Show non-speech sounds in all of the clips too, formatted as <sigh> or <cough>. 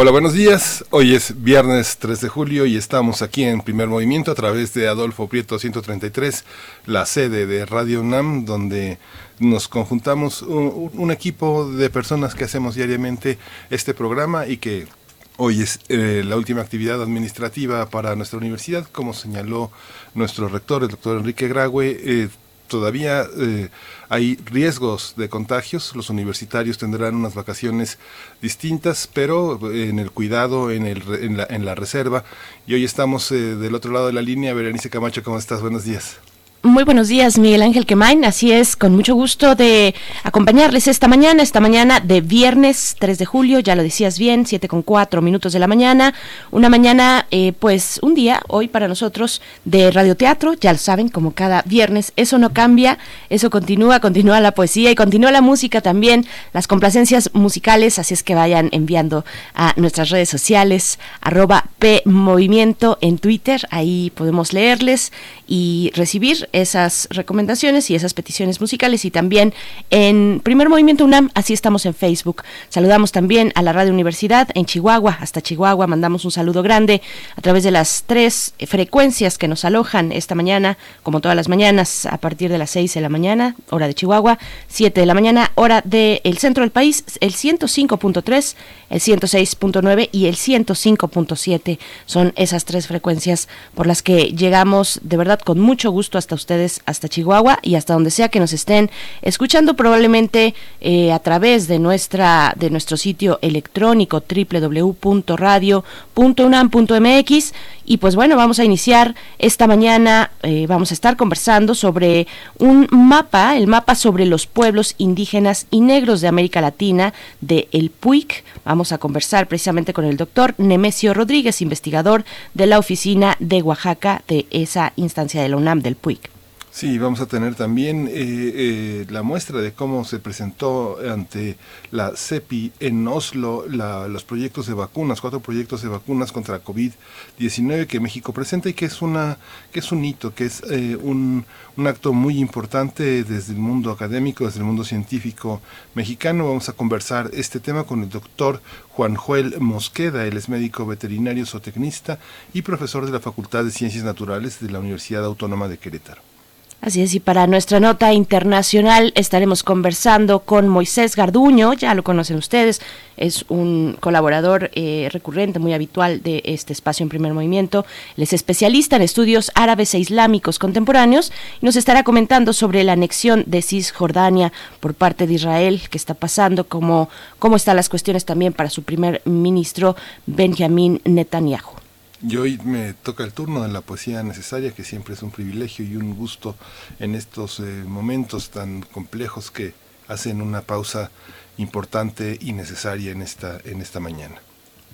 Hola, buenos días. Hoy es viernes 3 de julio y estamos aquí en primer movimiento a través de Adolfo Prieto 133, la sede de Radio UNAM, donde nos conjuntamos un, equipo de personas que hacemos diariamente este programa y que Hoy es eh, la última actividad administrativa para nuestra universidad, como señaló nuestro rector, el doctor Enrique Graue. Eh, todavía eh, hay riesgos de contagios, los universitarios tendrán unas vacaciones distintas, pero en el cuidado, en, el, en, la, en la reserva. Y hoy estamos eh, del otro lado de la línea. Berenice Camacho, ¿cómo estás? Buenos días. Muy buenos días, Miguel Ángel Quemain. Así es, con mucho gusto de acompañarles esta mañana, esta mañana de viernes 3 de julio, ya lo decías bien, 7 con 4 minutos de la mañana. Una mañana, eh, pues un día, hoy para nosotros, de radioteatro, ya lo saben, como cada viernes. Eso no cambia, eso continúa, continúa la poesía y continúa la música también, las complacencias musicales, así es que vayan enviando a nuestras redes sociales, arroba PMovimiento en Twitter, ahí podemos leerles y recibir esas recomendaciones y esas peticiones musicales. Y también en Primer Movimiento UNAM, así estamos en Facebook. Saludamos también a la Radio Universidad en Chihuahua, hasta Chihuahua, mandamos un saludo grande a través de las tres frecuencias que nos alojan esta mañana, como todas las mañanas, a partir de las 6 de la mañana, hora de Chihuahua, 7 de la mañana, hora del centro del país, el 105.3, el 106.9 y el 105.7 son esas tres frecuencias por las que llegamos de verdad con mucho gusto hasta ustedes hasta Chihuahua y hasta donde sea que nos estén escuchando probablemente eh, a través de nuestra de nuestro sitio electrónico www.radio.unam.mx y pues bueno vamos a iniciar esta mañana eh, vamos a estar conversando sobre un mapa el mapa sobre los pueblos indígenas y negros de América Latina de el vamos a conversar precisamente con el doctor Nemesio Rodríguez investigador de la oficina de Oaxaca de esa instancia de la UNAM del PUIC Sí, vamos a tener también eh, eh, la muestra de cómo se presentó ante la CEPI en Oslo los proyectos de vacunas, cuatro proyectos de vacunas contra COVID-19 que México presenta y que es una que es un hito, que es eh, un, un acto muy importante desde el mundo académico, desde el mundo científico mexicano. Vamos a conversar este tema con el doctor Juan Joel Mosqueda, él es médico veterinario zootecnista y profesor de la Facultad de Ciencias Naturales de la Universidad Autónoma de Querétaro. Así es, y para nuestra nota internacional estaremos conversando con Moisés Garduño, ya lo conocen ustedes, es un colaborador eh, recurrente, muy habitual de este espacio en primer movimiento. Él es especialista en estudios árabes e islámicos contemporáneos y nos estará comentando sobre la anexión de Cisjordania por parte de Israel, qué está pasando, cómo, cómo están las cuestiones también para su primer ministro Benjamin Netanyahu. Y hoy me toca el turno de la poesía necesaria, que siempre es un privilegio y un gusto en estos eh, momentos tan complejos que hacen una pausa importante y necesaria en esta, en esta mañana.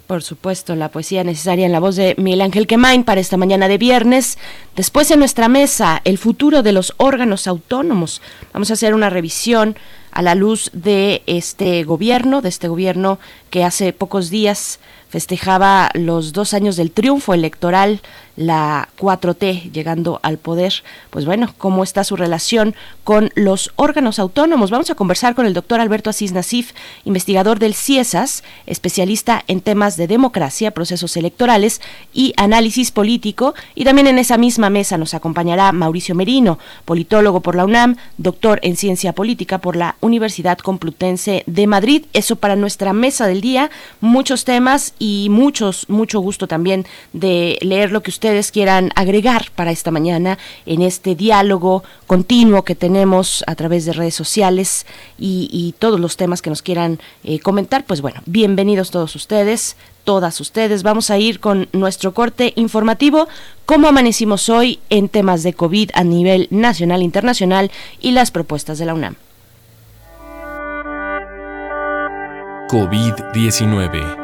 Por supuesto, la poesía necesaria en la voz de Miguel Ángel Quemain para esta mañana de viernes. Después en nuestra mesa, el futuro de los órganos autónomos. Vamos a hacer una revisión a la luz de este gobierno, de este gobierno que hace pocos días festejaba los dos años del triunfo electoral la 4T llegando al poder. Pues bueno, ¿cómo está su relación con los órganos autónomos? Vamos a conversar con el doctor Alberto Asís Nasif, investigador del CIESAS, especialista en temas de democracia, procesos electorales y análisis político. Y también en esa misma mesa nos acompañará Mauricio Merino, politólogo por la UNAM, doctor en ciencia política por la Universidad Complutense de Madrid. Eso para nuestra mesa del día. Muchos temas muchos, mucho gusto también de leer lo que usted ustedes quieran agregar para esta mañana en este diálogo continuo que tenemos a través de redes sociales y, todos los temas que nos quieran eh, comentar, pues bueno, bienvenidos todos ustedes, todas ustedes. Vamos a ir con nuestro corte informativo, cómo amanecimos hoy en temas de COVID a nivel nacional e internacional y las propuestas de la UNAM. COVID-19.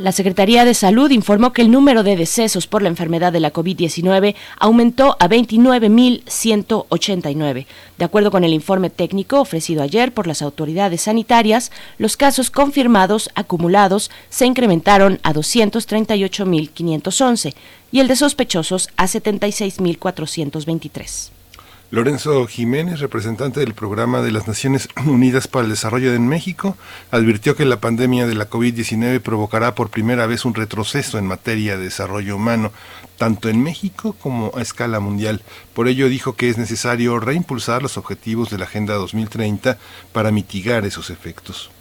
La Secretaría de Salud informó que el número de decesos por la enfermedad de la COVID-19 aumentó a 29.189. De acuerdo con el informe técnico ofrecido ayer por las autoridades sanitarias, los casos confirmados acumulados se incrementaron a 238.511 y el de sospechosos a 76.423. Lorenzo Jiménez, representante del Programa de las Naciones <clears throat> Unidas para el Desarrollo en México, advirtió que la pandemia de la COVID-19 provocará por primera vez un retroceso en materia de desarrollo humano, tanto en México como a escala mundial. Por ello dijo que es necesario reimpulsar los objetivos de la Agenda 2030 para mitigar esos efectos.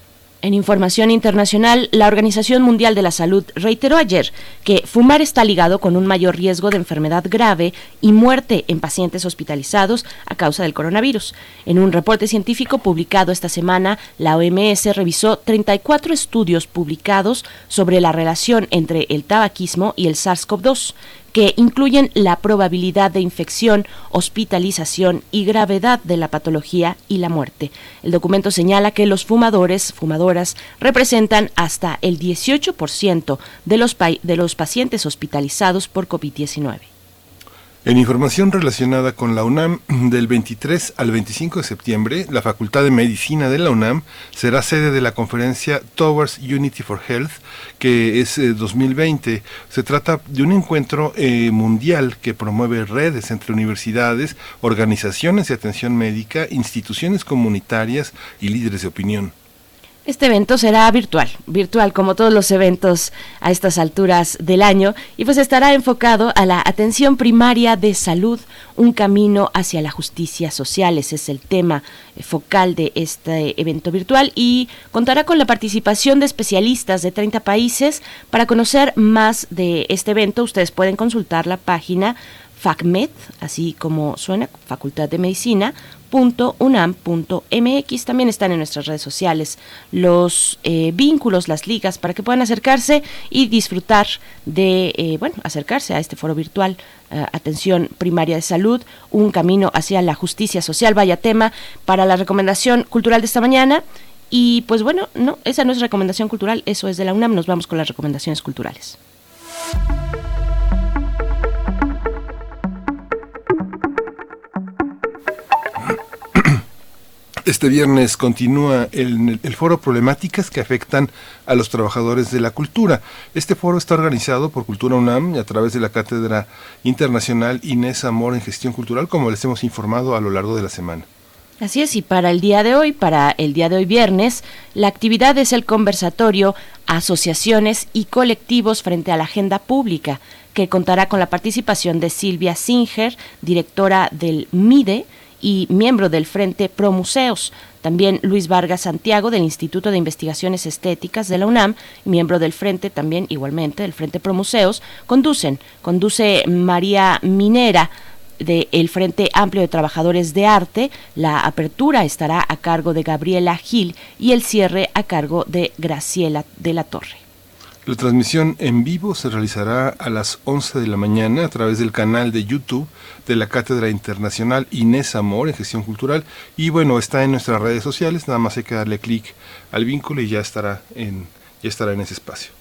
En información internacional, la Organización Mundial de la Salud reiteró ayer que fumar está ligado con un mayor riesgo de enfermedad grave y muerte en pacientes hospitalizados a causa del coronavirus. En un reporte científico publicado esta semana, la OMS revisó 34 estudios publicados sobre la relación entre el tabaquismo y el SARS-CoV-2 que incluyen la probabilidad de infección, hospitalización y gravedad de la patología y la muerte. El documento señala que los fumadores, fumadoras, representan hasta el 18% de los, de los pacientes hospitalizados por COVID-19. En información relacionada con la UNAM, <clears throat> del 23 al 25 de septiembre, la Facultad de Medicina de la UNAM será sede de la conferencia Towards Unity for Health, que es 2020. Eh, Se trata de un encuentro eh, mundial que promueve redes entre universidades, organizaciones de atención médica, instituciones comunitarias y líderes de opinión. Este evento será virtual, virtual como todos los eventos a estas alturas del año y pues estará enfocado a la atención primaria de salud, un camino hacia la justicia social. Ese es el tema eh, focal de este evento virtual y contará con la participación de especialistas de 30 países. Para conocer más de este evento, ustedes pueden consultar la página FACMED, así como suena, Facultad de Medicina, .unam.mx. También están en nuestras redes sociales los eh, vínculos, las ligas, para que puedan acercarse y disfrutar de, eh, bueno, acercarse a este foro virtual, eh, Atención Primaria de Salud, un camino hacia la justicia social. Vaya tema para la recomendación cultural de esta mañana. Y pues bueno, no, esa no es recomendación cultural, eso es de la UNAM. Nos vamos con las recomendaciones culturales. Este viernes continúa el, foro Problemáticas que afectan a los trabajadores de la cultura. Este foro está organizado por Cultura UNAM a través de la Cátedra Internacional Inés Amor en Gestión Cultural, como les hemos informado a lo largo de la semana. Así es, y para el día de hoy, para el día de hoy viernes, la actividad es el conversatorio Asociaciones y colectivos frente a la agenda pública, que contará con la participación de Silvia Singer, directora del MIDE, y miembro del Frente Pro Museos. También Luis Vargas Santiago del Instituto de Investigaciones Estéticas de la UNAM, miembro del Frente también igualmente del Frente Pro Museos, conducen. Conduce María Minera del Frente Amplio de Trabajadores de Arte. La apertura estará a cargo de Gabriela Gil y el cierre a cargo de Graciela de la Torre. La transmisión en vivo se realizará a las 11 de la mañana a través del canal de YouTube de la Cátedra Internacional Inés Amor en Gestión Cultural. Y bueno, está en nuestras redes sociales, nada más hay que darle clic al vínculo y ya estará en, ya estará en ese espacio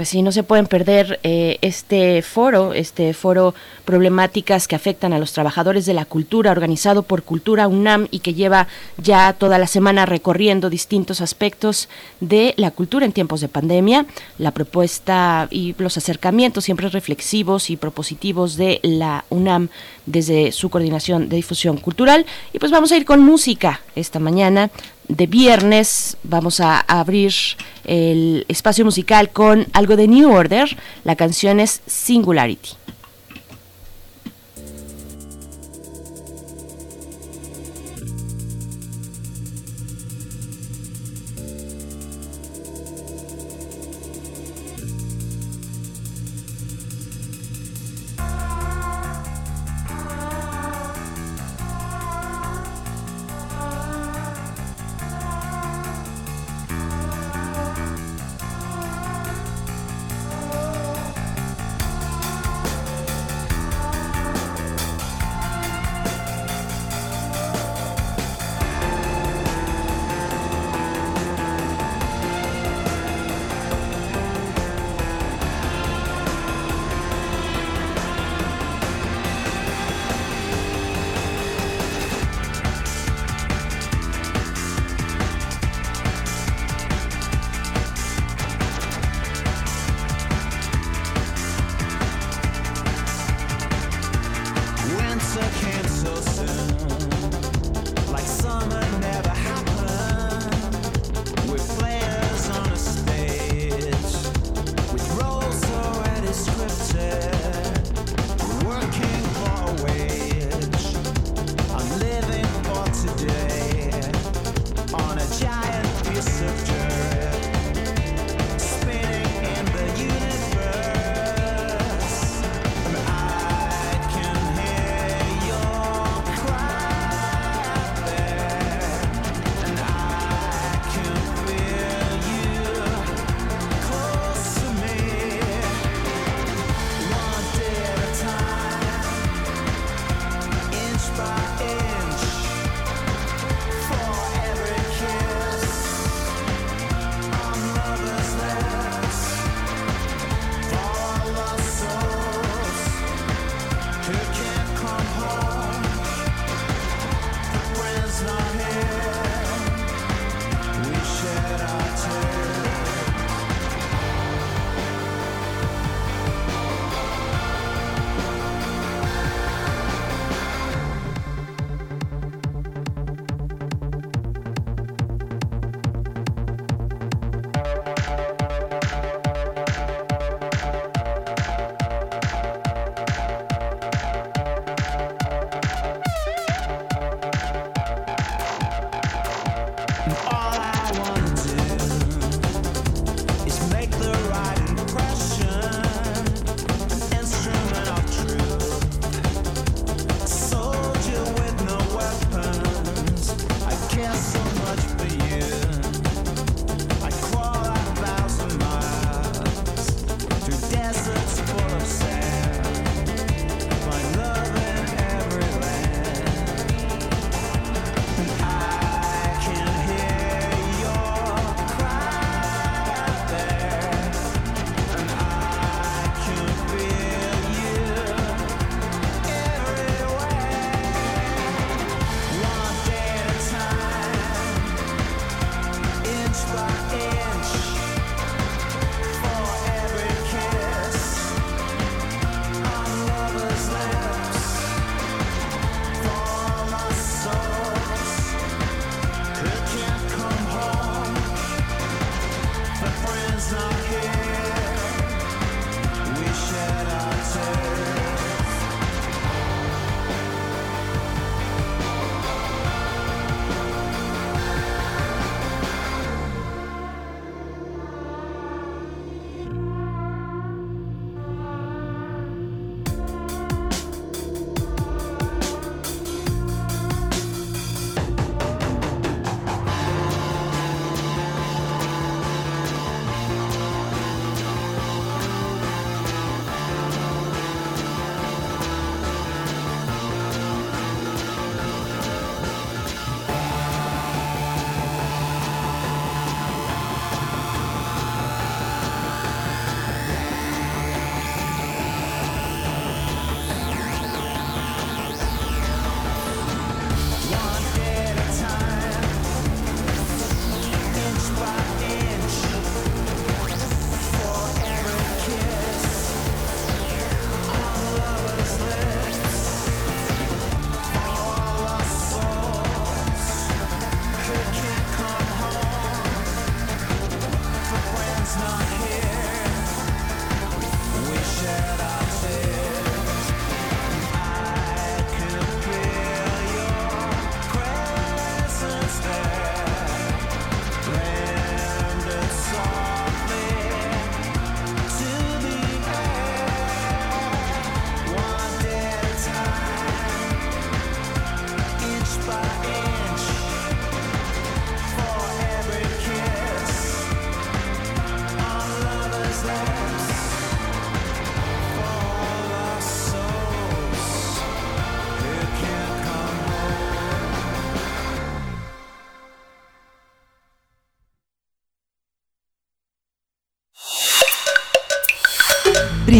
pues sí, no se pueden perder eh, este foro, este foro problemáticas que afectan a los trabajadores de la cultura, organizado por Cultura UNAM y que lleva ya toda la semana recorriendo distintos aspectos de la cultura en tiempos de pandemia. La propuesta y los acercamientos siempre reflexivos y propositivos de la UNAM desde su coordinación de difusión cultural. Y pues vamos a ir con música esta mañana de viernes vamos a abrir el espacio musical con algo de New Order. La canción es Singularity.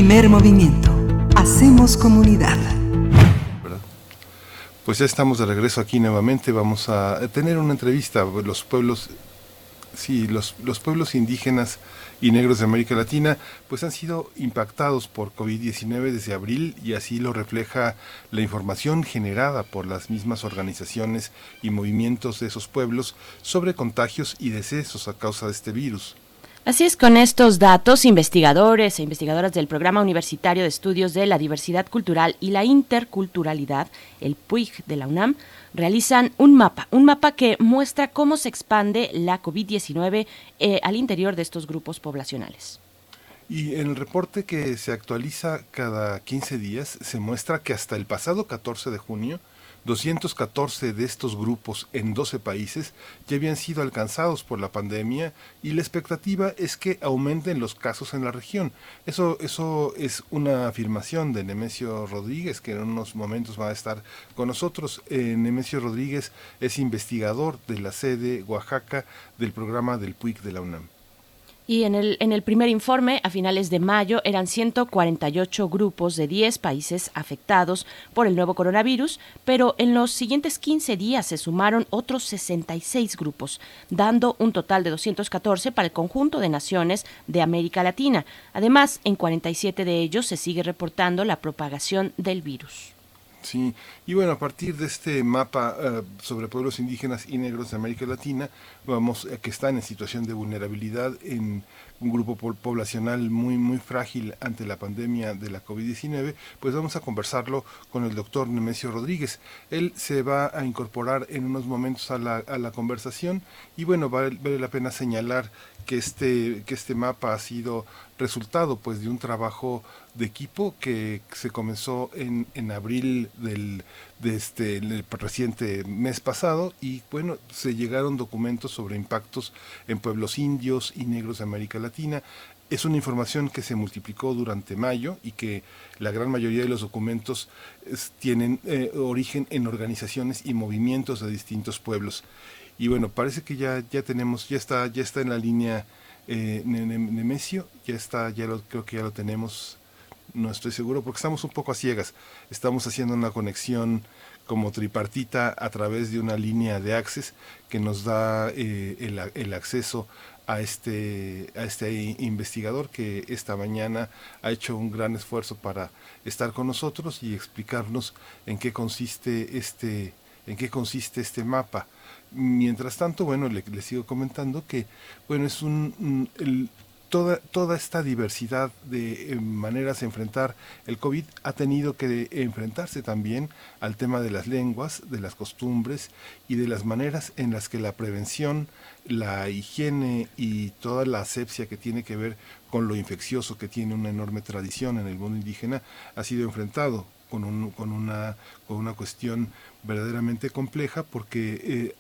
Primer movimiento. Hacemos comunidad. Pues ya estamos de regreso aquí nuevamente. Vamos a tener una entrevista. Los pueblos Sí, los, los pueblos indígenas y negros de América Latina pues han sido impactados por COVID-19 desde abril y así lo refleja la información generada por las mismas organizaciones y movimientos de esos pueblos sobre contagios y decesos a causa de este virus. Así es, con estos datos, investigadores e investigadoras del Programa Universitario de Estudios de la Diversidad Cultural y la Interculturalidad, el PUIG de la UNAM, realizan un mapa, un mapa que muestra cómo se expande la COVID-19 eh, al interior de estos grupos poblacionales. Y en el reporte que se actualiza cada 15 días se muestra que hasta el pasado 14 de junio 214 de estos grupos en 12 países ya habían sido alcanzados por la pandemia y la expectativa es que aumenten los casos en la región. Eso, eso es una afirmación de Nemesio Rodríguez, que en unos momentos va a estar con nosotros. Eh, Nemesio Rodríguez es investigador de la sede Oaxaca del programa del PUIC de la UNAM. Y en el, en el primer informe, a finales de mayo, eran 148 grupos de 10 países afectados por el nuevo coronavirus, pero en los siguientes 15 días se sumaron otros 66 grupos, dando un total de 214 para el conjunto de naciones de América Latina. Además, en 47 de ellos se sigue reportando la propagación del virus. Sí, y bueno, a partir de este mapa uh, sobre pueblos indígenas y negros de América Latina, vamos a que están en situación de vulnerabilidad en un grupo poblacional muy muy frágil ante la pandemia de la COVID-19, pues vamos a conversarlo con el doctor Nemesio Rodríguez. Él se va a incorporar en unos momentos a la, a la conversación y bueno, vale, vale la pena señalar que este, que este mapa ha sido resultado pues de un trabajo de equipo que se comenzó en, en abril del, de este el reciente mes pasado y bueno se llegaron documentos sobre impactos en pueblos indios y negros de América Latina. Es una información que se multiplicó durante mayo y que la gran mayoría de los documentos tienen eh, origen en organizaciones y movimientos de distintos pueblos. Y bueno, parece que ya, ya tenemos, ya está, ya está en la línea eh, Nemesio, ya está, ya lo, creo que ya lo tenemos, no estoy seguro, porque estamos un poco a ciegas. Estamos haciendo una conexión como tripartita a través de una línea de access que nos da eh, el, acceso a este, a este investigador que esta mañana ha hecho un gran esfuerzo para estar con nosotros y explicarnos en qué consiste este, en qué consiste este mapa. Mientras tanto, bueno, le, sigo comentando que, bueno, es un, toda, toda esta diversidad de eh, maneras de enfrentar el COVID ha tenido que enfrentarse también al tema de las lenguas, de las costumbres y de las maneras en las que la prevención, la higiene y toda la asepsia que tiene que ver con lo infeccioso que tiene una enorme tradición en el mundo indígena ha sido enfrentado con, un, con, una, con una cuestión verdaderamente compleja porque eh,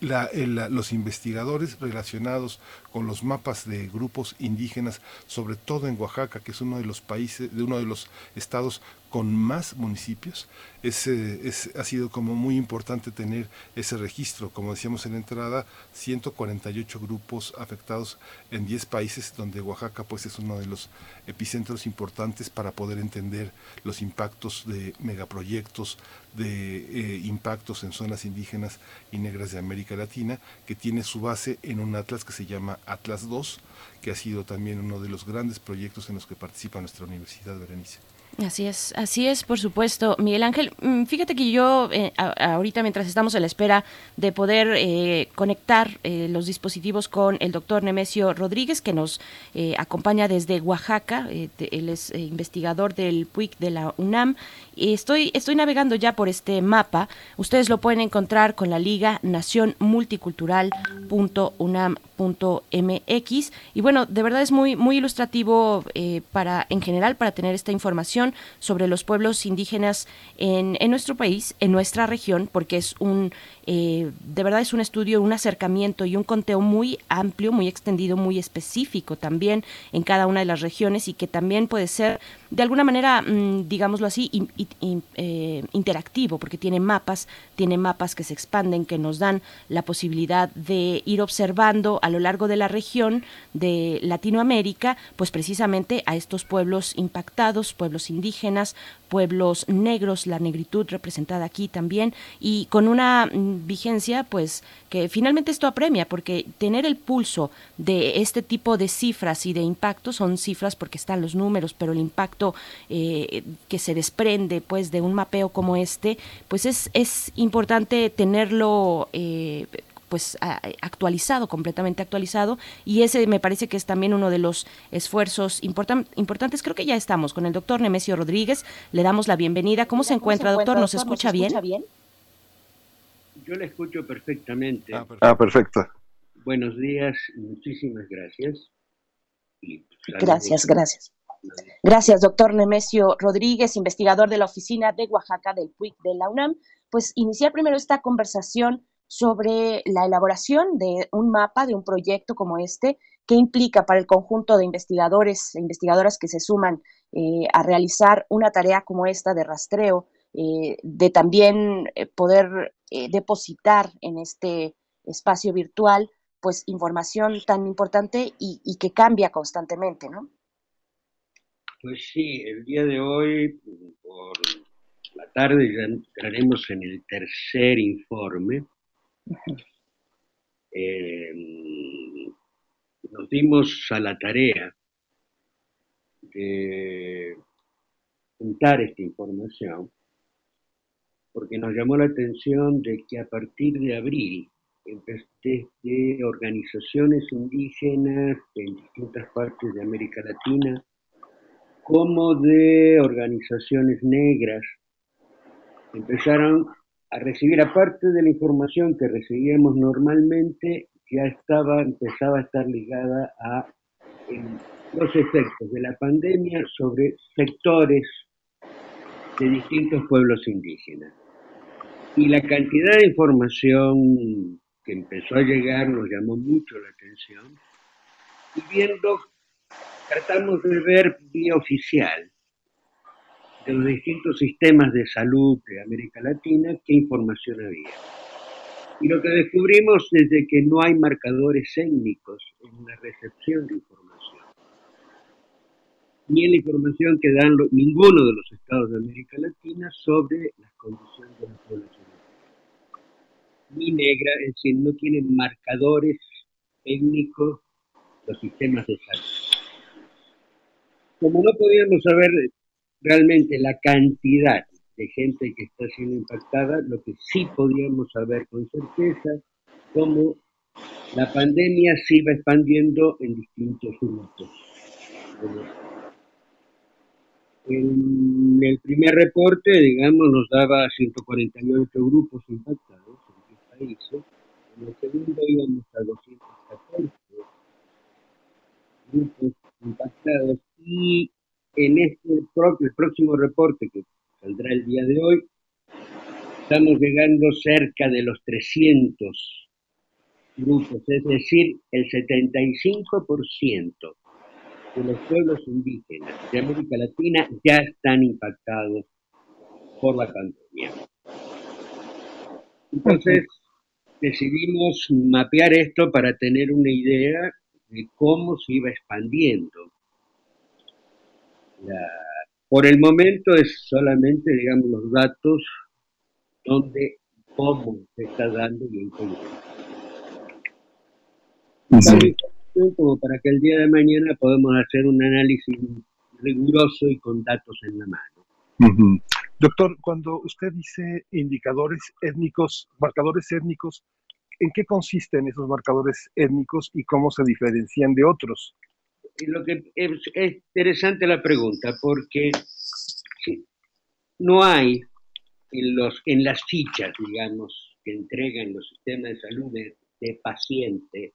la, la, los investigadores relacionados con los mapas de grupos indígenas, sobre todo en Oaxaca, que es uno de los países, de uno de los estados con más municipios, es, es, ha sido como muy importante tener ese registro. Como decíamos en la entrada, 148 grupos afectados en 10 países, donde Oaxaca pues es uno de los epicentros importantes para poder entender los impactos de megaproyectos, de eh, impactos en zonas indígenas y negras de América Latina, que tiene su base en un atlas que se llama Atlas II, que ha sido también uno de los grandes proyectos en los que participa nuestra universidad, Berenice. Así es, así es, por supuesto. Miguel Ángel, mm, fíjate que yo eh, ahorita mientras estamos a la espera de poder eh, conectar eh, los dispositivos con el doctor Nemesio Rodríguez, que nos acompaña desde Oaxaca, él es investigador del PUIC de la UNAM, estoy, estoy navegando ya por este mapa. Ustedes lo pueden encontrar con la liga Nación Multicultural.unam mx y bueno de verdad es muy muy ilustrativo eh, para en general para tener esta información sobre los pueblos indígenas en, en nuestro país en nuestra región porque es un eh, de verdad es un estudio un acercamiento y un conteo muy amplio muy extendido muy específico también en cada una de las regiones y que también puede ser de alguna manera, mm, digámoslo así, eh, interactivo, porque tiene mapas, tiene mapas que se expanden, que nos dan la posibilidad de ir observando a lo largo de la región de Latinoamérica, pues precisamente a estos pueblos impactados, pueblos indígenas, pueblos negros, la negritud representada aquí también, y con una mm, vigencia, pues que finalmente esto apremia, porque tener el pulso de este tipo de cifras y de impacto son cifras porque están los números, pero el impacto eh, que se desprende pues de un mapeo como este, pues es, es importante tenerlo eh, pues actualizado, completamente actualizado, y ese me parece que es también uno de los esfuerzos importantes. Creo que ya estamos con el doctor Nemesio Rodríguez, le damos la bienvenida. ¿Cómo, se, encuentra, doctor? ¿Nos, escucha, bien? Yo le escucho perfectamente. Ah, perfecto. Ah, Buenos días, muchísimas gracias. gracias, gracias. Gracias, doctor Nemesio Rodríguez, investigador de la oficina de Oaxaca del PUIC de la UNAM. Pues iniciar primero esta conversación sobre la elaboración de un mapa, de un proyecto como este, que implica para el conjunto de investigadores e investigadoras que se suman eh, a realizar una tarea como esta de rastreo, eh, de también eh, poder depositar en este espacio virtual pues información tan importante y, que cambia constantemente, ¿no? Pues sí, el día de hoy, por la tarde, ya entraremos en el tercer informe. <laughs> Eh, nos dimos a la tarea de juntar esta información porque nos llamó la atención de que a partir de abril, desde organizaciones indígenas en distintas partes de América Latina, como de organizaciones negras, empezaron a recibir, aparte de la información que recibíamos normalmente, ya estaba, empezaba a estar ligada a los efectos de la pandemia sobre sectores de distintos pueblos indígenas. Y la cantidad de información que empezó a llegar nos llamó mucho la atención. Y viendo, tratamos de ver vía oficial de los distintos sistemas de salud de América Latina qué información había. Y lo que descubrimos es de que no hay marcadores étnicos en la recepción de información, ni en la información que dan ninguno de los estados de América Latina sobre las condiciones de la población. Ni negra, es decir, no tienen marcadores étnicos los sistemas de salud. Como no podíamos saber realmente la cantidad de gente que está siendo impactada, lo que sí podíamos saber con certeza, cómo la pandemia se iba expandiendo en distintos grupos. En el primer reporte, digamos, nos daba 148 grupos impactados en 10 países. En el segundo íbamos a 214 grupos impactados y en este próximo reporte que saldrá el día de hoy, estamos llegando cerca de los 300 grupos, es decir, el 75% de los pueblos indígenas de América Latina ya están impactados por la pandemia. Entonces, decidimos mapear esto para tener una idea de cómo se iba expandiendo por el momento es solamente, digamos, los datos donde, cómo se está dando y en qué como para que el día de mañana podamos hacer un análisis riguroso y con datos en la mano. Doctor, cuando usted dice indicadores étnicos, marcadores étnicos, ¿en qué consisten esos marcadores étnicos y cómo se diferencian de otros? Lo que es, interesante la pregunta, porque no hay en, los, en las fichas, digamos, que entregan los sistemas de salud de, paciente,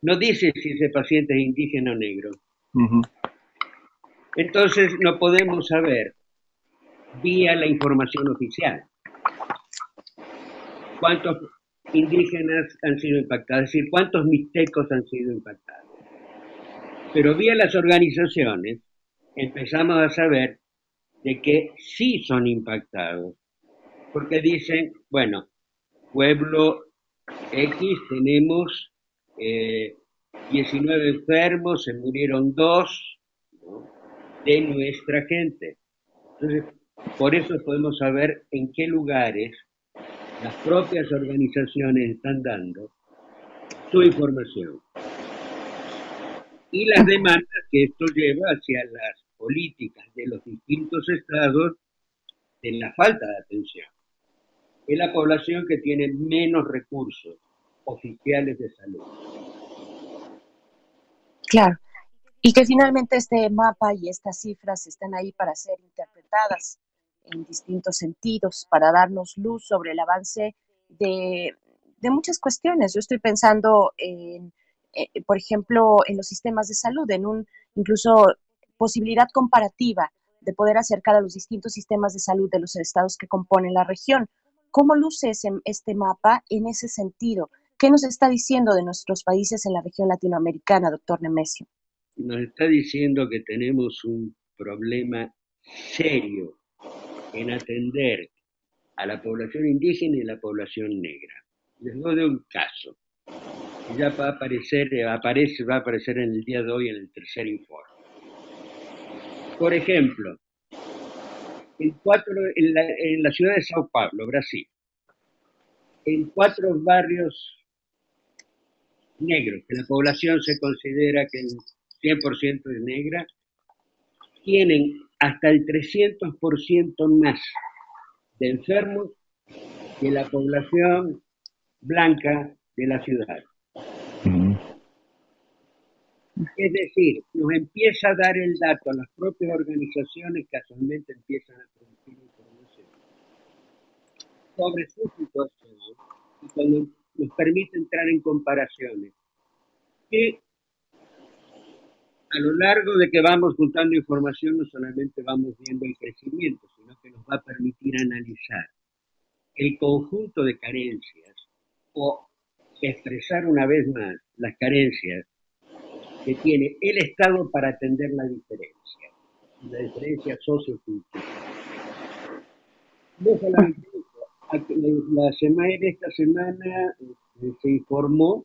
no dice si ese paciente es indígena o negro. Entonces no podemos saber, vía la información oficial, cuántos indígenas han sido impactados, es decir, cuántos mixtecos han sido impactados. Pero vía las organizaciones, empezamos a saber de que sí son impactados, porque dicen, bueno, pueblo X tenemos 19 eh, enfermos, se murieron dos de nuestra gente. Entonces, por eso podemos saber en qué lugares las propias organizaciones están dando su información. Y las demandas que esto lleva hacia las políticas de los distintos estados en la falta de atención. Es la población que tiene menos recursos oficiales de salud. Claro. Y que finalmente este mapa y estas cifras están ahí para ser interpretadas en distintos sentidos, para darnos luz sobre el avance de, muchas cuestiones. Yo estoy pensando en, eh, por ejemplo, en los sistemas de salud, en un incluso posibilidad comparativa de poder acercar a los distintos sistemas de salud de los estados que componen la región. ¿Cómo luce este mapa en ese sentido? ¿Qué nos está diciendo de nuestros países en la región latinoamericana, doctor Nemesio? Nos está diciendo que tenemos un problema serio en atender a la población indígena y la población negra. Les doy un caso, ya va a aparecer, aparece, va a aparecer en el día de hoy en el tercer informe. Por ejemplo, en, cuatro, en, la, en la ciudad de Sao Paulo, Brasil, en cuatro barrios negros, que la población se considera que el 100% es negra, tienen hasta el 300% más de enfermos que la población blanca de la ciudad. Es decir, nos empieza a dar el dato a las propias organizaciones, casualmente empiezan a producir información sobre su situación y cuando nos permite entrar en comparaciones que a lo largo de que vamos juntando información no solamente vamos viendo el crecimiento, sino que nos va a permitir analizar el conjunto de carencias o expresar una vez más las carencias que tiene el Estado para atender la diferencia, la diferencia sociocultural. No la semana, esta semana este, se informó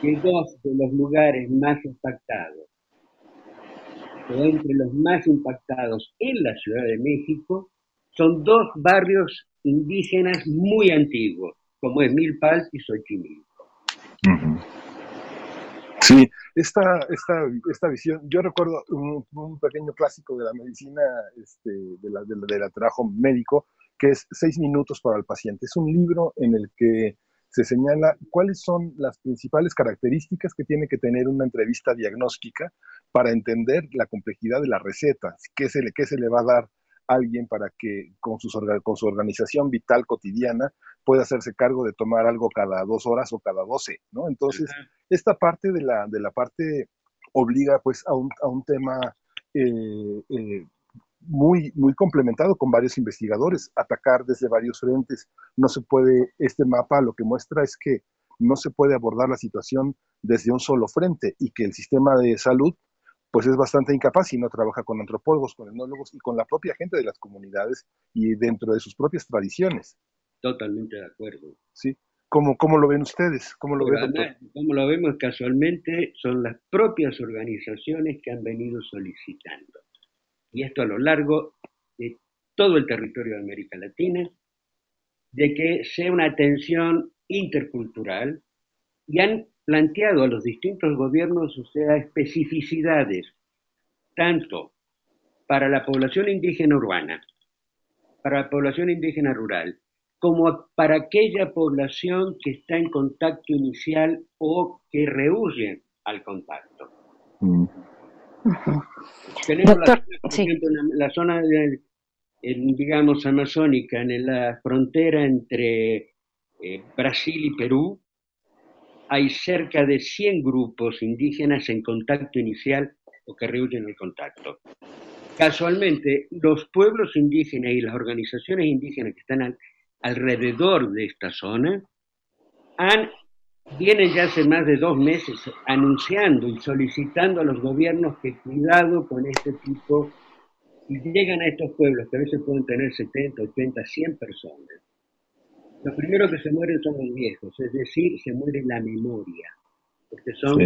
que dos de los lugares más impactados, o entre los más impactados en la Ciudad de México, son dos barrios indígenas muy antiguos, como es Milpal y Xochimilco. Sí, esta, esta, esta visión, yo recuerdo un, pequeño clásico de la medicina, este, de, la, de, la, trabajo médico, que es Seis minutos para el paciente. Es un libro en el que se señala cuáles son las principales características que tiene que tener una entrevista diagnóstica para entender la complejidad de la receta, qué se le, qué se le va a dar alguien para que con, sus, con su organización vital cotidiana pueda hacerse cargo de tomar algo cada dos horas o cada doce, ¿no? Entonces, esta parte de la, de la parte obliga pues a un, a un tema eh, eh, muy, muy complementado con varios investigadores, atacar desde varios frentes. No se puede, este mapa lo que muestra es que no se puede abordar la situación desde un solo frente y que el sistema de salud pues es bastante incapaz y no trabaja con antropólogos, con etnólogos y con la propia gente de las comunidades y dentro de sus propias tradiciones. Totalmente de acuerdo. Sí. ¿Cómo, cómo lo ven ustedes? ¿Cómo lo, ven, como lo vemos casualmente, son las propias organizaciones que han venido solicitando y esto a lo largo de todo el territorio de América Latina, de que sea una atención intercultural y han planteado a los distintos gobiernos, o sea, especificidades, tanto para la población indígena urbana, para la población indígena rural, como para aquella población que está en contacto inicial o que rehuye al contacto. Mm. Tenemos la, zona, digamos, amazónica, en la frontera entre eh, Brasil y Perú, hay cerca de 100 grupos indígenas en contacto inicial o que rehuyen el contacto. Casualmente, los pueblos indígenas y las organizaciones indígenas que están alrededor de esta zona han vienen ya hace más de dos meses anunciando y solicitando a los gobiernos que cuidado con este tipo, y llegan a estos pueblos que a veces pueden tener 70, 80, 100 personas. Lo primero que se mueren son los viejos, es decir, se muere la memoria, porque son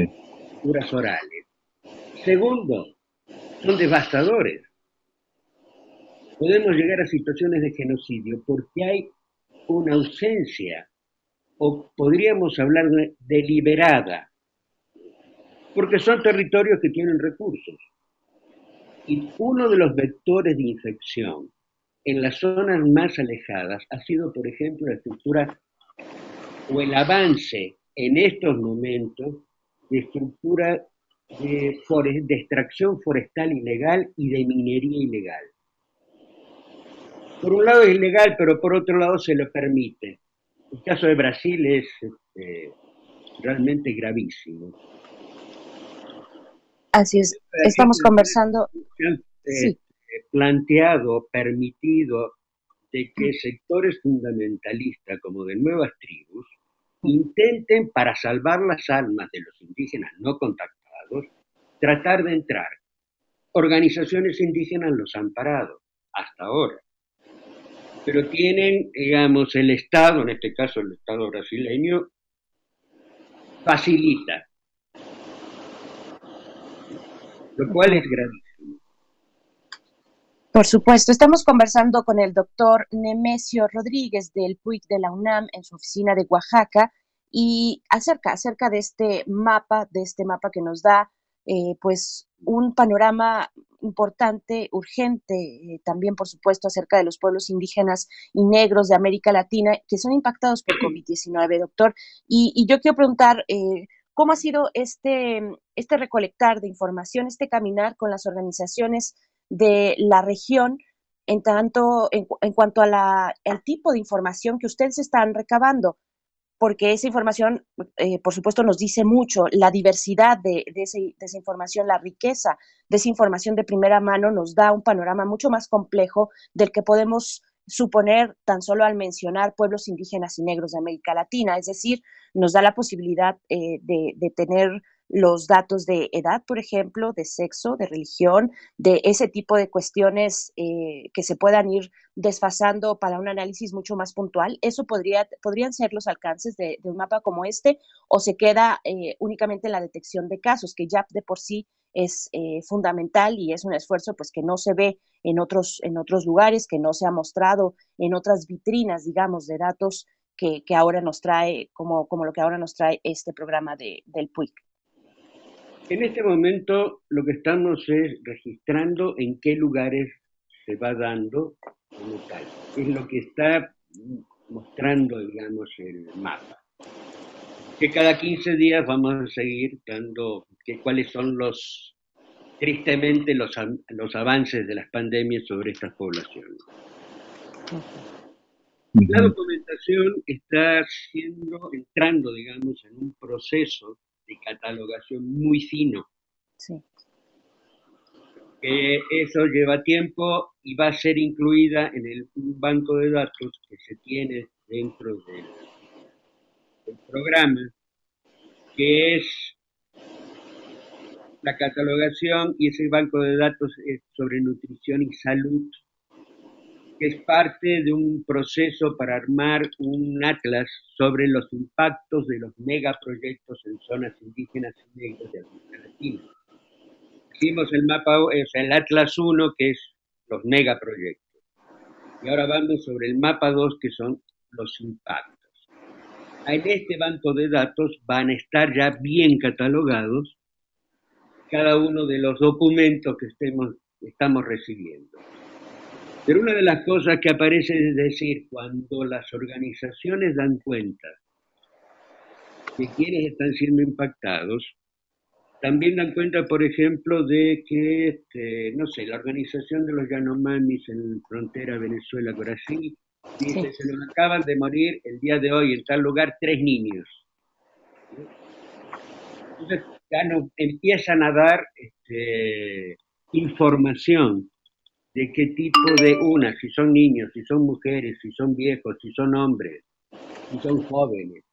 curas orales. Segundo, son devastadores. Podemos llegar a situaciones de genocidio porque hay una ausencia o podríamos hablar de deliberada, porque son territorios que tienen recursos. Y uno de los vectores de infección en las zonas más alejadas ha sido, por ejemplo, la estructura o el avance en estos momentos de estructura de, de extracción forestal ilegal y de minería ilegal. Por un lado es ilegal, pero por otro lado se lo permite. El caso de Brasil es este, realmente gravísimo. Así es, estamos conversando. Sí. Planteado, permitido, de que sectores fundamentalistas como de nuevas tribus intenten, para salvar las almas de los indígenas no contactados, tratar de entrar. Organizaciones indígenas los han parado, hasta ahora pero tienen, digamos, el Estado, en este caso el Estado brasileño, facilita, lo cual es gravísimo. Por supuesto, estamos conversando con el doctor Nemesio Rodríguez del PUIC de la UNAM en su oficina de Oaxaca y acerca, acerca de este mapa, de este mapa que nos da eh, pues un panorama importante, urgente, eh, también por supuesto acerca de los pueblos indígenas y negros de América Latina que son impactados por COVID-19, doctor. Y, yo quiero preguntar, eh, ¿cómo ha sido este, este recolectar de información, este caminar con las organizaciones de la región? En tanto, en, cuanto a la, al tipo de información que ustedes están recabando, porque esa información, eh, por supuesto, nos dice mucho, la diversidad de, esa información, la riqueza de esa información de primera mano nos da un panorama mucho más complejo del que podemos suponer tan solo al mencionar pueblos indígenas y negros de América Latina, es decir, nos da la posibilidad eh, de, tener los datos de edad, por ejemplo, de sexo, de religión, de ese tipo de cuestiones eh, que se puedan ir desfasando para un análisis mucho más puntual. ¿Eso podría, podrían ser los alcances de, un mapa como este o se queda eh, únicamente en la detección de casos, que ya de por sí es eh, fundamental y es un esfuerzo pues que no se ve en otros, en otros lugares, que no se ha mostrado en otras vitrinas, digamos, de datos que, que ahora nos trae, como, como lo que ahora nos trae este programa de, del PUIC. En este momento lo que estamos es registrando en qué lugares se va dando como tal. Es lo que está mostrando, digamos, el mapa. Que cada 15 días vamos a seguir dando que, cuáles son los, tristemente, los, los avances de las pandemias sobre estas poblaciones. La documentación está siendo, entrando, digamos, en un proceso de catalogación muy fino. Sí. eso lleva tiempo y va a ser incluida en el banco de datos que se tiene dentro del, del programa, que es la catalogación y ese banco de datos sobre nutrición y salud es parte de un proceso para armar un atlas sobre los impactos de los megaproyectos en zonas indígenas y negras de América Latina. Hicimos el mapa, o sea, el Atlas 1, que es los megaproyectos. Y ahora vamos sobre el mapa 2, que son los impactos. En este banco de datos van a estar ya bien catalogados cada uno de los documentos que estemos, estamos recibiendo. Pero una de las cosas que aparece es decir, cuando las organizaciones dan cuenta de quienes están siendo impactados, también dan cuenta, por ejemplo, de que, este, no sé, la organización de los Yanomamis en frontera Venezuela-Brasil dice, se nos acaban de morir el día de hoy en tal lugar tres niños. Entonces ya nos empiezan a dar este, información de qué tipo de una, si son niños, si son mujeres, si son viejos, si son hombres, si son jóvenes,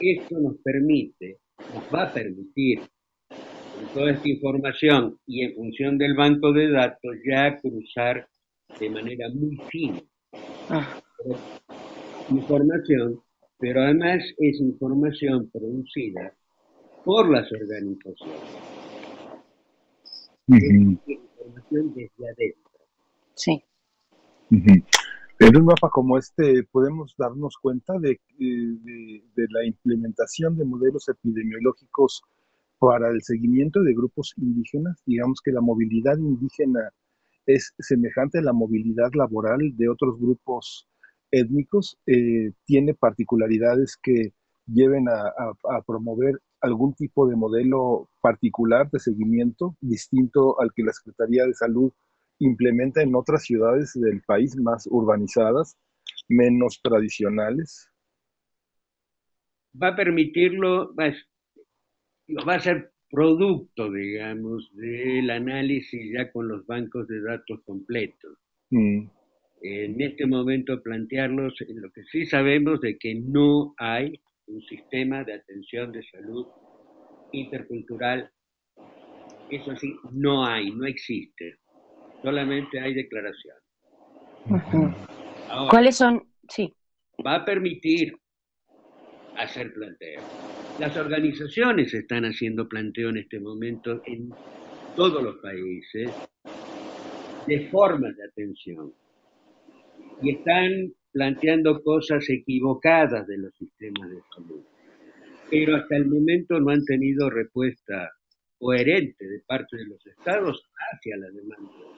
Esto nos permite, nos va a permitir, con toda esta información y en función del banco de datos, ya cruzar de manera muy fina ah. información, pero además es información producida por las organizaciones. información desde adentro. Sí. En un mapa como este podemos darnos cuenta de, de, la implementación de modelos epidemiológicos para el seguimiento de grupos indígenas. Digamos que la movilidad indígena es semejante a la movilidad laboral de otros grupos étnicos, eh, tiene particularidades que lleven a, promover algún tipo de modelo particular de seguimiento distinto al que la Secretaría de Salud implementa en otras ciudades del país más urbanizadas, menos tradicionales? Va a permitirlo, va a, va a ser producto, digamos, del análisis ya con los bancos de datos completos. Mm. En este momento plantearlos, en lo que sí sabemos de que no hay un sistema de atención de salud intercultural, eso sí, no hay, no existe solamente hay declaración. ¿Cuáles son? Sí. Va a permitir hacer planteo. Las organizaciones están haciendo planteo en este momento en todos los países de formas de atención y están planteando cosas equivocadas de los sistemas de salud. Pero hasta el momento no han tenido respuesta coherente de parte de los estados hacia la demanda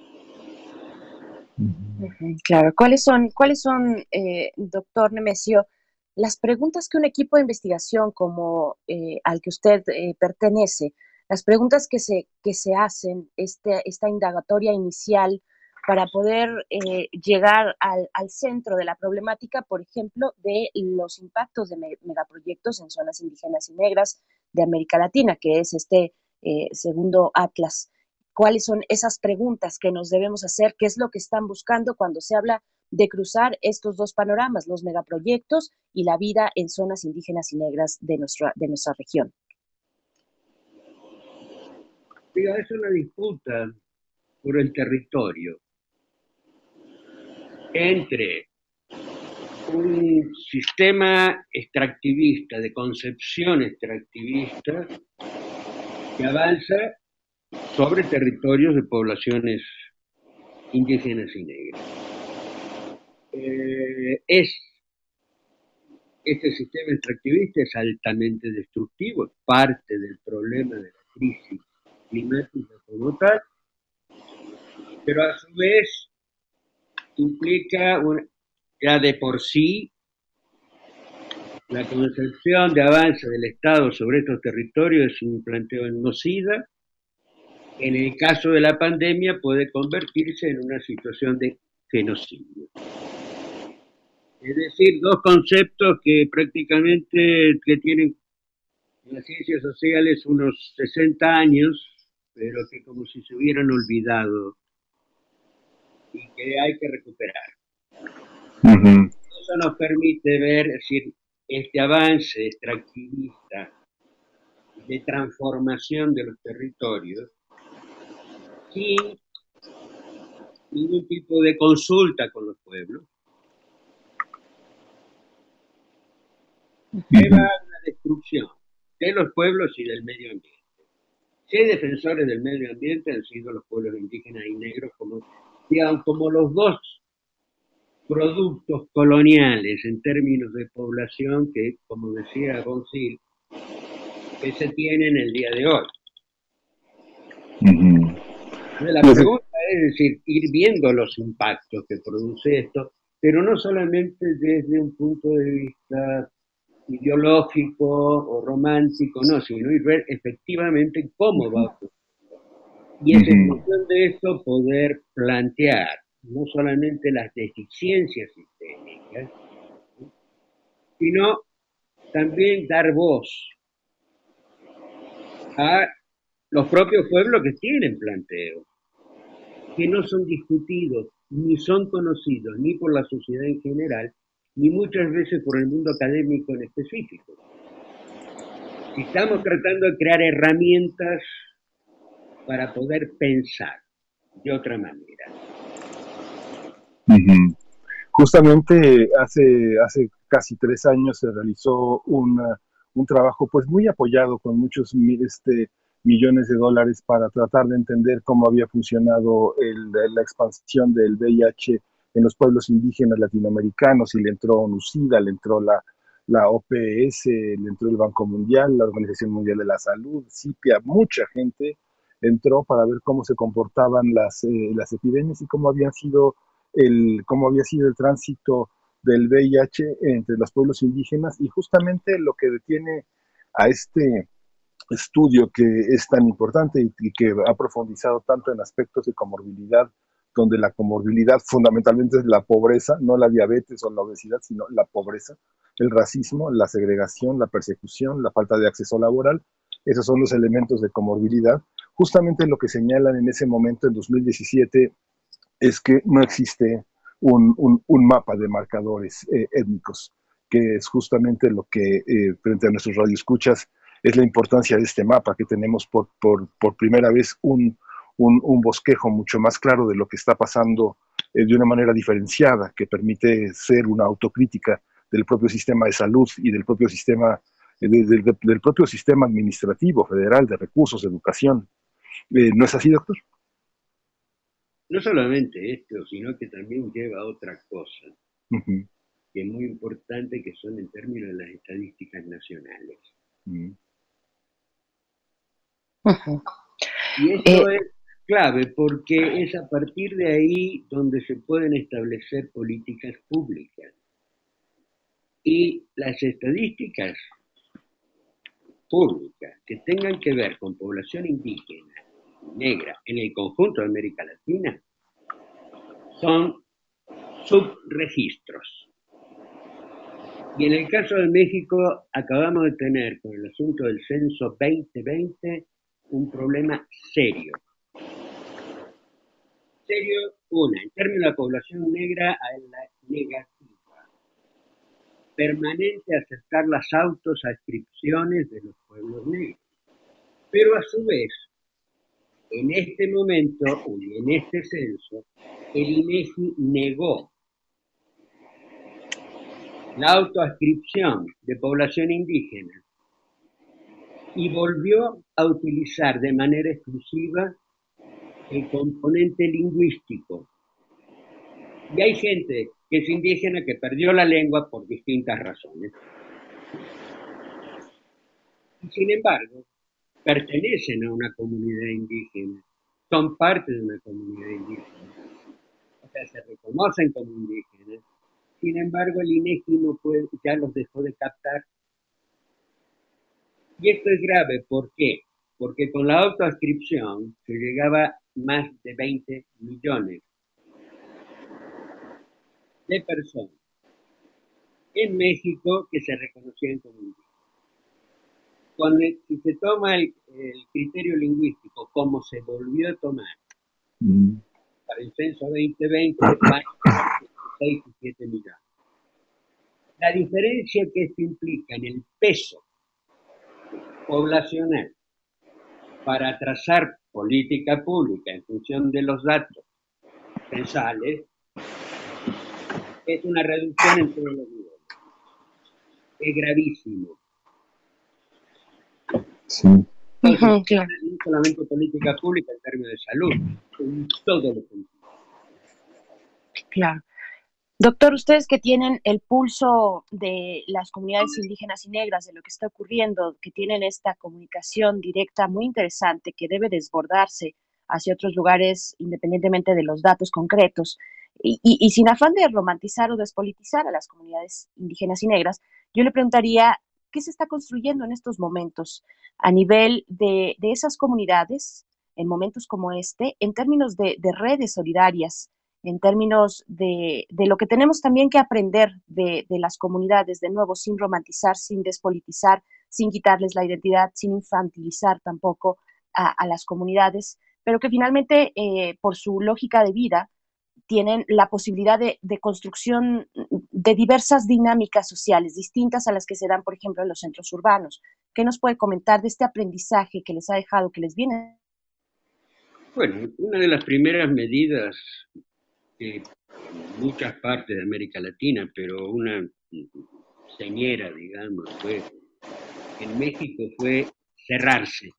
Claro, ¿cuáles son, cuáles son eh, doctor Nemesio, las preguntas que un equipo de investigación como eh, al que usted eh, pertenece, las preguntas que se, que se hacen, este, esta indagatoria inicial para poder llegar al, al, centro de la problemática, por ejemplo, de los impactos de megaproyectos en zonas indígenas y negras de América Latina, que es este segundo atlas cuáles son esas preguntas que nos debemos hacer, qué es lo que están buscando cuando se habla de cruzar estos dos panoramas, los megaproyectos y la vida en zonas indígenas y negras de nuestra, de nuestra región. es una disputa por el territorio entre un sistema extractivista, de concepción extractivista, que avanza sobre territorios de poblaciones indígenas y negras. Eh, es, este sistema extractivista es altamente destructivo, es parte del problema de la crisis climática como tal, pero a su vez implica ya de por sí la concepción de avance del Estado sobre estos territorios es un planteo enocida en el caso de la pandemia puede convertirse en una situación de genocidio. Es decir, dos conceptos que prácticamente que tienen en las ciencias sociales unos 60 años, pero que como si se hubieran olvidado y que hay que recuperar. Eso nos permite ver, es decir, este avance extractivista de transformación de los territorios sin ningún tipo de consulta con los pueblos, lleva a una destrucción de los pueblos y del medio ambiente. Seis defensores del medio ambiente han sido los pueblos indígenas y negros como, como los dos productos coloniales en términos de población que, como decía Gonzil, que se tienen el día de hoy. La pregunta es decir, ir viendo los impactos que produce esto, pero no solamente desde un punto de vista ideológico o romántico, no, sino ir ver efectivamente cómo va a ocurrir. Y es en función de esto poder plantear no solamente las deficiencias sistémicas, sino también dar voz a los propios pueblos que tienen planteo que no son discutidos ni son conocidos ni por la sociedad en general, ni muchas veces por el mundo académico en específico. Estamos tratando de crear herramientas para poder pensar de otra manera. Justamente hace, hace casi tres años se realizó un trabajo pues muy apoyado con muchos este, millones de dólares para tratar de entender cómo había funcionado la expansión del VIH en los pueblos indígenas latinoamericanos y le entró NUCIDA, le entró la, la OPS, le entró el Banco Mundial, la Organización Mundial de la Salud, CIPIA, mucha gente entró para ver cómo se comportaban las, eh, las epidemias y cómo habían sido el, cómo había sido el tránsito del VIH entre los pueblos indígenas. Y justamente lo que detiene a este estudio que es tan importante y, que ha profundizado tanto en aspectos de comorbilidad, donde la comorbilidad fundamentalmente es la pobreza, no la diabetes o la obesidad, sino la pobreza, el racismo, la segregación, la persecución, la falta de acceso laboral, esos son los elementos de comorbilidad. Justamente lo que señalan en ese momento, en 2017, es que no existe un, mapa de marcadores eh, étnicos, que es justamente lo que eh, frente a nuestros radioescuchas es la importancia de este mapa, que tenemos por, por, primera vez un, un, bosquejo mucho más claro de lo que está pasando eh, de una manera diferenciada, que permite ser una autocrítica del propio sistema de salud y del propio sistema, del propio sistema administrativo federal de recursos, de educación. ¿No es así, doctor? no solamente esto, sino que también lleva a otra cosa, que es muy importante, que son en términos de las estadísticas nacionales. Y esto eh, es clave porque es a partir de ahí donde se pueden establecer políticas públicas. Y las estadísticas públicas que tengan que ver con población indígena, negra en el conjunto de América Latina son subregistros. Y en el caso de México acabamos de tener con el asunto del censo 2020 un problema serio. Serio, una, en términos de la población negra, a la negativa. Permanente aceptar las autosascripciones de los pueblos negros. Pero a su vez, en este momento y en este censo, el INEGI negó la autoascripción de población indígena y volvió a utilizar de manera exclusiva el componente lingüístico. Y hay gente que es indígena que perdió la lengua por distintas razones. Sin embargo, pertenecen a una comunidad indígena, son parte de una comunidad indígena, o sea, se reconocen como indígenas, sin embargo el INEGI no puede, ya los dejó de captar. Y esto es grave, ¿por qué? Porque con la autoascripción se llegaba a más de 20 millones de personas en México que se reconocían como indígenas si se toma el, criterio lingüístico como se volvió a tomar mm. para el censo 2020, <coughs> más de 6 y 7 millones. La diferencia que esto implica en el peso poblacional para trazar política pública en función de los datos censales es una reducción en todos los niveles. Es gravísimo. Sí. No solamente política pública en términos de salud, en todo lo Claro. Doctor, ustedes que tienen el pulso de las comunidades indígenas y negras, de lo que está ocurriendo, que tienen esta comunicación directa muy interesante que debe desbordarse hacia otros lugares independientemente de los datos concretos, y, sin afán de romantizar o despolitizar a las comunidades indígenas y negras, yo le preguntaría qué se está construyendo en estos momentos a nivel de, esas comunidades, en momentos como este, en términos de, redes solidarias, en términos de, lo que tenemos también que aprender de, las comunidades, de nuevo, sin romantizar, sin despolitizar, sin quitarles la identidad, sin infantilizar tampoco a, las comunidades, pero que finalmente, eh, por su lógica de vida, tienen la posibilidad de, construcción de diversas dinámicas sociales, distintas a las que se dan, por ejemplo, en los centros urbanos. ¿Qué nos puede comentar de este aprendizaje que les ha dejado, que les viene? Bueno, una de las primeras medidas muchas partes de América Latina, pero una señera, digamos, fue en México fue cerrarse.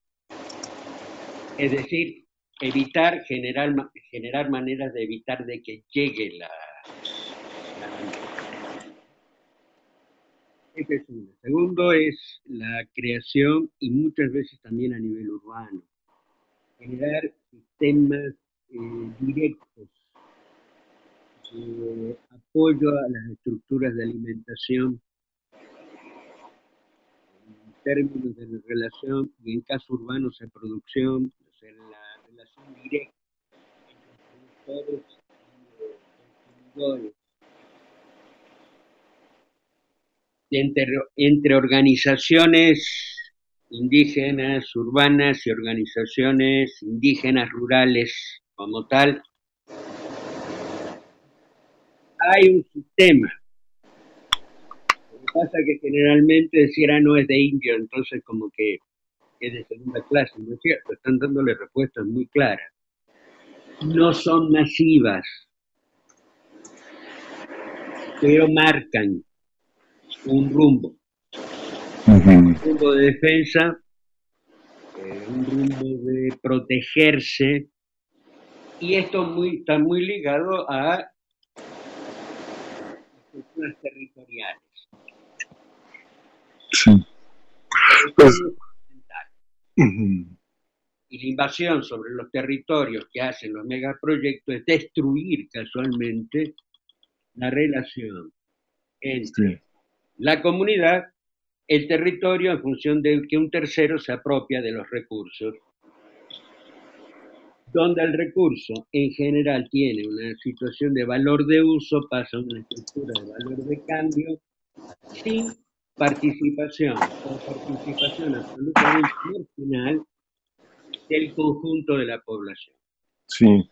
Es decir, evitar, generar, generar maneras de evitar de que llegue la, Este es uno. Segundo es la creación y muchas veces también a nivel urbano. Generar sistemas eh, directos de apoyo a las estructuras de alimentación en términos de relación y en casos urbanos de producción, o la relación directa entre productores y consumidores. Entre, organizaciones indígenas, urbanas y organizaciones indígenas, rurales como tal, hay un sistema. Lo que pasa es que generalmente decir, ah, no es de indio, entonces como que es de segunda clase, no es cierto, están dándole respuestas muy claras. No son masivas, pero marcan un rumbo. Un rumbo de defensa, eh, un rumbo de protegerse, y esto muy, está muy ligado a estructuras territoriales. Sí. Pues, y la invasión sobre los territorios que hacen los megaproyectos es destruir casualmente la relación entre la comunidad, el territorio en función de que un tercero se apropia de los recursos. Donde el recurso en general tiene una situación de valor de uso, pasa a una estructura de valor de cambio sin participación o participación absolutamente marginal del conjunto de la población. Sí,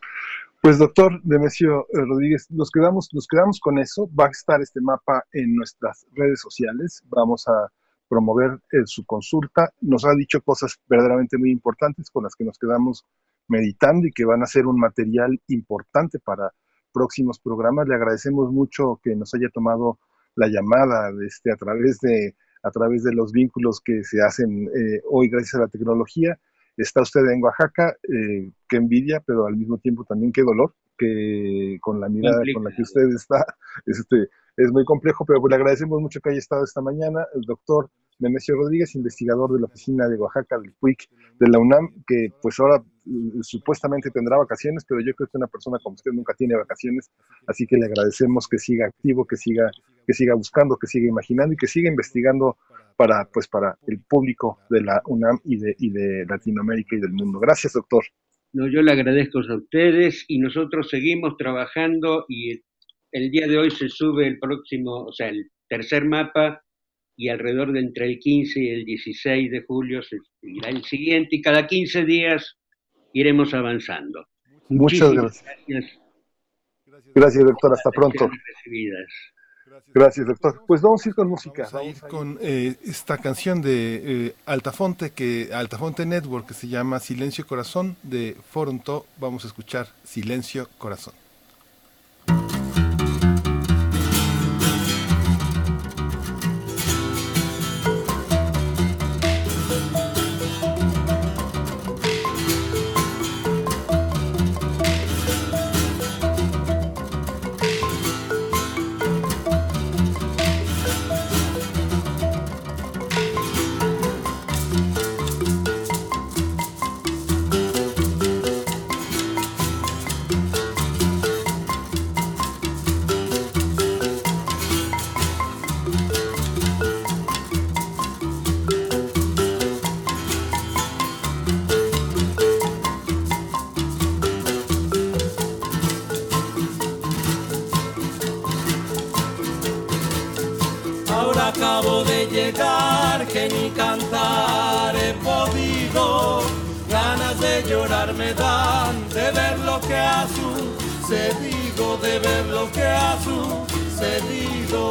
pues doctor Demesio eh, Rodríguez, nos quedamos, nos quedamos con eso. Va a estar este mapa en nuestras redes sociales. Vamos a promover eh, su consulta. Nos ha dicho cosas verdaderamente muy importantes con las que nos quedamos meditando y que van a ser un material importante para próximos programas. Le agradecemos mucho que nos haya tomado la llamada este, a, través de, a través de los vínculos que se hacen eh, hoy gracias a la tecnología. Está usted en Oaxaca, eh, qué envidia, pero al mismo tiempo también qué dolor, que con la mirada con la que usted está, <laughs> este, es muy complejo, pero pues le agradecemos mucho que haya estado esta mañana. El doctor Nemesio Rodríguez, investigador de la oficina de Oaxaca del PUIC de la UNAM, que pues ahora supuestamente tendrá vacaciones, pero yo creo que una persona como usted nunca tiene vacaciones, así que le agradecemos que siga activo, que siga, que siga buscando, que siga imaginando y que siga investigando para, pues, para el público de la UNAM y de, y de Latinoamérica y del mundo. Gracias, doctor. No, yo le agradezco a ustedes y nosotros seguimos trabajando y el día de hoy se sube el próximo, o sea, el tercer mapa y alrededor de entre el 15 y el 16 de julio se seguirá el siguiente y cada 15 días iremos avanzando. Muchas gracias. gracias. Gracias, doctor. Hasta pronto. Recibidas. Gracias, doctor. Pues vamos a ir con música. Vamos a ir con eh, esta canción de eh, Altafonte, que Altafonte Network, que se llama Silencio Corazón, de Foronto. Vamos a escuchar Silencio Corazón. llegar que ni cantar he podido. Ganas de llorar me dan de ver lo que ha sucedido, de ver lo que ha sucedido.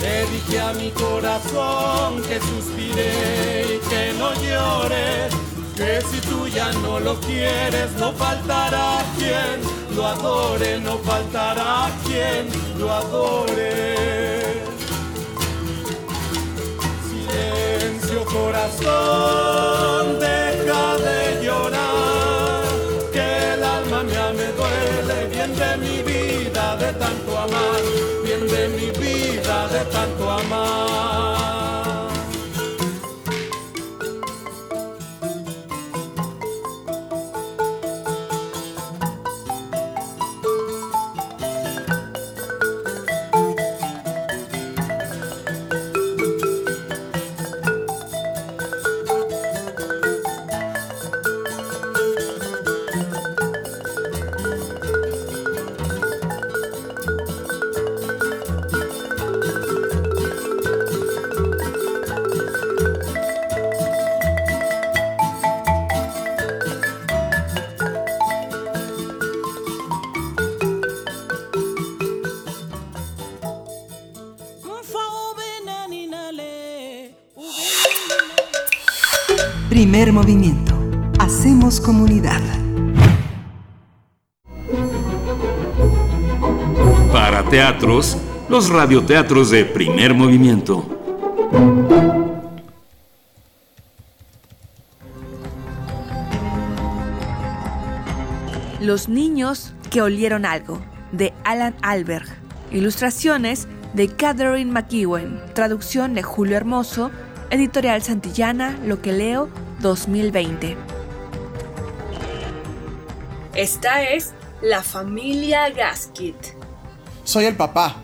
Le dije a mi corazón que suspiré y que no llore, que si tú ya no lo quieres no faltará quien lo adore, no faltará quien lo adore. Silencio corazón, deja de llorar, que el alma mía me duele, bien de mi vida de tanto amar, Primer movimiento. Hacemos comunidad. Para teatros, los radioteatros de primer movimiento. Los niños que olieron algo, de Alan Alberg. Ilustraciones de Catherine McEwen. Traducción de Julio Hermoso. Editorial Santillana, Lo que leo, 2020. Esta es la familia Gaskit. Soy el papá.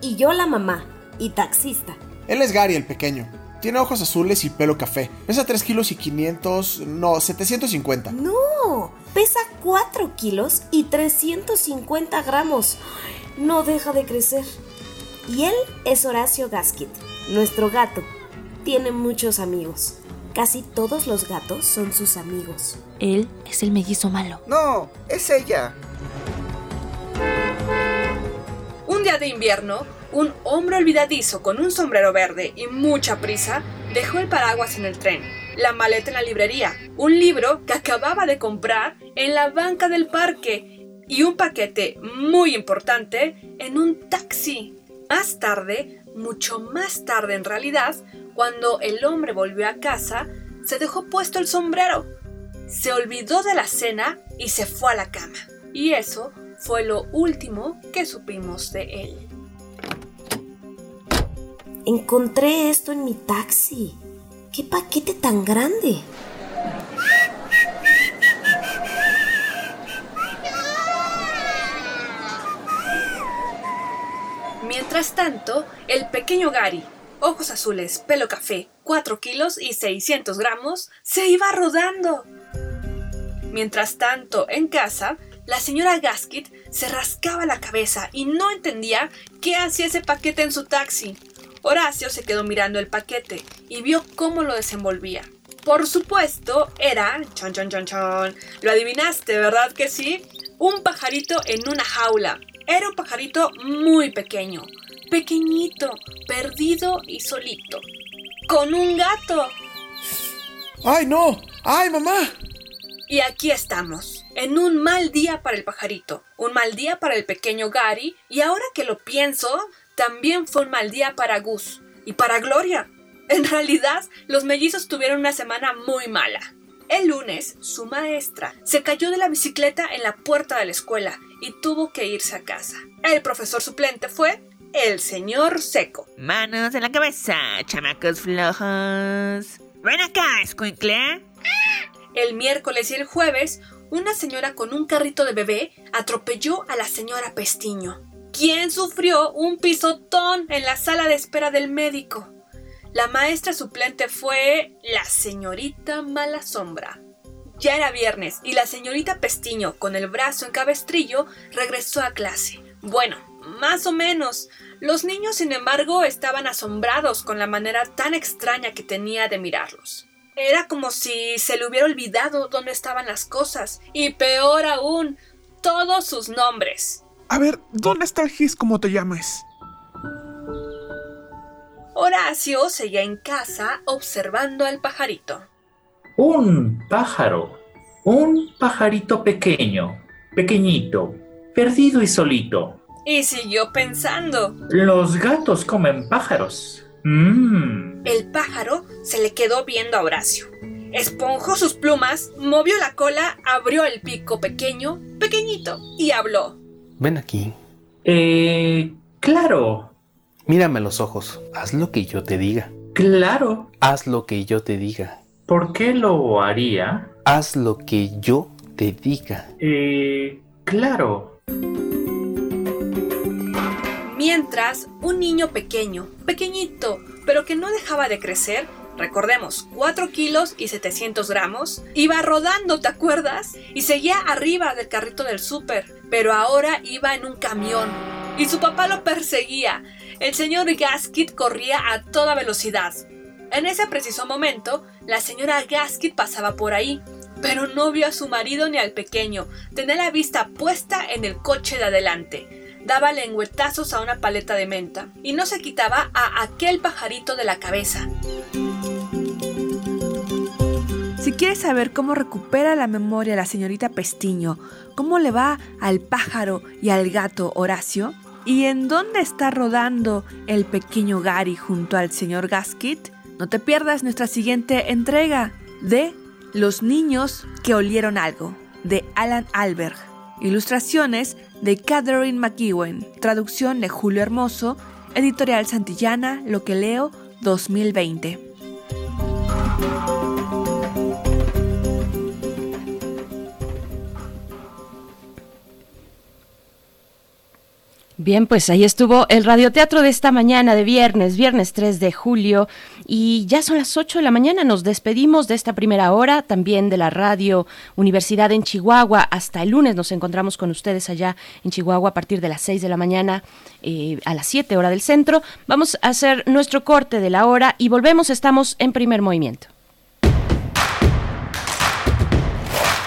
Y yo la mamá, y taxista. Él es Gary, el pequeño. Tiene ojos azules y pelo café. Pesa 3 kilos y 500... No, 750. No, pesa 4 kilos y 350 gramos. No deja de crecer. Y él es Horacio Gaskit, nuestro gato. Tiene muchos amigos. Casi todos los gatos son sus amigos. Él es el mellizo malo. No, es ella. Un día de invierno, un hombre olvidadizo con un sombrero verde y mucha prisa dejó el paraguas en el tren, la maleta en la librería, un libro que acababa de comprar en la banca del parque y un paquete muy importante en un taxi. Más tarde, mucho más tarde en realidad, cuando el hombre volvió a casa, se dejó puesto el sombrero, se olvidó de la cena y se fue a la cama. Y eso fue lo último que supimos de él. Encontré esto en mi taxi. ¿Qué paquete tan grande? Mientras tanto, el pequeño Gary, ojos azules, pelo café, 4 kilos y 600 gramos, se iba rodando. Mientras tanto, en casa, la señora Gaskit se rascaba la cabeza y no entendía qué hacía ese paquete en su taxi. Horacio se quedó mirando el paquete y vio cómo lo desenvolvía. Por supuesto, era... Chon, chon, chon, chon. Lo adivinaste, ¿verdad que sí? Un pajarito en una jaula. Era un pajarito muy pequeño. Pequeñito, perdido y solito. Con un gato. ¡Ay, no! ¡Ay, mamá! Y aquí estamos, en un mal día para el pajarito, un mal día para el pequeño Gary, y ahora que lo pienso, también fue un mal día para Gus y para Gloria. En realidad, los mellizos tuvieron una semana muy mala. El lunes, su maestra se cayó de la bicicleta en la puerta de la escuela y tuvo que irse a casa. El profesor suplente fue el señor Seco. Manos en la cabeza, chamacos flojos. Ven acá, escuincle. El miércoles y el jueves, una señora con un carrito de bebé atropelló a la señora Pestiño, quien sufrió un pisotón en la sala de espera del médico. La maestra suplente fue la señorita Mala Sombra. Ya era viernes y la señorita Pestiño, con el brazo en cabestrillo, regresó a clase. Bueno, más o menos. Los niños, sin embargo, estaban asombrados con la manera tan extraña que tenía de mirarlos. Era como si se le hubiera olvidado dónde estaban las cosas, y peor aún, todos sus nombres. A ver, ¿dónde está el gis como te llames? Horacio seguía en casa observando al pajarito. Un pájaro, un pajarito pequeño, pequeñito, perdido y solito. Y siguió pensando. Los gatos comen pájaros. Mmm. El pájaro se le quedó viendo a Horacio. Esponjó sus plumas, movió la cola, abrió el pico pequeño, pequeñito, y habló. Ven aquí. Eh, claro. Mírame a los ojos. Haz lo que yo te diga. Claro. Haz lo que yo te diga. ¿Por qué lo haría? Haz lo que yo te diga. Eh, claro. Mientras, un niño pequeño, pequeñito, pero que no dejaba de crecer, recordemos, 4 kilos y 700 gramos, iba rodando, ¿te acuerdas? Y seguía arriba del carrito del súper, pero ahora iba en un camión. Y su papá lo perseguía. El señor Gaskit corría a toda velocidad. En ese preciso momento, la señora Gaskit pasaba por ahí, pero no vio a su marido ni al pequeño. Tenía la vista puesta en el coche de adelante daba lengüetazos a una paleta de menta y no se quitaba a aquel pajarito de la cabeza. Si quieres saber cómo recupera la memoria la señorita Pestiño, cómo le va al pájaro y al gato Horacio, y en dónde está rodando el pequeño Gary junto al señor Gaskit, no te pierdas nuestra siguiente entrega de Los niños que olieron algo, de Alan Alberg. Ilustraciones de Catherine McEwen, traducción de Julio Hermoso, editorial Santillana, Lo que leo, 2020. Bien, pues ahí estuvo el radioteatro de esta mañana de viernes, viernes 3 de julio, y ya son las 8 de la mañana, nos despedimos de esta primera hora, también de la radio Universidad en Chihuahua, hasta el lunes nos encontramos con ustedes allá en Chihuahua a partir de las 6 de la mañana eh, a las 7 hora del centro. Vamos a hacer nuestro corte de la hora y volvemos, estamos en primer movimiento.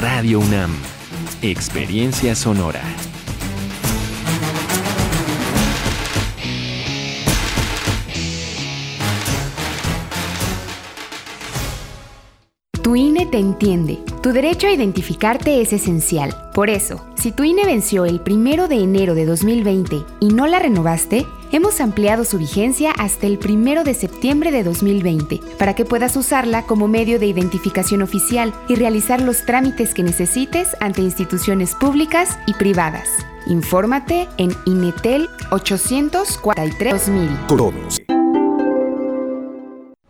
Radio UNAM, Experiencia Sonora. Tu INE te entiende. Tu derecho a identificarte es esencial. Por eso, si tu INE venció el primero de enero de 2020 y no la renovaste, hemos ampliado su vigencia hasta el primero de septiembre de 2020 para que puedas usarla como medio de identificación oficial y realizar los trámites que necesites ante instituciones públicas y privadas. Infórmate en Inetel 843 2000.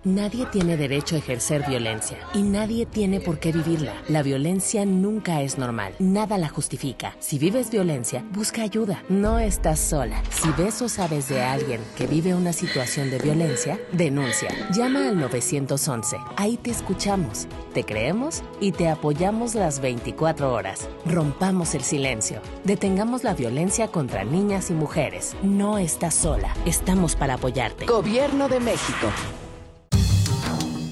Nadie tiene derecho a ejercer violencia y nadie tiene por qué vivirla. La violencia nunca es normal, nada la justifica. Si vives violencia, busca ayuda. No estás sola. Si ves o sabes de alguien que vive una situación de violencia, denuncia. Llama al 911. Ahí te escuchamos, te creemos y te apoyamos las 24 horas. Rompamos el silencio. Detengamos la violencia contra niñas y mujeres. No estás sola. Estamos para apoyarte. Gobierno de México.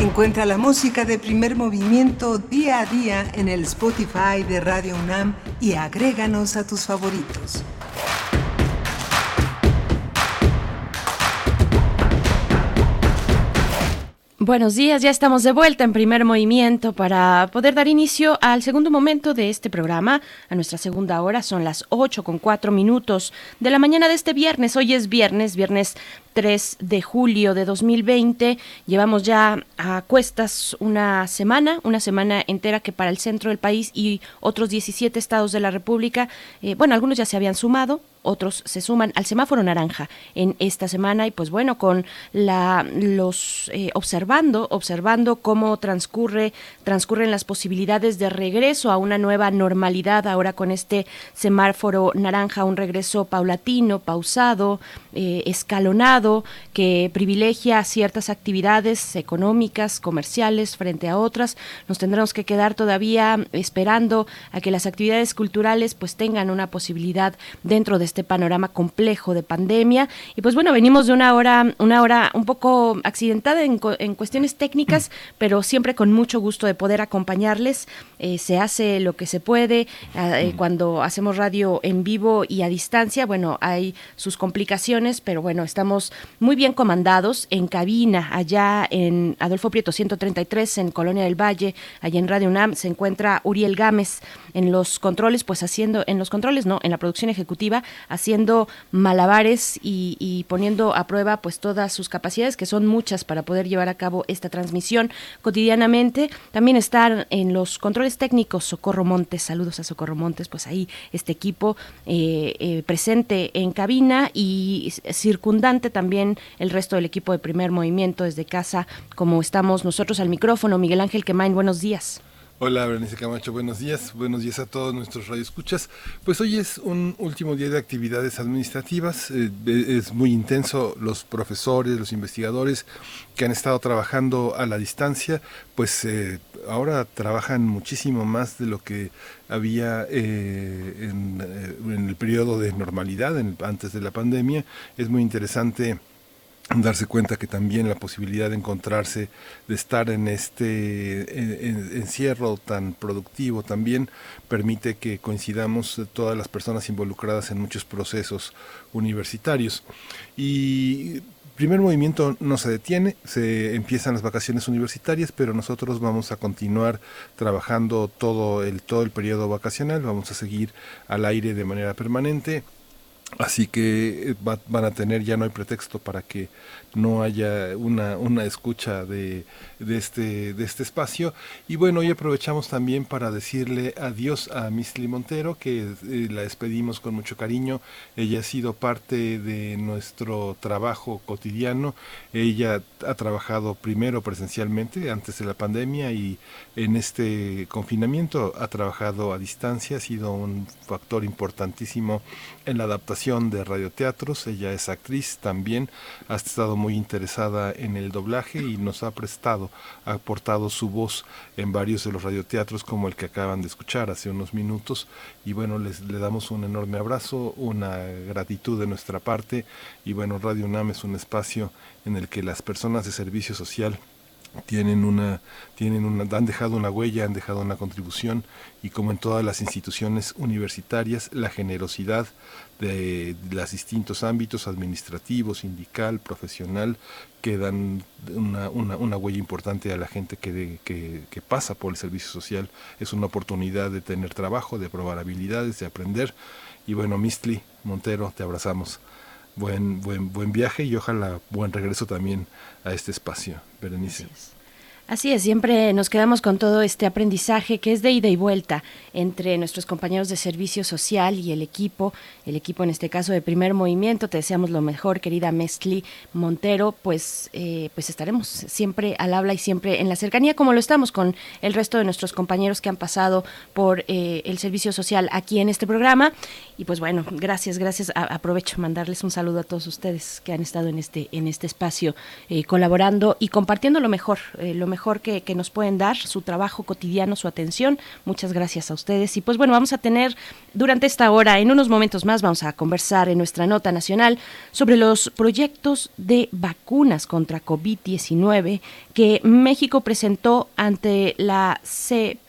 Encuentra la música de primer movimiento día a día en el Spotify de Radio UNAM y agréganos a tus favoritos. Buenos días, ya estamos de vuelta en primer movimiento para poder dar inicio al segundo momento de este programa, a nuestra segunda hora, son las 8 con 4 minutos de la mañana de este viernes, hoy es viernes, viernes 3 de julio de 2020, llevamos ya a cuestas una semana, una semana entera que para el centro del país y otros 17 estados de la República, eh, bueno, algunos ya se habían sumado, otros se suman al semáforo naranja en esta semana y pues bueno con la los eh, observando observando cómo transcurre transcurren las posibilidades de regreso a una nueva normalidad ahora con este semáforo naranja un regreso paulatino pausado eh, escalonado que privilegia ciertas actividades económicas comerciales frente a otras nos tendremos que quedar todavía esperando a que las actividades culturales pues tengan una posibilidad dentro de este panorama complejo de pandemia. Y pues bueno, venimos de una hora, una hora un poco accidentada en, en cuestiones técnicas, pero siempre con mucho gusto de poder acompañarles. Eh, se hace lo que se puede eh, cuando hacemos radio en vivo y a distancia. Bueno, hay sus complicaciones, pero bueno, estamos muy bien comandados en cabina allá en Adolfo Prieto 133 en Colonia del Valle, allá en Radio UNAM se encuentra Uriel Gámez en los controles, pues haciendo en los controles, no, en la producción ejecutiva haciendo malabares y, poniendo a prueba pues todas sus capacidades, que son muchas para poder llevar a cabo esta transmisión cotidianamente. También están en los controles técnicos Socorro Montes, saludos a Socorro Montes, pues ahí este equipo eh, eh, presente en cabina y circundante también el resto del equipo de primer movimiento desde casa, como estamos nosotros al micrófono. Miguel Ángel Quemain, buenos días. Hola, Berenice Camacho, buenos días. Buenos días a todos nuestros radioescuchas. Pues hoy es un último día de actividades administrativas. Eh, es muy intenso. Los profesores, los investigadores que han estado trabajando a la distancia, pues eh, ahora trabajan muchísimo más de lo que había eh, en, en, el periodo de normalidad, en, antes de la pandemia. Es muy interesante darse cuenta que también la posibilidad de encontrarse, de estar en este encierro tan productivo también permite que coincidamos todas las personas involucradas en muchos procesos universitarios. Y primer movimiento no se detiene, se empiezan las vacaciones universitarias, pero nosotros vamos a continuar trabajando todo el, todo el periodo vacacional, vamos a seguir al aire de manera permanente Así que eh, va, van a tener, ya no hay pretexto para que no haya una, una escucha de, de, este, de este espacio. Y bueno, hoy aprovechamos también para decirle adiós a Misli Montero, que eh, la despedimos con mucho cariño. Ella ha sido parte de nuestro trabajo cotidiano. Ella ha trabajado primero presencialmente antes de la pandemia y en este confinamiento ha trabajado a distancia, ha sido un factor importantísimo en la adaptación de radioteatros. Ella es actriz también, ha estado muy interesada en el doblaje y nos ha prestado, ha aportado su voz en varios de los radioteatros como el que acaban de escuchar hace unos minutos. Y bueno, les, le damos un enorme abrazo, una gratitud de nuestra parte. Y bueno, Radio UNAM es un espacio en el que las personas de servicio social tienen una tienen una han dejado una huella han dejado una contribución y como en todas las instituciones universitarias la generosidad de los distintos ámbitos administrativo sindical profesional que dan una, una, una huella importante a la gente que, que, que pasa por el servicio social es una oportunidad de tener trabajo de probar habilidades de aprender y bueno Mistli Montero te abrazamos buen, buen, buen viaje y ojalá buen regreso también a este espacio. Berenice. Así es, siempre nos quedamos con todo este aprendizaje que es de ida y vuelta entre nuestros compañeros de servicio social y el equipo, el equipo en este caso de primer movimiento. Te deseamos lo mejor, querida Mestli Montero, pues, eh, pues estaremos siempre al habla y siempre en la cercanía, como lo estamos con el resto de nuestros compañeros que han pasado por eh, el servicio social aquí en este programa. Y pues bueno, gracias, gracias. Aprovecho mandarles un saludo a todos ustedes que han estado en este, en este espacio eh, colaborando y compartiendo lo mejor, lo mejor mejor que, nos pueden dar, su trabajo cotidiano, su atención. Muchas gracias a ustedes. Y pues bueno, vamos a tener durante esta hora, en unos momentos más, vamos a conversar en nuestra nota nacional sobre los proyectos de vacunas contra COVID-19 que México presentó ante la,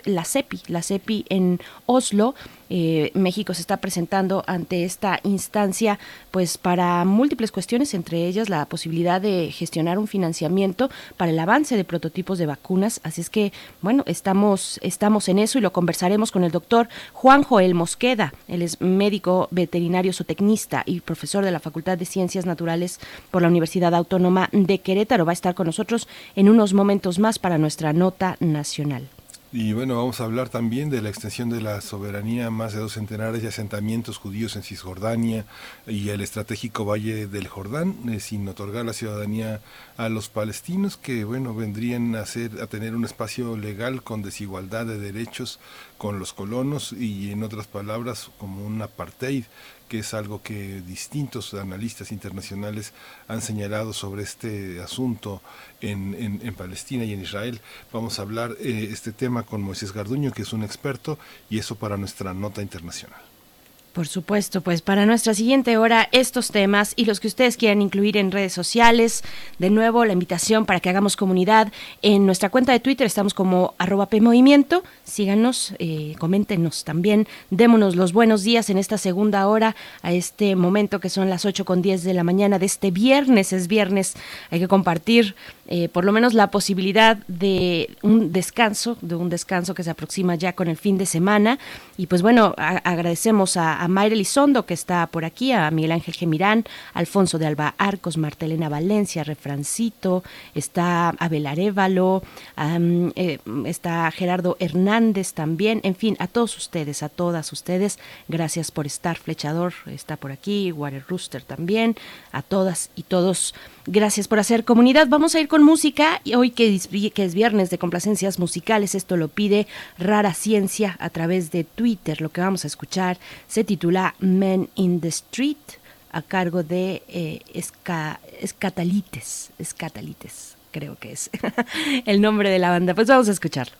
la CEPI, la CEPI en Oslo eh, México se está presentando ante esta instancia pues para múltiples cuestiones, entre ellas la posibilidad de gestionar un financiamiento para el avance de prototipos de vacunas. Así es que, bueno, estamos, estamos en eso y lo conversaremos con el doctor Juan Joel Mosqueda. Él es médico veterinario zootecnista y profesor de la Facultad de Ciencias Naturales por la Universidad Autónoma de Querétaro. Va a estar con nosotros en unos momentos más para nuestra nota nacional. Y bueno, vamos a hablar también de la extensión de la soberanía, más de dos centenares de asentamientos judíos en Cisjordania y el estratégico Valle del Jordán, eh, sin otorgar la ciudadanía a los palestinos que, bueno, vendrían a, ser, a tener un espacio legal con desigualdad de derechos con los colonos y, en otras palabras, como un apartheid que es algo que distintos analistas internacionales han señalado sobre este asunto en, en, Palestina y en Israel. Vamos a hablar eh, este tema con Moisés Garduño, que es un experto, y eso para nuestra nota internacional. Por supuesto, pues para nuestra siguiente hora estos temas y los que ustedes quieran incluir en redes sociales, de nuevo la invitación para que hagamos comunidad en nuestra cuenta de Twitter, estamos como arroba PMovimiento, síganos, eh, coméntenos también, démonos los buenos días en esta segunda hora, a este momento que son las 8 con 10 de la mañana de este viernes, es viernes, hay que compartir eh, por lo menos la posibilidad de un descanso, de un descanso que se aproxima ya con el fin de semana. Y pues bueno, agradecemos a, a Mayra que está por aquí, a Miguel Ángel Gemirán, Alfonso de Alba Arcos, Martelena Valencia, Refrancito, está Abel Arevalo, eh, está Gerardo Hernández también, en fin, a todos ustedes, a todas ustedes, gracias por estar, Flechador está por aquí, Water Rooster también, a todas y todos Gracias por hacer comunidad. Vamos a ir con música y hoy que es, viernes de complacencias musicales, esto lo pide Rara Ciencia a través de Twitter. Lo que vamos a escuchar se titula Men in the Street a cargo de eh, Escatalites, Escatalites, creo que es <laughs> el nombre de la banda. Pues vamos a escucharlo.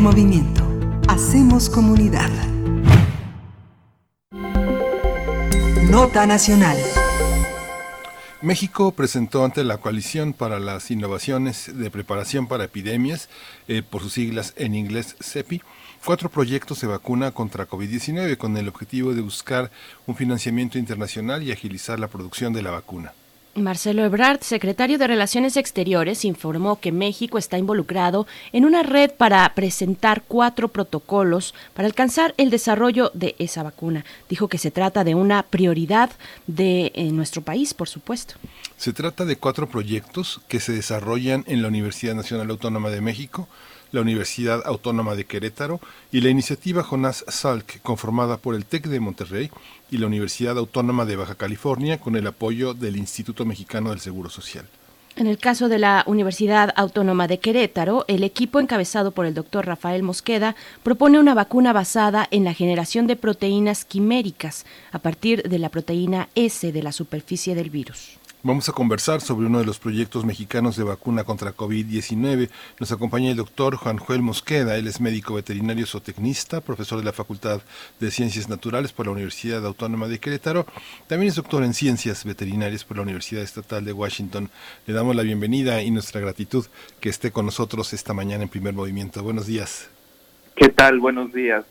Movimiento. Hacemos comunidad. Nota Nacional. México presentó ante la Coalición para las Innovaciones de Preparación para Epidemias, eh, por sus siglas en inglés CEPI, cuatro proyectos de vacuna contra COVID-19 con el objetivo de buscar un financiamiento internacional y agilizar la producción de la vacuna. Marcelo Ebrard, secretario de Relaciones Exteriores, informó que México está involucrado en una red para presentar cuatro protocolos para alcanzar el desarrollo de esa vacuna. Dijo que se trata de una prioridad de nuestro país, por supuesto. Se trata de cuatro proyectos que se desarrollan en la Universidad Nacional Autónoma de México, la Universidad Autónoma de Querétaro y la iniciativa Jonás Salk, conformada por el TEC de Monterrey y la Universidad Autónoma de Baja California con el apoyo del Instituto Mexicano del Seguro Social. En el caso de la Universidad Autónoma de Querétaro, el equipo encabezado por el doctor Rafael Mosqueda propone una vacuna basada en la generación de proteínas quiméricas a partir de la proteína S de la superficie del virus. Vamos a conversar sobre uno de los proyectos mexicanos de vacuna contra COVID-19. Nos acompaña el doctor Juan Joel Mosqueda. Él es médico veterinario zootecnista, profesor de la Facultad de Ciencias Naturales por la Universidad Autónoma de Querétaro. También es doctor en Ciencias Veterinarias por la Universidad Estatal de Washington. Le damos la bienvenida y nuestra gratitud que esté con nosotros esta mañana en primer movimiento. Buenos días. ¿Qué tal? Buenos días.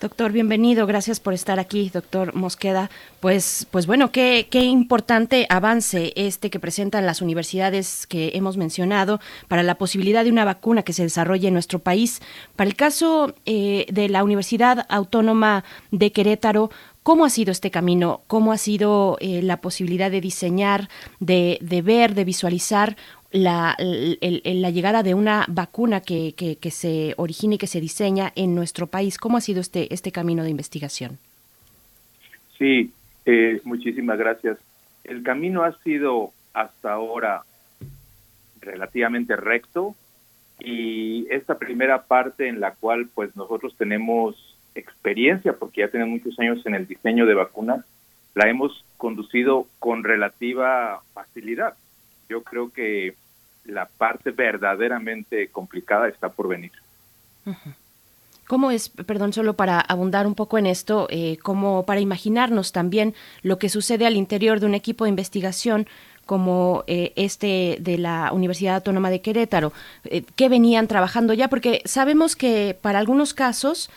Doctor, bienvenido. Gracias por estar aquí, doctor Mosqueda. Pues, pues bueno, qué, qué importante avance este que presentan las universidades que hemos mencionado para la posibilidad de una vacuna que se desarrolle en nuestro país. Para el caso eh, de la Universidad Autónoma de Querétaro, ¿Cómo ha sido este camino? ¿Cómo ha sido eh, la posibilidad de diseñar, de, de, ver, de visualizar la, la llegada de una vacuna que, que, se origina y que se diseña en nuestro país? ¿Cómo ha sido este, este camino de investigación? Sí, eh, muchísimas gracias. El camino ha sido hasta ahora relativamente recto y esta primera parte en la cual pues nosotros tenemos experiencia, porque ya tenemos muchos años en el diseño de vacunas, la hemos conducido con relativa facilidad. Yo creo que la parte verdaderamente complicada está por venir. ¿Cómo es, perdón, solo para abundar un poco en esto, eh, como para imaginarnos también lo que sucede al interior de un equipo de investigación como eh, este de la Universidad Autónoma de Querétaro, eh, que venían trabajando ya? Porque sabemos que para algunos casos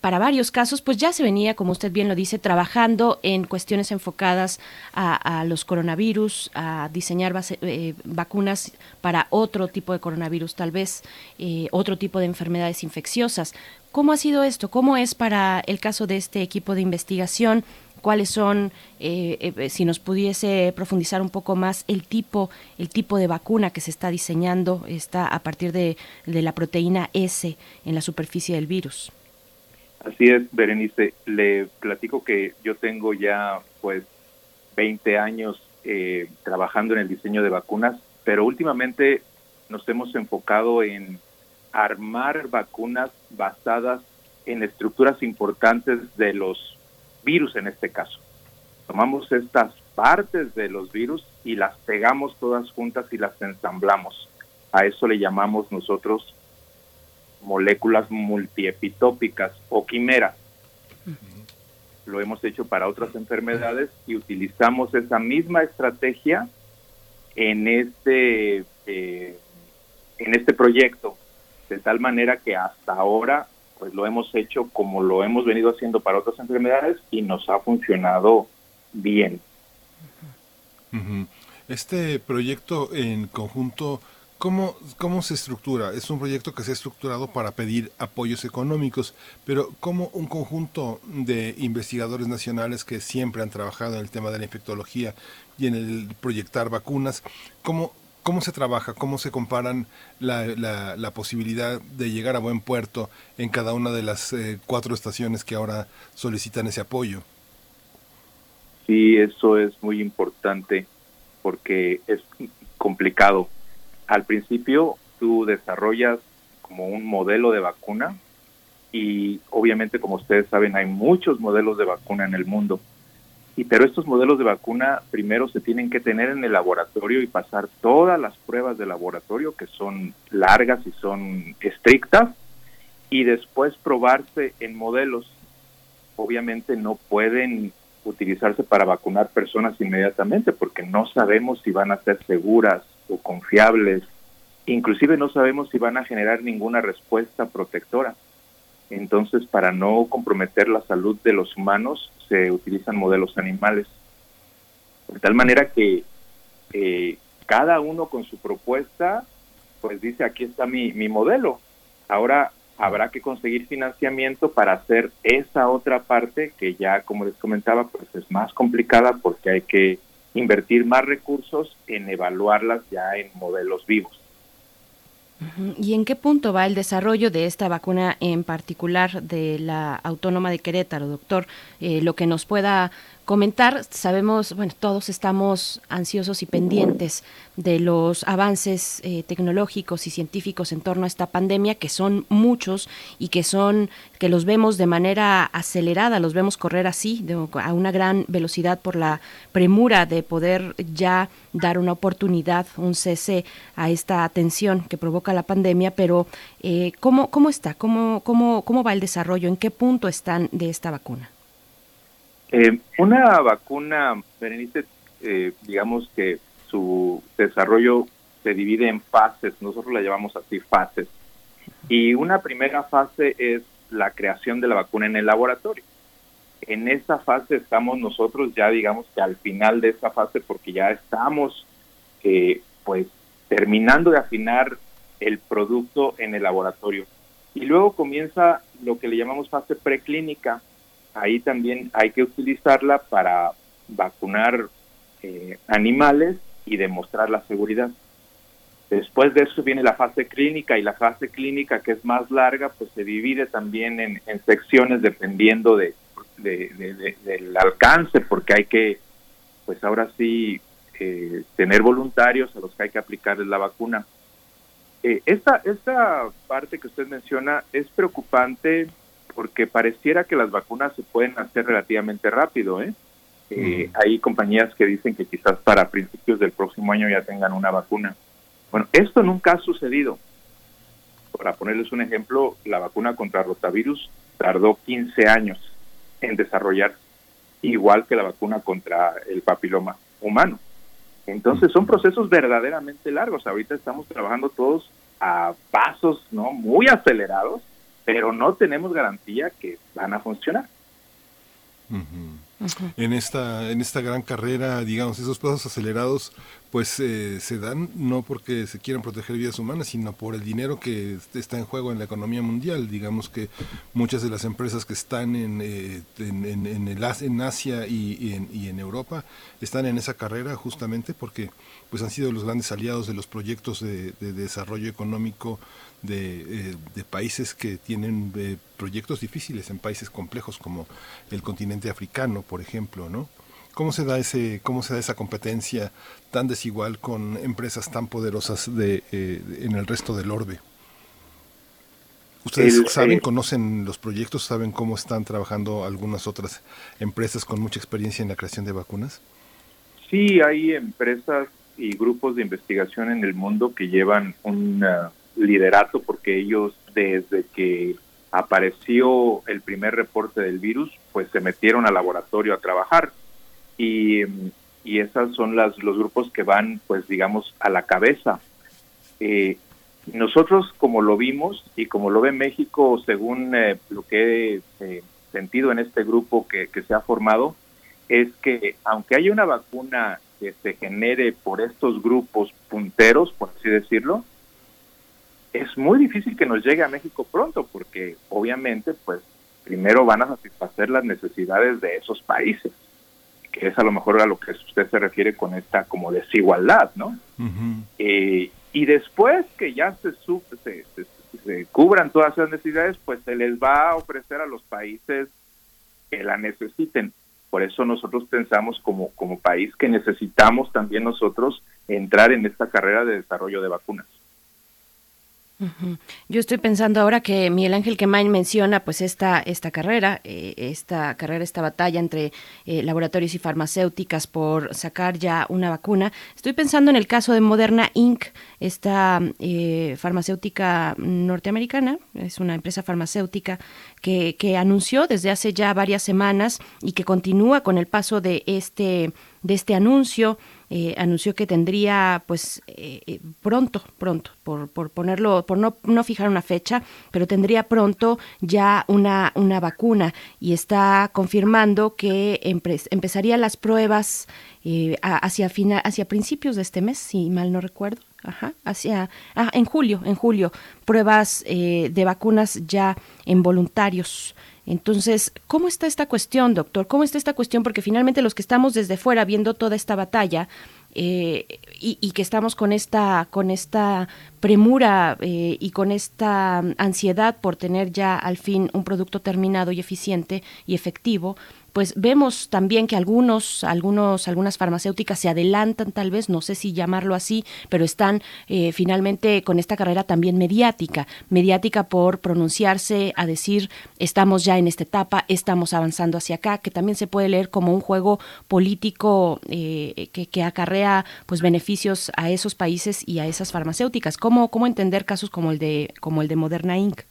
para varios casos, pues ya se venía, como usted bien lo dice, trabajando en cuestiones enfocadas a, los coronavirus, a diseñar eh, vacunas para otro tipo de coronavirus, tal vez eh, otro tipo de enfermedades infecciosas. ¿Cómo ha sido esto? ¿Cómo es para el caso de este equipo de investigación? cuáles son, eh, eh, si nos pudiese profundizar un poco más el tipo, el tipo de vacuna que se está diseñando, está a partir de la proteína S en la superficie del virus. Así es, Berenice. Le platico que yo tengo ya pues 20 años eh, trabajando en el diseño de vacunas, pero últimamente nos hemos enfocado en armar vacunas basadas en estructuras importantes de los virus en este caso. Tomamos estas partes de los virus y las pegamos todas juntas y las ensamblamos. A eso le llamamos nosotros moléculas multiepitópicas o quimeras. Lo hemos hecho para otras enfermedades y utilizamos esa misma estrategia en este eh, en este proyecto de tal manera que hasta ahora pues lo hemos hecho como lo hemos venido haciendo para otras enfermedades y nos ha funcionado bien. Este proyecto en conjunto ¿Cómo, ¿Cómo se estructura? Es un proyecto que se ha estructurado para pedir apoyos económicos, pero ¿cómo un conjunto de investigadores nacionales que siempre han trabajado en el tema de la infectología y en el proyectar vacunas, cómo, cómo se trabaja, cómo se comparan la, la, la posibilidad de llegar a buen puerto en cada una de las eh, cuatro estaciones que ahora solicitan ese apoyo? Sí, eso es muy importante porque es complicado al principio tú desarrollas como un modelo de vacuna y obviamente como ustedes saben hay muchos modelos de vacuna en el mundo. Y pero estos modelos de vacuna primero se tienen que tener en el laboratorio y pasar todas las pruebas de laboratorio que son largas y son estrictas y después probarse en modelos. Obviamente no pueden utilizarse para vacunar personas inmediatamente porque no sabemos si van a ser seguras o confiables, inclusive no sabemos si van a generar ninguna respuesta protectora. Entonces, para no comprometer la salud de los humanos, se utilizan modelos animales. De tal manera que eh, cada uno con su propuesta, pues dice, aquí está mi, mi modelo. Ahora habrá que conseguir financiamiento para hacer esa otra parte que ya, como les comentaba, pues es más complicada porque hay que invertir más recursos en evaluarlas ya en modelos vivos. ¿Y en qué punto va el desarrollo de esta vacuna en particular de la Autónoma de Querétaro, doctor? Eh, lo que nos pueda comentar. Sabemos, bueno, todos estamos ansiosos y pendientes de los avances eh, tecnológicos y científicos en torno a esta pandemia, que son muchos y que son, que los vemos de manera acelerada, los vemos correr así, a una gran velocidad por la premura de poder ya dar una oportunidad, un cese a esta atención que provoca la pandemia, pero eh, ¿cómo, ¿cómo está? ¿Cómo, cómo, ¿Cómo va el desarrollo? ¿En qué punto están de esta vacuna? Eh, una vacuna, Berenice, eh, digamos que su desarrollo se divide en fases, nosotros la llamamos así fases. Y una primera fase es la creación de la vacuna en el laboratorio. En esa fase estamos nosotros ya, digamos que al final de esa fase, porque ya estamos, eh, pues, terminando de afinar el producto en el laboratorio. Y luego comienza lo que le llamamos fase preclínica, ahí también hay que utilizarla para vacunar eh, animales y demostrar la seguridad. Después de eso viene la fase clínica y la fase clínica que es más larga, pues se divide también en, secciones dependiendo de, del alcance, porque hay que, pues ahora sí, eh, tener voluntarios a los que hay que aplicarles la vacuna. Eh, esta, esta parte que usted menciona es preocupante porque pareciera que las vacunas se pueden hacer relativamente rápido. ¿eh? eh hay compañías que dicen que quizás para principios del próximo año ya tengan una vacuna. Bueno, esto nunca ha sucedido. Para ponerles un ejemplo, la vacuna contra rotavirus tardó 15 años en desarrollar, igual que la vacuna contra el papiloma humano. Entonces son procesos verdaderamente largos. Ahorita estamos trabajando todos a pasos no muy acelerados pero no tenemos garantía que van a funcionar. En esta en esta gran carrera, digamos, esos pasos acelerados, pues eh, se dan no porque se quieran proteger vidas humanas, sino por el dinero que está en juego en la economía mundial. Digamos que muchas de las empresas que están en, eh, en, en, en Asia y, en, y en Europa están en esa carrera justamente porque pues han sido los grandes aliados de los proyectos de desarrollo económico de, eh, de países que tienen eh, proyectos difíciles en países complejos como el continente africano, por ejemplo, ¿no? ¿Cómo se da ese, cómo se da esa competencia tan desigual con empresas tan poderosas de, eh, en el resto del orbe? ¿Ustedes saben, conocen los proyectos, saben cómo están trabajando algunas otras empresas con mucha experiencia en la creación de vacunas? Sí, hay empresas y grupos de investigación en el mundo que llevan una liderato porque ellos desde que apareció el primer reporte del virus, pues se metieron al laboratorio a trabajar y, y esas son las, los grupos que van, pues digamos, a la cabeza. Eh, nosotros, como lo vimos y como lo ve México, según eh, lo que he eh, sentido en este grupo que, que se ha formado, es que aunque haya una vacuna que se genere por estos grupos punteros, por así decirlo, es muy difícil que nos llegue a México pronto porque obviamente pues primero van a satisfacer las necesidades de esos países que es a lo mejor a lo que usted se refiere con esta como desigualdad, ¿no? Eh, y después que ya se, se, se, cubran todas esas necesidades, pues se les va a ofrecer a los países que la necesiten. Por eso nosotros pensamos como, como país que necesitamos también nosotros entrar en esta carrera de desarrollo de vacunas. Yo estoy pensando ahora que Miguel Ángel Quemain menciona pues esta, esta carrera, eh, esta carrera, esta batalla entre eh, laboratorios y farmacéuticas por sacar ya una vacuna. Estoy pensando en el caso de Moderna Inc., esta eh, farmacéutica norteamericana, es una empresa farmacéutica que, que anunció desde hace ya varias semanas y que continúa con el paso de este, de este anuncio eh, anunció que tendría pues eh, eh, pronto, pronto, por, por ponerlo, por no, no fijar una fecha, pero tendría pronto ya una, una vacuna y está confirmando que empe- empezaría las pruebas eh, hacia, final, hacia principios de este mes, si mal no recuerdo. Ajá, hacia, ah, en julio, en julio, pruebas eh, de vacunas ya en voluntarios. Entonces, ¿cómo está esta cuestión, doctor? ¿Cómo está esta cuestión? Porque finalmente los que estamos desde fuera viendo toda esta batalla eh, y, y que estamos con esta, con esta premura eh, y con esta ansiedad por tener ya al fin un producto terminado y eficiente y efectivo, pues vemos también que algunos, algunos, algunas farmacéuticas se adelantan tal vez, no sé si llamarlo así, pero están eh, finalmente con esta carrera también mediática, mediática por pronunciarse a decir estamos ya en esta etapa, estamos avanzando hacia acá, que también se puede leer como un juego político eh, que, que acarrea pues beneficios a esos países y a esas farmacéuticas. ¿Cómo, cómo entender casos como el de, como el de Moderna Inc?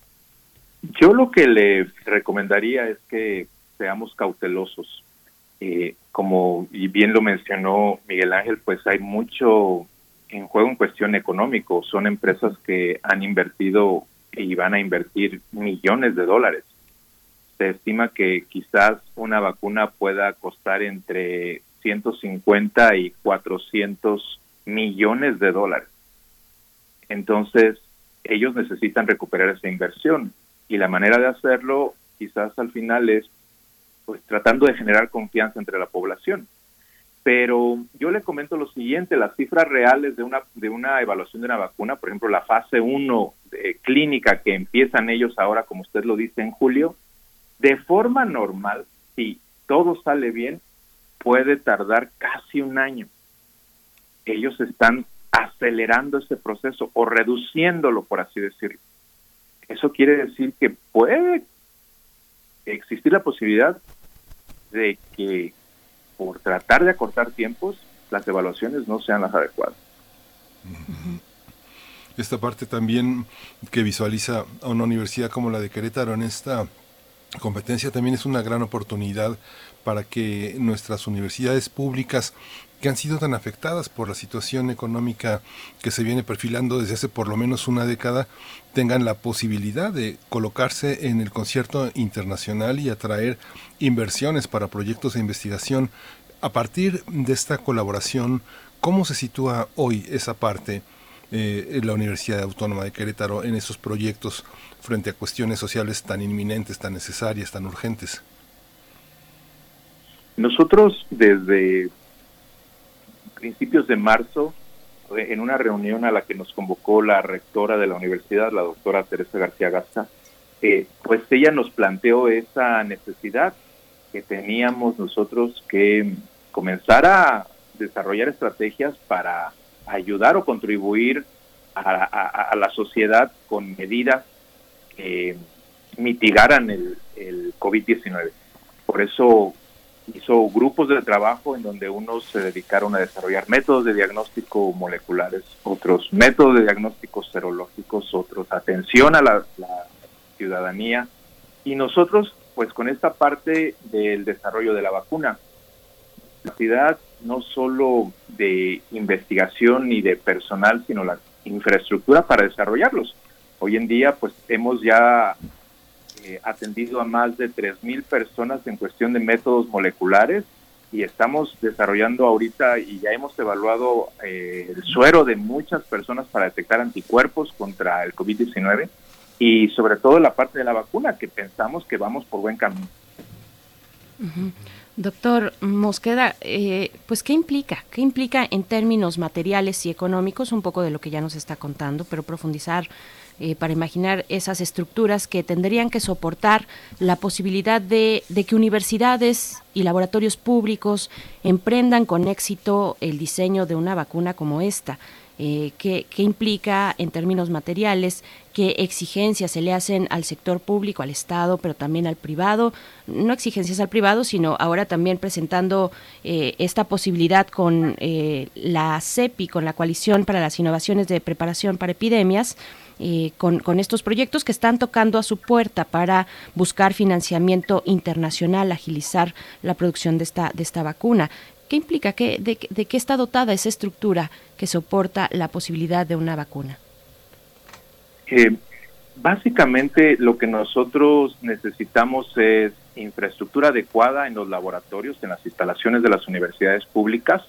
Yo lo que le recomendaría es que seamos cautelosos. Eh, como bien lo mencionó Miguel Ángel, pues hay mucho en juego en cuestión económico. Son empresas que han invertido y van a invertir millones de dólares. Se estima que quizás una vacuna pueda costar entre 150 y 400 millones de dólares. Entonces, ellos necesitan recuperar esa inversión y la manera de hacerlo quizás al final es pues tratando de generar confianza entre la población. Pero yo le comento lo siguiente, las cifras reales de una de una evaluación de una vacuna, por ejemplo, la fase 1 de clínica que empiezan ellos ahora, como usted lo dice en julio, de forma normal, si todo sale bien, puede tardar casi un año. Ellos están acelerando ese proceso o reduciéndolo, por así decirlo. Eso quiere decir que puede existir la posibilidad de que por tratar de acortar tiempos, las evaluaciones no sean las adecuadas. Esta parte también que visualiza a una universidad como la de Querétaro en esta competencia también es una gran oportunidad para que nuestras universidades públicas que han sido tan afectadas por la situación económica que se viene perfilando desde hace por lo menos una década, tengan la posibilidad de colocarse en el concierto internacional y atraer inversiones para proyectos de investigación. A partir de esta colaboración, ¿cómo se sitúa hoy esa parte? eh, la Universidad Autónoma de Querétaro en esos proyectos frente a cuestiones sociales tan inminentes, tan necesarias, tan urgentes? Nosotros desde principios de marzo, en una reunión a la que nos convocó la rectora de la universidad, la doctora Teresa García Gasta, eh, pues ella nos planteó esa necesidad que teníamos nosotros que comenzar a desarrollar estrategias para ayudar o contribuir a la sociedad con medidas que mitigaran el, el COVID-19. Por eso hizo grupos de trabajo en donde unos se dedicaron a desarrollar métodos de diagnóstico moleculares, otros métodos de diagnóstico serológicos, otros atención a la, ciudadanía y nosotros pues con esta parte del desarrollo de la vacuna. No solo de investigación ni de personal, sino la infraestructura para desarrollarlos. Hoy en día pues hemos ya eh, atendido a más de 3.000 personas en cuestión de métodos moleculares y estamos desarrollando ahorita y ya hemos evaluado eh, el suero de muchas personas para detectar anticuerpos contra el COVID-19 y sobre todo la parte de la vacuna que pensamos que vamos por buen camino. Ujú. Doctor Mosqueda, eh, pues ¿qué implica? ¿Qué implica en términos materiales y económicos? Un poco de lo que ya nos está contando, pero profundizar eh, para imaginar esas estructuras que tendrían que soportar la posibilidad de, que universidades y laboratorios públicos emprendan con éxito el diseño de una vacuna como esta. eh, qué, qué implica en términos materiales, qué exigencias se le hacen al sector público, al Estado, pero también al privado. No exigencias al privado, sino ahora también presentando eh, esta posibilidad con eh, la CEPI, con la Coalición para las Innovaciones de Preparación para Epidemias, eh, con, con, estos proyectos que están tocando a su puerta para buscar financiamiento internacional, agilizar la producción de esta, de esta vacuna. ¿Qué implica? ¿Qué, de, ¿De qué está dotada esa estructura que soporta la posibilidad de una vacuna? Eh, básicamente lo que nosotros necesitamos es infraestructura adecuada en los laboratorios, en las instalaciones de las universidades públicas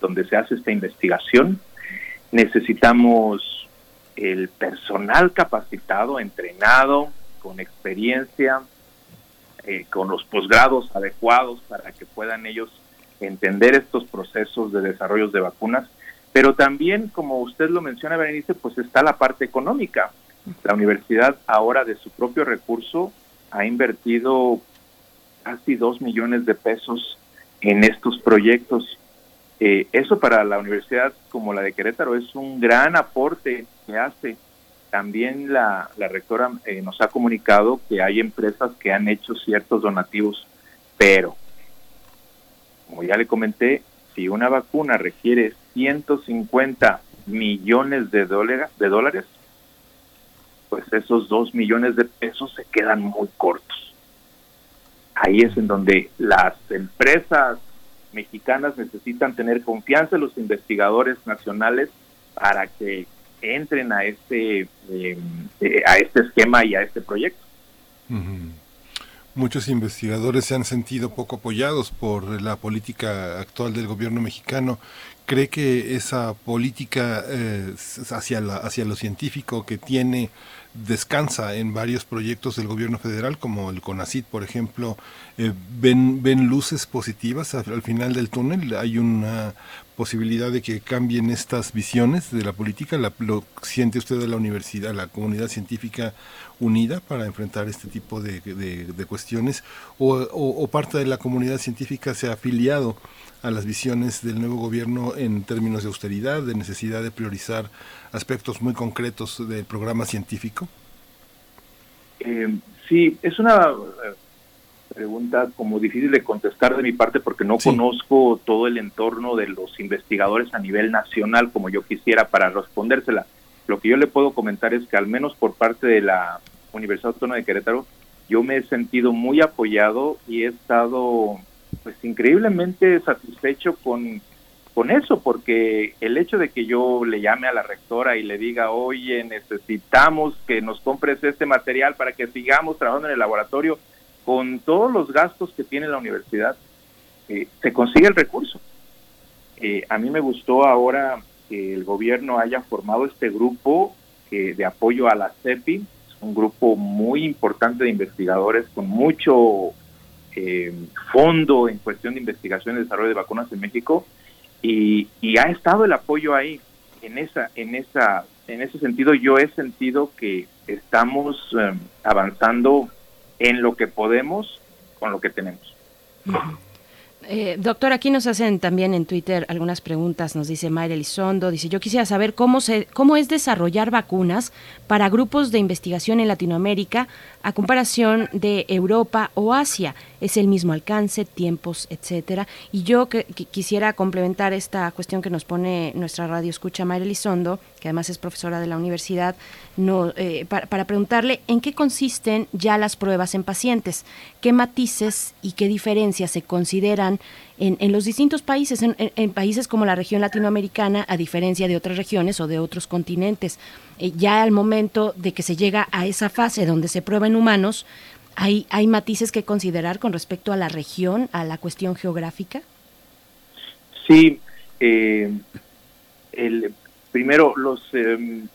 donde se hace esta investigación. Necesitamos el personal capacitado, entrenado, con experiencia, eh, con los posgrados adecuados para que puedan ellos entender estos procesos de desarrollo de vacunas. Pero también, como usted lo menciona, Berenice, pues está la parte económica. La universidad ahora de su propio recurso ha invertido casi dos millones de pesos en estos proyectos. Eh, eso para la universidad como la de Querétaro es un gran aporte que hace. También la, rectora eh, nos ha comunicado que hay empresas que han hecho ciertos donativos, pero, como ya le comenté, si una vacuna requiere 150 millones de, dólares, de dólares, pues esos dos millones de pesos se quedan muy cortos. Ahí es en donde las empresas mexicanas necesitan tener confianza en los investigadores nacionales para que entren a este eh, eh, a este esquema y a este proyecto. Muchos investigadores se han sentido poco apoyados por la política actual del gobierno mexicano. ¿Cree que esa política eh, hacia, la, hacia lo científico que tiene descansa en varios proyectos del gobierno federal, como el CONACIT, por ejemplo, eh, ven, ven luces positivas al, final del túnel. Hay una posibilidad de que cambien estas visiones de la política. La, ¿Lo siente usted de la universidad, la comunidad científica unida para enfrentar este tipo de, de, cuestiones? O, o, parte de la comunidad científica se ha afiliado a las visiones del nuevo gobierno en términos de austeridad, de necesidad de priorizar aspectos muy concretos del programa científico? Eh, sí, es una eh, pregunta como difícil de contestar de mi parte porque no conozco todo el entorno de los investigadores a nivel nacional como yo quisiera para respondérsela. Lo que yo le puedo comentar es que al menos por parte de la Universidad Autónoma de Querétaro, yo me he sentido muy apoyado y he estado pues increíblemente satisfecho con con eso, porque el hecho de que yo le llame a la rectora y le diga, oye, necesitamos que nos compres este material para que sigamos trabajando en el laboratorio, con todos los gastos que tiene la universidad, eh, se consigue el recurso. Eh, a mí me gustó ahora que el gobierno haya formado este grupo eh, de apoyo a la CEPI, un grupo muy importante de investigadores con mucho fondo en cuestión de investigación y desarrollo de vacunas en México, y, ha estado el apoyo ahí en esa en esa en ese sentido yo he sentido que estamos em, avanzando en lo que podemos con lo que tenemos eh, doctor, aquí nos hacen también en Twitter algunas preguntas. Nos dice Mayra Elizondo, dice, yo quisiera saber cómo, se, cómo es desarrollar vacunas para grupos de investigación en Latinoamérica a comparación de Europa o Asia. Es el mismo alcance, tiempos, etcétera. Y yo que, quisiera complementar esta cuestión que nos pone nuestra radio escucha Mayra Elizondo, que además es profesora de la universidad, eh, para, preguntarle en qué consisten ya las pruebas en pacientes, qué matices y qué diferencias se consideran en, los distintos países, en, países como la región latinoamericana, a diferencia de otras regiones o de otros continentes. Eh, ya al momento de que se llega a esa fase donde se prueba en humanos, ¿hay, ¿hay matices que considerar con respecto a la región, a la cuestión geográfica? Sí, eh, el, primero, los em,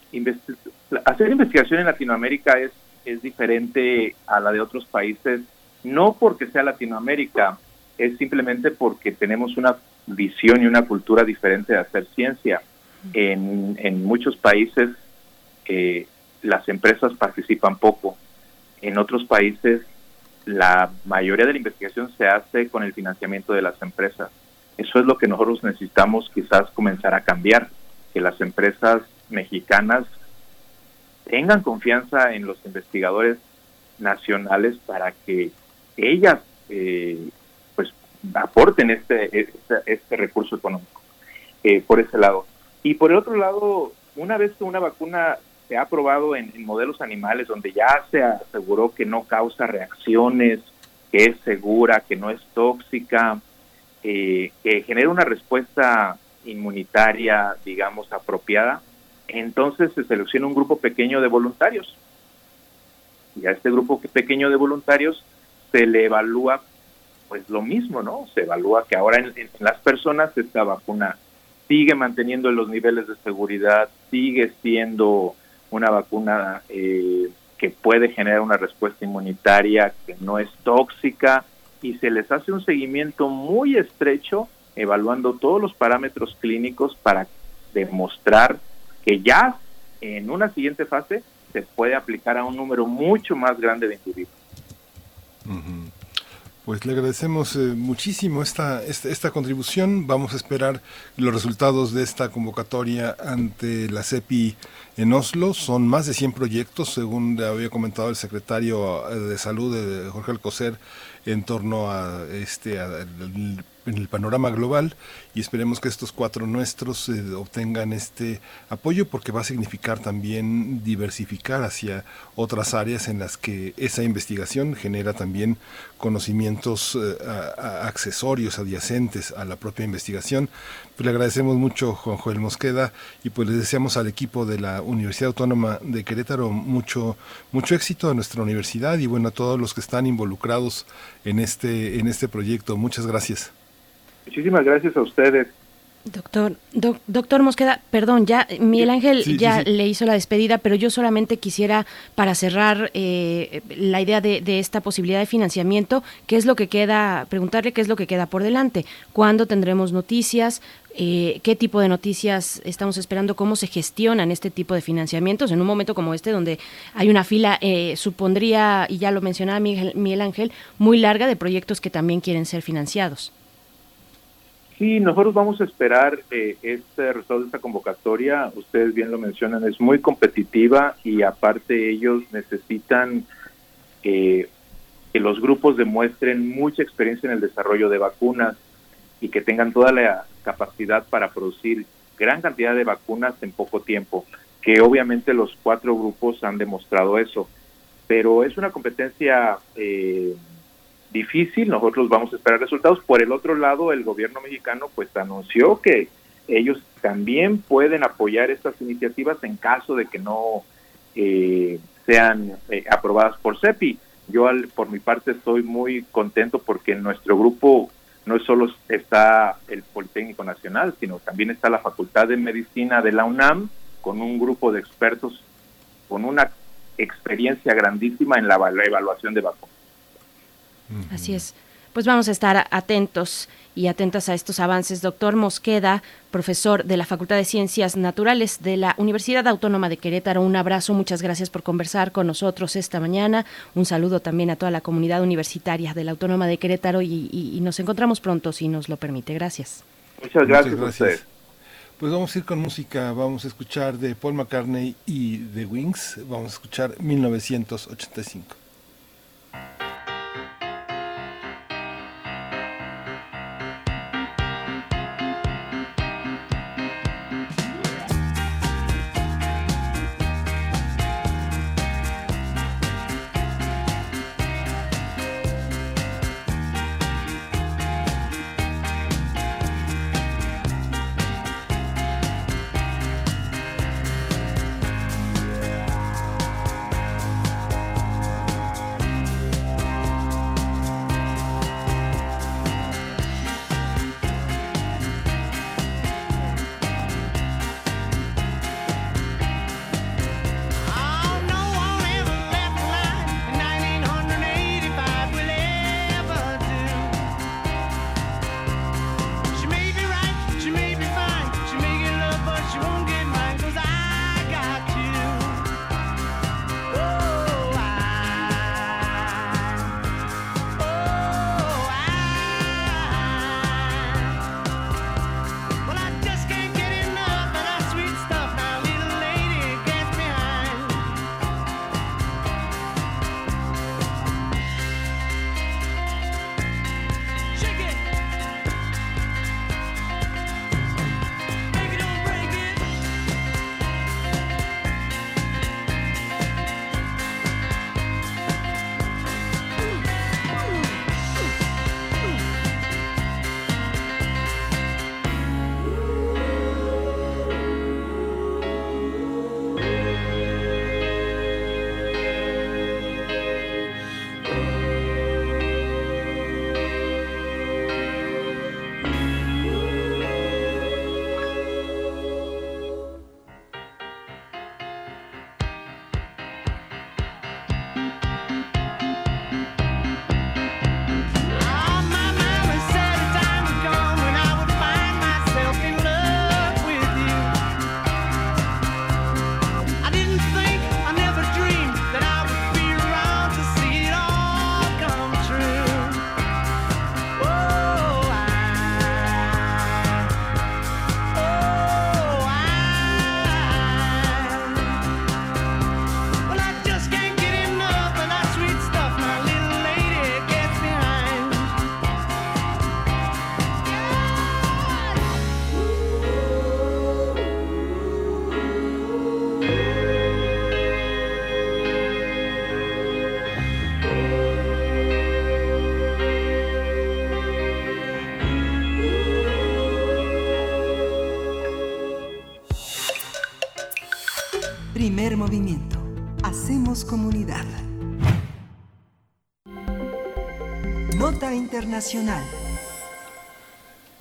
hacer investigación en Latinoamérica es, es diferente a la de otros países, no porque sea Latinoamérica, es simplemente porque tenemos una visión y una cultura diferente de hacer ciencia. En, en muchos países eh, las empresas participan poco. En otros países la mayoría de la investigación se hace con el financiamiento de las empresas. Eso es lo que nosotros necesitamos quizás comenzar a cambiar. que las empresas mexicanas tengan confianza en los investigadores nacionales para que ellas eh, pues aporten este, este, este recurso económico eh, por ese lado. Y por el otro lado, una vez que una vacuna se ha probado en, modelos animales donde ya se aseguró que no causa reacciones, que es segura, que no es tóxica, eh, que genera una respuesta inmunitaria, digamos, apropiada, entonces se selecciona un grupo pequeño de voluntarios. Y a este grupo pequeño de voluntarios se le evalúa pues lo mismo, ¿no? Se evalúa que ahora en las personas esta vacuna sigue manteniendo los niveles de seguridad, sigue siendo una vacuna eh, que puede generar una respuesta inmunitaria que no es tóxica y se les hace un seguimiento muy estrecho evaluando todos los parámetros clínicos para demostrar que ya en una siguiente fase se puede aplicar a un número mucho más grande de individuos. Pues le agradecemos eh, muchísimo esta, esta, esta contribución. Vamos a esperar los resultados de esta convocatoria ante la CEPI en Oslo. Son más de 100 proyectos, según había comentado el secretario eh, de Salud, de Jorge Alcocer, en torno a este en el panorama global y esperemos que estos cuatro nuestros eh, obtengan este apoyo porque va a significar también diversificar hacia otras áreas en las que esa investigación genera también conocimientos eh, accesorios adyacentes a la propia investigación. Pues le agradecemos mucho Juan Joel Mosqueda y pues le deseamos al equipo de la Universidad Autónoma de Querétaro mucho mucho éxito a nuestra universidad y bueno a todos los que están involucrados en este en este proyecto. Muchas gracias. Muchísimas gracias a ustedes. Doctor, doc- doctor Mosqueda, perdón, ya Miguel Ángel Sí, sí, ya sí. le hizo la despedida, pero yo solamente quisiera, para cerrar eh, la idea de, de esta posibilidad de financiamiento, ¿qué es lo que queda, preguntarle qué es lo que queda por delante? ¿Cuándo tendremos noticias? Eh, ¿Qué tipo de noticias estamos esperando? ¿Cómo se gestionan este tipo de financiamientos en un momento como este, donde hay una fila, eh, supondría, y ya lo mencionaba Miguel, Miguel Ángel, muy larga de proyectos que también quieren ser financiados? Sí, nosotros vamos a esperar eh, este resultado de esta convocatoria. Ustedes bien lo mencionan, es muy competitiva y aparte ellos necesitan eh, que los grupos demuestren mucha experiencia en el desarrollo de vacunas y que tengan toda la capacidad para producir gran cantidad de vacunas en poco tiempo, que obviamente los cuatro grupos han demostrado eso. Pero es una competencia eh, difícil, nosotros vamos a esperar resultados. Por el otro lado, el gobierno mexicano pues anunció que ellos también pueden apoyar estas iniciativas en caso de que no eh, sean eh, aprobadas por CEPI. Yo al- por mi parte estoy muy contento porque en nuestro grupo no solo está el Politécnico Nacional, sino también está la Facultad de Medicina de la UNAM con un grupo de expertos con una experiencia grandísima en la eva- evaluación de vacunas. Así es. Pues vamos a estar atentos y atentas a estos avances. Doctor Mosqueda, profesor de la Facultad de Ciencias Naturales de la Universidad Autónoma de Querétaro, un abrazo, muchas gracias por conversar con nosotros esta mañana. Un saludo también a toda la comunidad universitaria de la Autónoma de Querétaro y, y- y nos encontramos pronto, si nos lo permite. Gracias. Muchas gracias, a ustedes. Pues vamos a ir con música, vamos a escuchar de Paul McCartney y The Wings, vamos a escuchar 1985.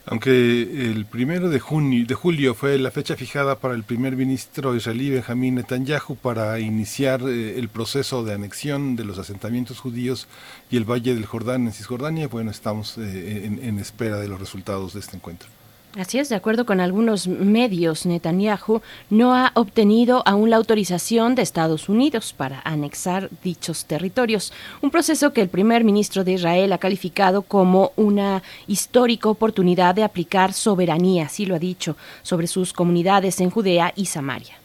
Aunque el primero de, junio, de julio fue la fecha fijada para el primer ministro israelí Benjamín Netanyahu para iniciar eh, el proceso de anexión de los asentamientos judíos y el Valle del Jordán en Cisjordania, bueno, estamos eh, en espera de los resultados de este encuentro. Así es, de acuerdo con algunos medios, Netanyahu no ha obtenido aún la autorización de Estados Unidos para anexar dichos territorios, un proceso que el primer ministro de Israel ha calificado como una histórica oportunidad de aplicar soberanía, así lo ha dicho, sobre sus comunidades en Judea y Samaria.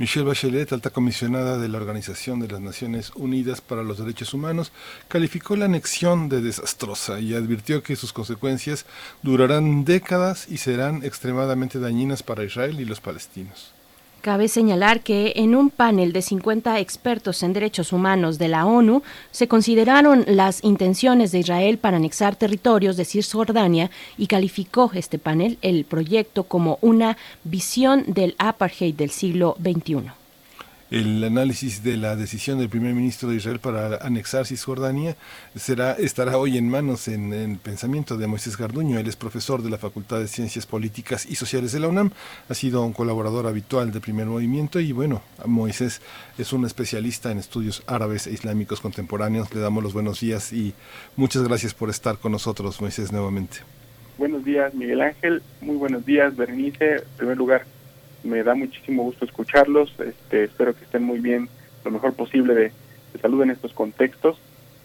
Michelle Bachelet, alta comisionada de la Organización de las Naciones Unidas para los Derechos Humanos, calificó la anexión de desastrosa y advirtió que sus consecuencias durarán décadas y serán extremadamente dañinas para Israel y los palestinos. Cabe señalar que en un panel de 50 expertos en derechos humanos de la ONU se consideraron las intenciones de Israel para anexar territorios de Cisjordania y calificó este panel el proyecto como una visión del apartheid del siglo XXI. El análisis de la decisión del primer ministro de Israel para anexar Cisjordania será, estará hoy en manos en, el pensamiento de Moisés Garduño. Él es profesor de la Facultad de Ciencias Políticas y Sociales de la UNAM. Ha sido un colaborador habitual del primer movimiento y bueno, Moisés es un especialista en estudios árabes e islámicos contemporáneos. Le damos los buenos días y muchas gracias por estar con nosotros, Moisés, nuevamente. Buenos días, Miguel Ángel. Muy buenos días, Berenice. En primer lugar, me da muchísimo gusto escucharlos. Este, espero que estén muy bien, lo mejor posible de, de salud en estos contextos.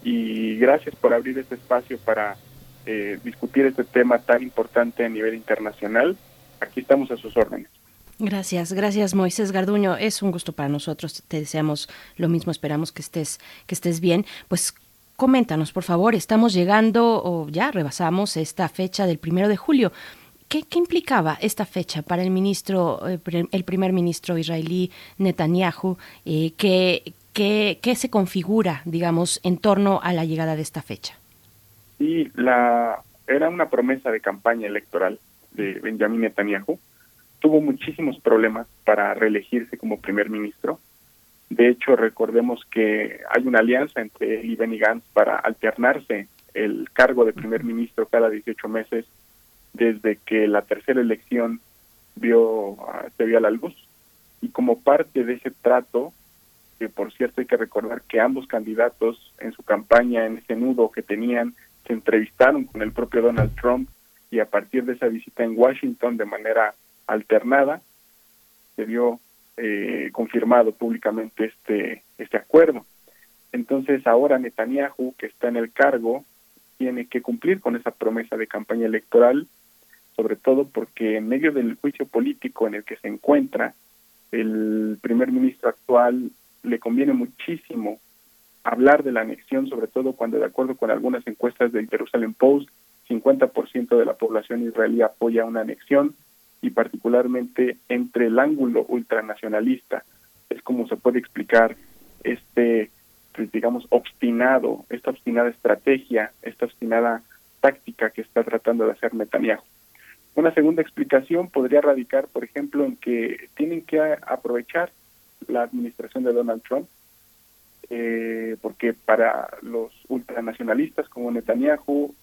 Y gracias por abrir este espacio para eh, discutir este tema tan importante a nivel internacional. Aquí estamos a sus órdenes. Gracias, gracias Moisés Garduño. Es un gusto para nosotros. Te deseamos lo mismo. Esperamos que estés, que estés bien. Pues coméntanos, por favor. Estamos llegando o ya rebasamos esta fecha del primero de julio. ¿Qué, ¿Qué, implicaba esta fecha para el ministro, eh, el primer ministro israelí Netanyahu? Eh, ¿qué, qué, qué, se configura, digamos, en torno a la llegada de esta fecha? Sí, la, era una promesa de campaña electoral de Benjamin Netanyahu. Tuvo muchísimos problemas para reelegirse como primer ministro. De hecho, recordemos que hay una alianza entre él y Benny Gantz para alternarse el cargo de primer ministro cada 18 meses desde que la tercera elección vio se vio a la luz. Y como parte de ese trato que por cierto hay que recordar que ambos candidatos en su campaña en ese nudo que tenían se entrevistaron con el propio Donald Trump y a partir de esa visita en Washington de manera alternada se vio eh, confirmado públicamente este este acuerdo. Entonces ahora Netanyahu que está en el cargo tiene que cumplir con esa promesa de campaña electoral sobre todo porque en medio del juicio político en el que se encuentra, el primer ministro actual le conviene muchísimo hablar de la anexión, sobre todo cuando, de acuerdo con algunas encuestas del Jerusalem Post, 50% de la población israelí apoya una anexión y particularmente entre el ángulo ultranacionalista. Es como se puede explicar este, pues, digamos, obstinado, esta obstinada estrategia, esta obstinada táctica que está tratando de hacer Netanyahu. Una segunda explicación podría radicar, por ejemplo, en que tienen que aprovechar la administración de Donald Trump, eh, porque para los ultranacionalistas como Netanyahu,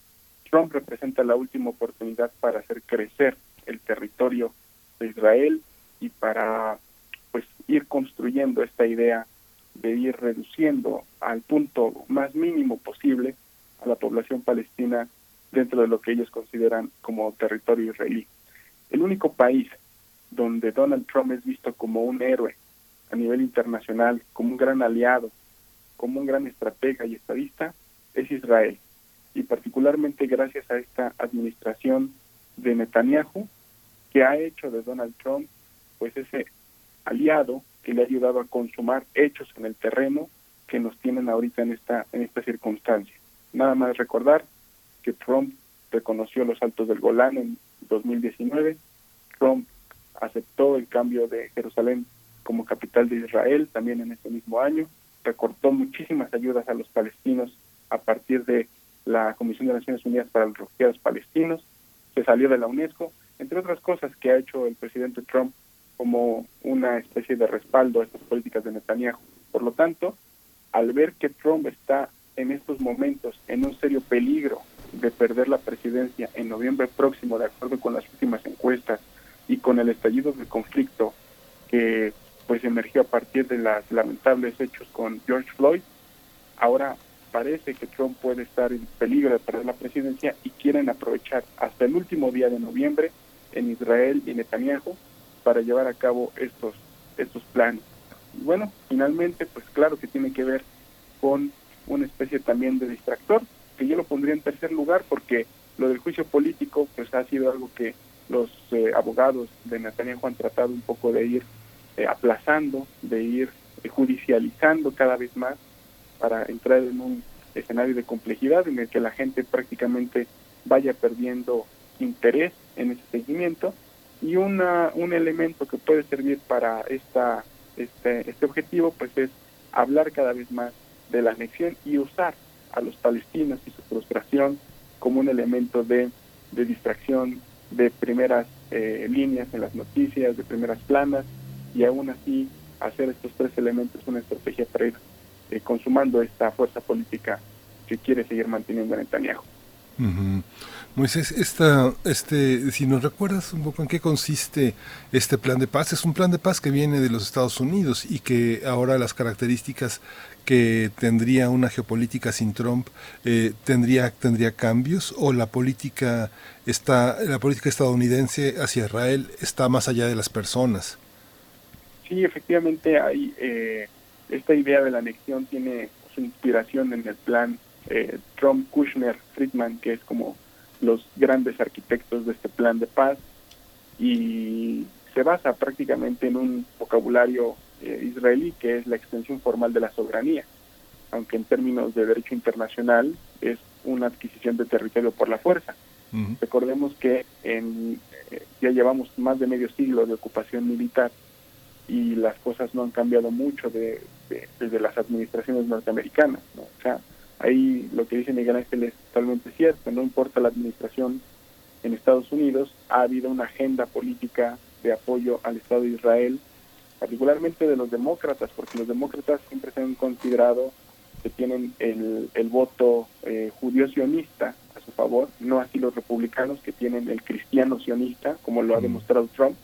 Trump representa la última oportunidad para hacer crecer el territorio de Israel y para pues ir construyendo esta idea de ir reduciendo al punto más mínimo posible a la población palestina dentro de lo que ellos consideran como territorio israelí. El único país donde Donald Trump es visto como un héroe a nivel internacional, como un gran aliado, como un gran estratega y estadista, es Israel. Y particularmente gracias a esta administración de Netanyahu, que ha hecho de Donald Trump pues ese aliado que le ha ayudado a consumar hechos en el terreno que nos tienen ahorita en esta en esta circunstancia. Nada más recordar que Trump reconoció los altos del Golán en 2019. Trump aceptó el cambio de Jerusalén como capital de Israel también en ese mismo año. Recortó muchísimas ayudas a los palestinos a partir de la Comisión de Naciones Unidas para los Refugiados Palestinos. Se salió de la UNESCO, entre otras cosas que ha hecho el presidente Trump como una especie de respaldo a estas políticas de Netanyahu. Por lo tanto, al ver que Trump está en estos momentos en un serio peligro de perder la presidencia en noviembre próximo, de acuerdo con las últimas encuestas y con el estallido del conflicto que pues emergió a partir de los lamentables hechos con George Floyd, ahora parece que Trump puede estar en peligro de perder la presidencia y quieren aprovechar hasta el último día de noviembre en Israel y Netanyahu para llevar a cabo estos estos planes. Y bueno, finalmente, pues claro que tiene que ver con una especie también de distractor, que yo lo pondría en tercer lugar porque lo del juicio político pues ha sido algo que los eh, abogados de Netanyahu han tratado un poco de ir eh, aplazando, de ir eh, judicializando cada vez más para entrar en un escenario de complejidad en el que la gente prácticamente vaya perdiendo interés en ese seguimiento. Y una, un elemento que puede servir para esta, este, este objetivo pues es hablar cada vez más de la anexión y usar a los palestinos y su frustración como un elemento de, distracción de primeras eh, líneas en las noticias, de primeras planas, y aún así hacer estos tres elementos una estrategia para ir eh, consumando esta fuerza política que quiere seguir manteniendo Netanyahu. Ujú. Moisés, esta, este, si nos recuerdas un poco en qué consiste este plan de paz, es un plan de paz que viene de los Estados Unidos y que ahora las características que tendría una geopolítica sin Trump eh, tendría tendría cambios o la política está la política estadounidense hacia Israel está más allá de las personas. Sí, efectivamente hay eh, esta idea de la anexión tiene su inspiración en el plan eh, Trump, Kushner, Friedman, que es como los grandes arquitectos de este plan de paz y se basa prácticamente en un vocabulario eh, israelí que es la extensión formal de la soberanía, aunque en términos de derecho internacional es una adquisición de territorio por la fuerza. Recordemos que en, eh, ya llevamos más de medio siglo de ocupación militar y las cosas no han cambiado mucho de, de- desde las administraciones norteamericanas. ¿no? O sea, ahí lo que dice Miguel Ángel es totalmente cierto, no importa la administración en Estados Unidos, ha habido una agenda política de apoyo al Estado de Israel, particularmente de los demócratas, porque los demócratas siempre se han considerado que tienen el, el voto eh, judío sionista a su favor, no así los republicanos que tienen el cristiano sionista, como lo ha demostrado Trump,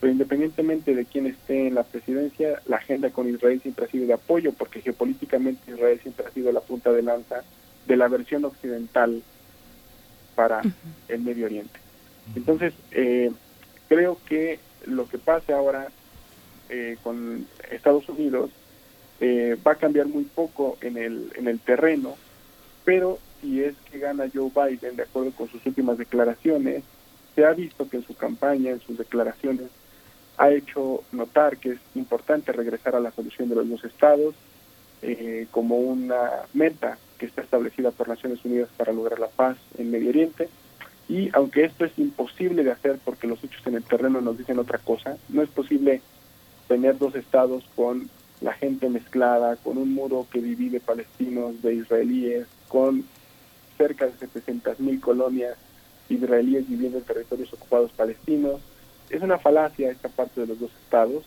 pero independientemente de quién esté en la presidencia, la agenda con Israel siempre ha sido de apoyo, porque geopolíticamente Israel siempre ha sido la punta de lanza de la versión occidental para el Medio Oriente. Entonces, eh, creo que lo que pase ahora eh, con Estados Unidos eh, va a cambiar muy poco en el, en el terreno, pero si es que gana Joe Biden, de acuerdo con sus últimas declaraciones, se ha visto que en su campaña, en sus declaraciones, ha hecho notar que es importante regresar a la solución de los dos estados eh, como una meta que está establecida por Naciones Unidas para lograr la paz en Medio Oriente. Y aunque esto es imposible de hacer porque los hechos en el terreno nos dicen otra cosa, no es posible tener dos estados con la gente mezclada, con un muro que divide palestinos de israelíes, con cerca de 700 mil colonias israelíes viviendo en territorios ocupados palestinos. Es una falacia esta parte de los dos estados,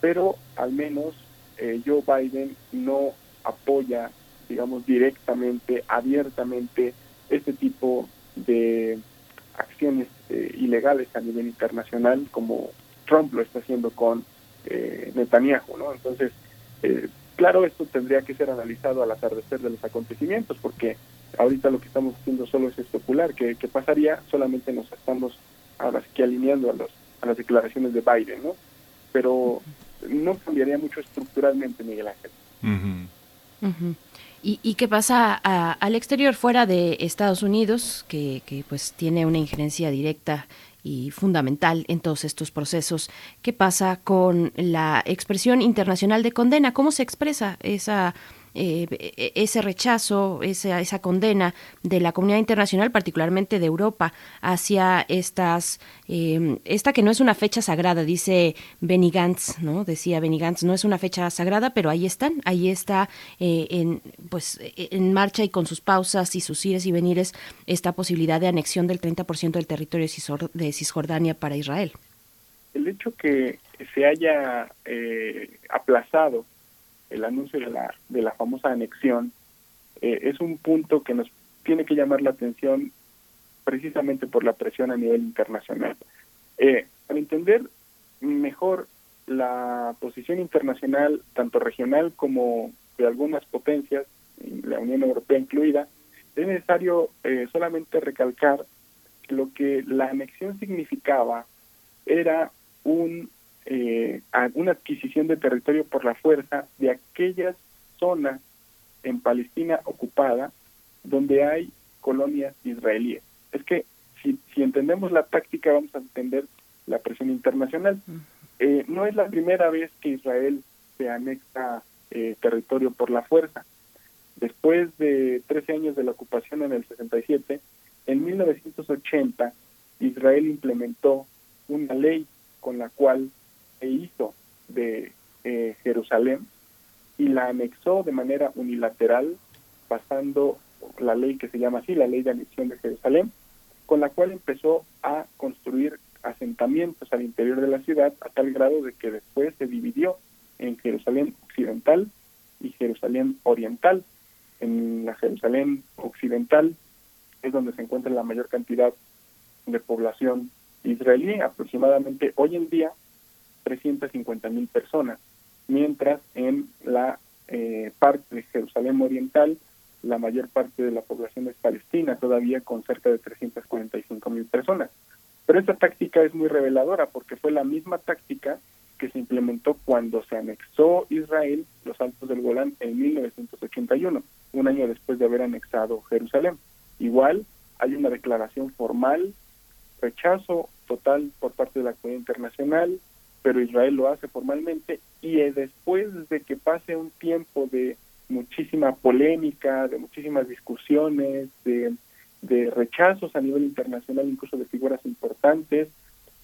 pero al menos eh, Joe Biden no apoya, digamos, directamente, abiertamente, este tipo de acciones eh, ilegales a nivel internacional como Trump lo está haciendo con eh, Netanyahu, ¿no? Entonces, eh, claro, esto tendría que ser analizado al atardecer de los acontecimientos, porque ahorita lo que estamos haciendo solo es especular, que, que pasaría, solamente nos estamos ahora sí que alineando a, los, a las declaraciones de Biden, ¿no? Pero no cambiaría mucho estructuralmente, Miguel Ángel. ¿Y, y qué pasa a- al exterior, fuera de Estados Unidos, que, que, pues tiene una injerencia directa y fundamental en todos estos procesos? ¿Qué pasa con la expresión internacional de condena? ¿Cómo se expresa esa eh, e- ese rechazo, esa, esa condena de la comunidad internacional, particularmente de Europa, hacia estas, eh, esta que no es una fecha sagrada, dice Benny Gantz, ¿no? Decía Benny Gantz, no es una fecha sagrada, pero ahí están, ahí está eh, en, pues, en marcha y con sus pausas y sus ires y venires esta posibilidad de anexión del 30% del territorio de Cisjordania para Israel. el hecho que se haya eh, aplazado el anuncio de la, de la famosa anexión eh, es un punto que nos tiene que llamar la atención precisamente por la presión a nivel internacional. Eh, para entender mejor la posición internacional, tanto regional como de algunas potencias, la Unión Europea incluida, es necesario eh, solamente recalcar que lo que la anexión significaba era un, eh, una adquisición de territorio por la fuerza de aquellas zonas en Palestina ocupada donde hay colonias israelíes. Es que si, si entendemos la táctica vamos a entender la presión internacional. Eh, no es la primera vez que Israel se anexa eh, territorio por la fuerza. Después de 13 años de la ocupación en el 67, en 1980 Israel implementó una ley con la cual se hizo de eh, Jerusalén y la anexó de manera unilateral, pasando la ley que se llama así, la ley de anexión de Jerusalén, con la cual empezó a construir asentamientos al interior de la ciudad a tal grado de que después se dividió en Jerusalén occidental y Jerusalén oriental. En la Jerusalén occidental es donde se encuentra la mayor cantidad de población israelí, aproximadamente hoy en día 350 mil personas, mientras en la eh, parte de Jerusalén oriental la mayor parte de la población es palestina, todavía con cerca de 345 mil personas. Pero esta táctica es muy reveladora porque fue la misma táctica que se implementó cuando se anexó Israel los Altos del Golán en 1981, un año después de haber anexado Jerusalén. Igual hay una declaración formal, rechazo total por parte de la comunidad internacional, pero Israel lo hace formalmente y después de que pase un tiempo de muchísima polémica, de muchísimas discusiones, de rechazos a nivel internacional, incluso de figuras importantes,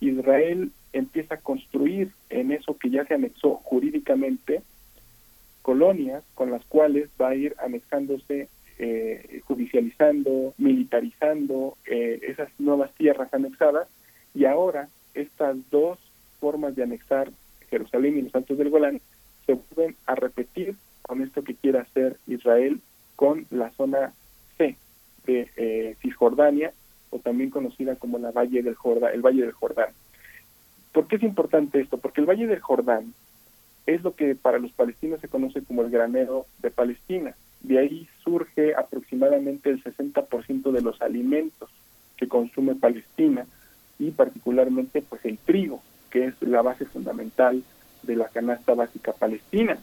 Israel empieza a construir en eso que ya se anexó jurídicamente colonias con las cuales va a ir anexándose, eh, judicializando, militarizando eh, esas nuevas tierras anexadas. Y ahora estas dos formas de anexar Jerusalén y los Altos del Golán se vuelven a repetir con esto que quiere hacer Israel con la zona C, de eh, Cisjordania, o también conocida como la Valle del Jordán, el Valle del Jordán. ¿Por qué es importante esto? Porque el Valle del Jordán es lo que para los palestinos se conoce como el granero de Palestina. De ahí surge aproximadamente el 60% de los alimentos que consume Palestina y particularmente pues el trigo, que es la base fundamental de la canasta básica palestina.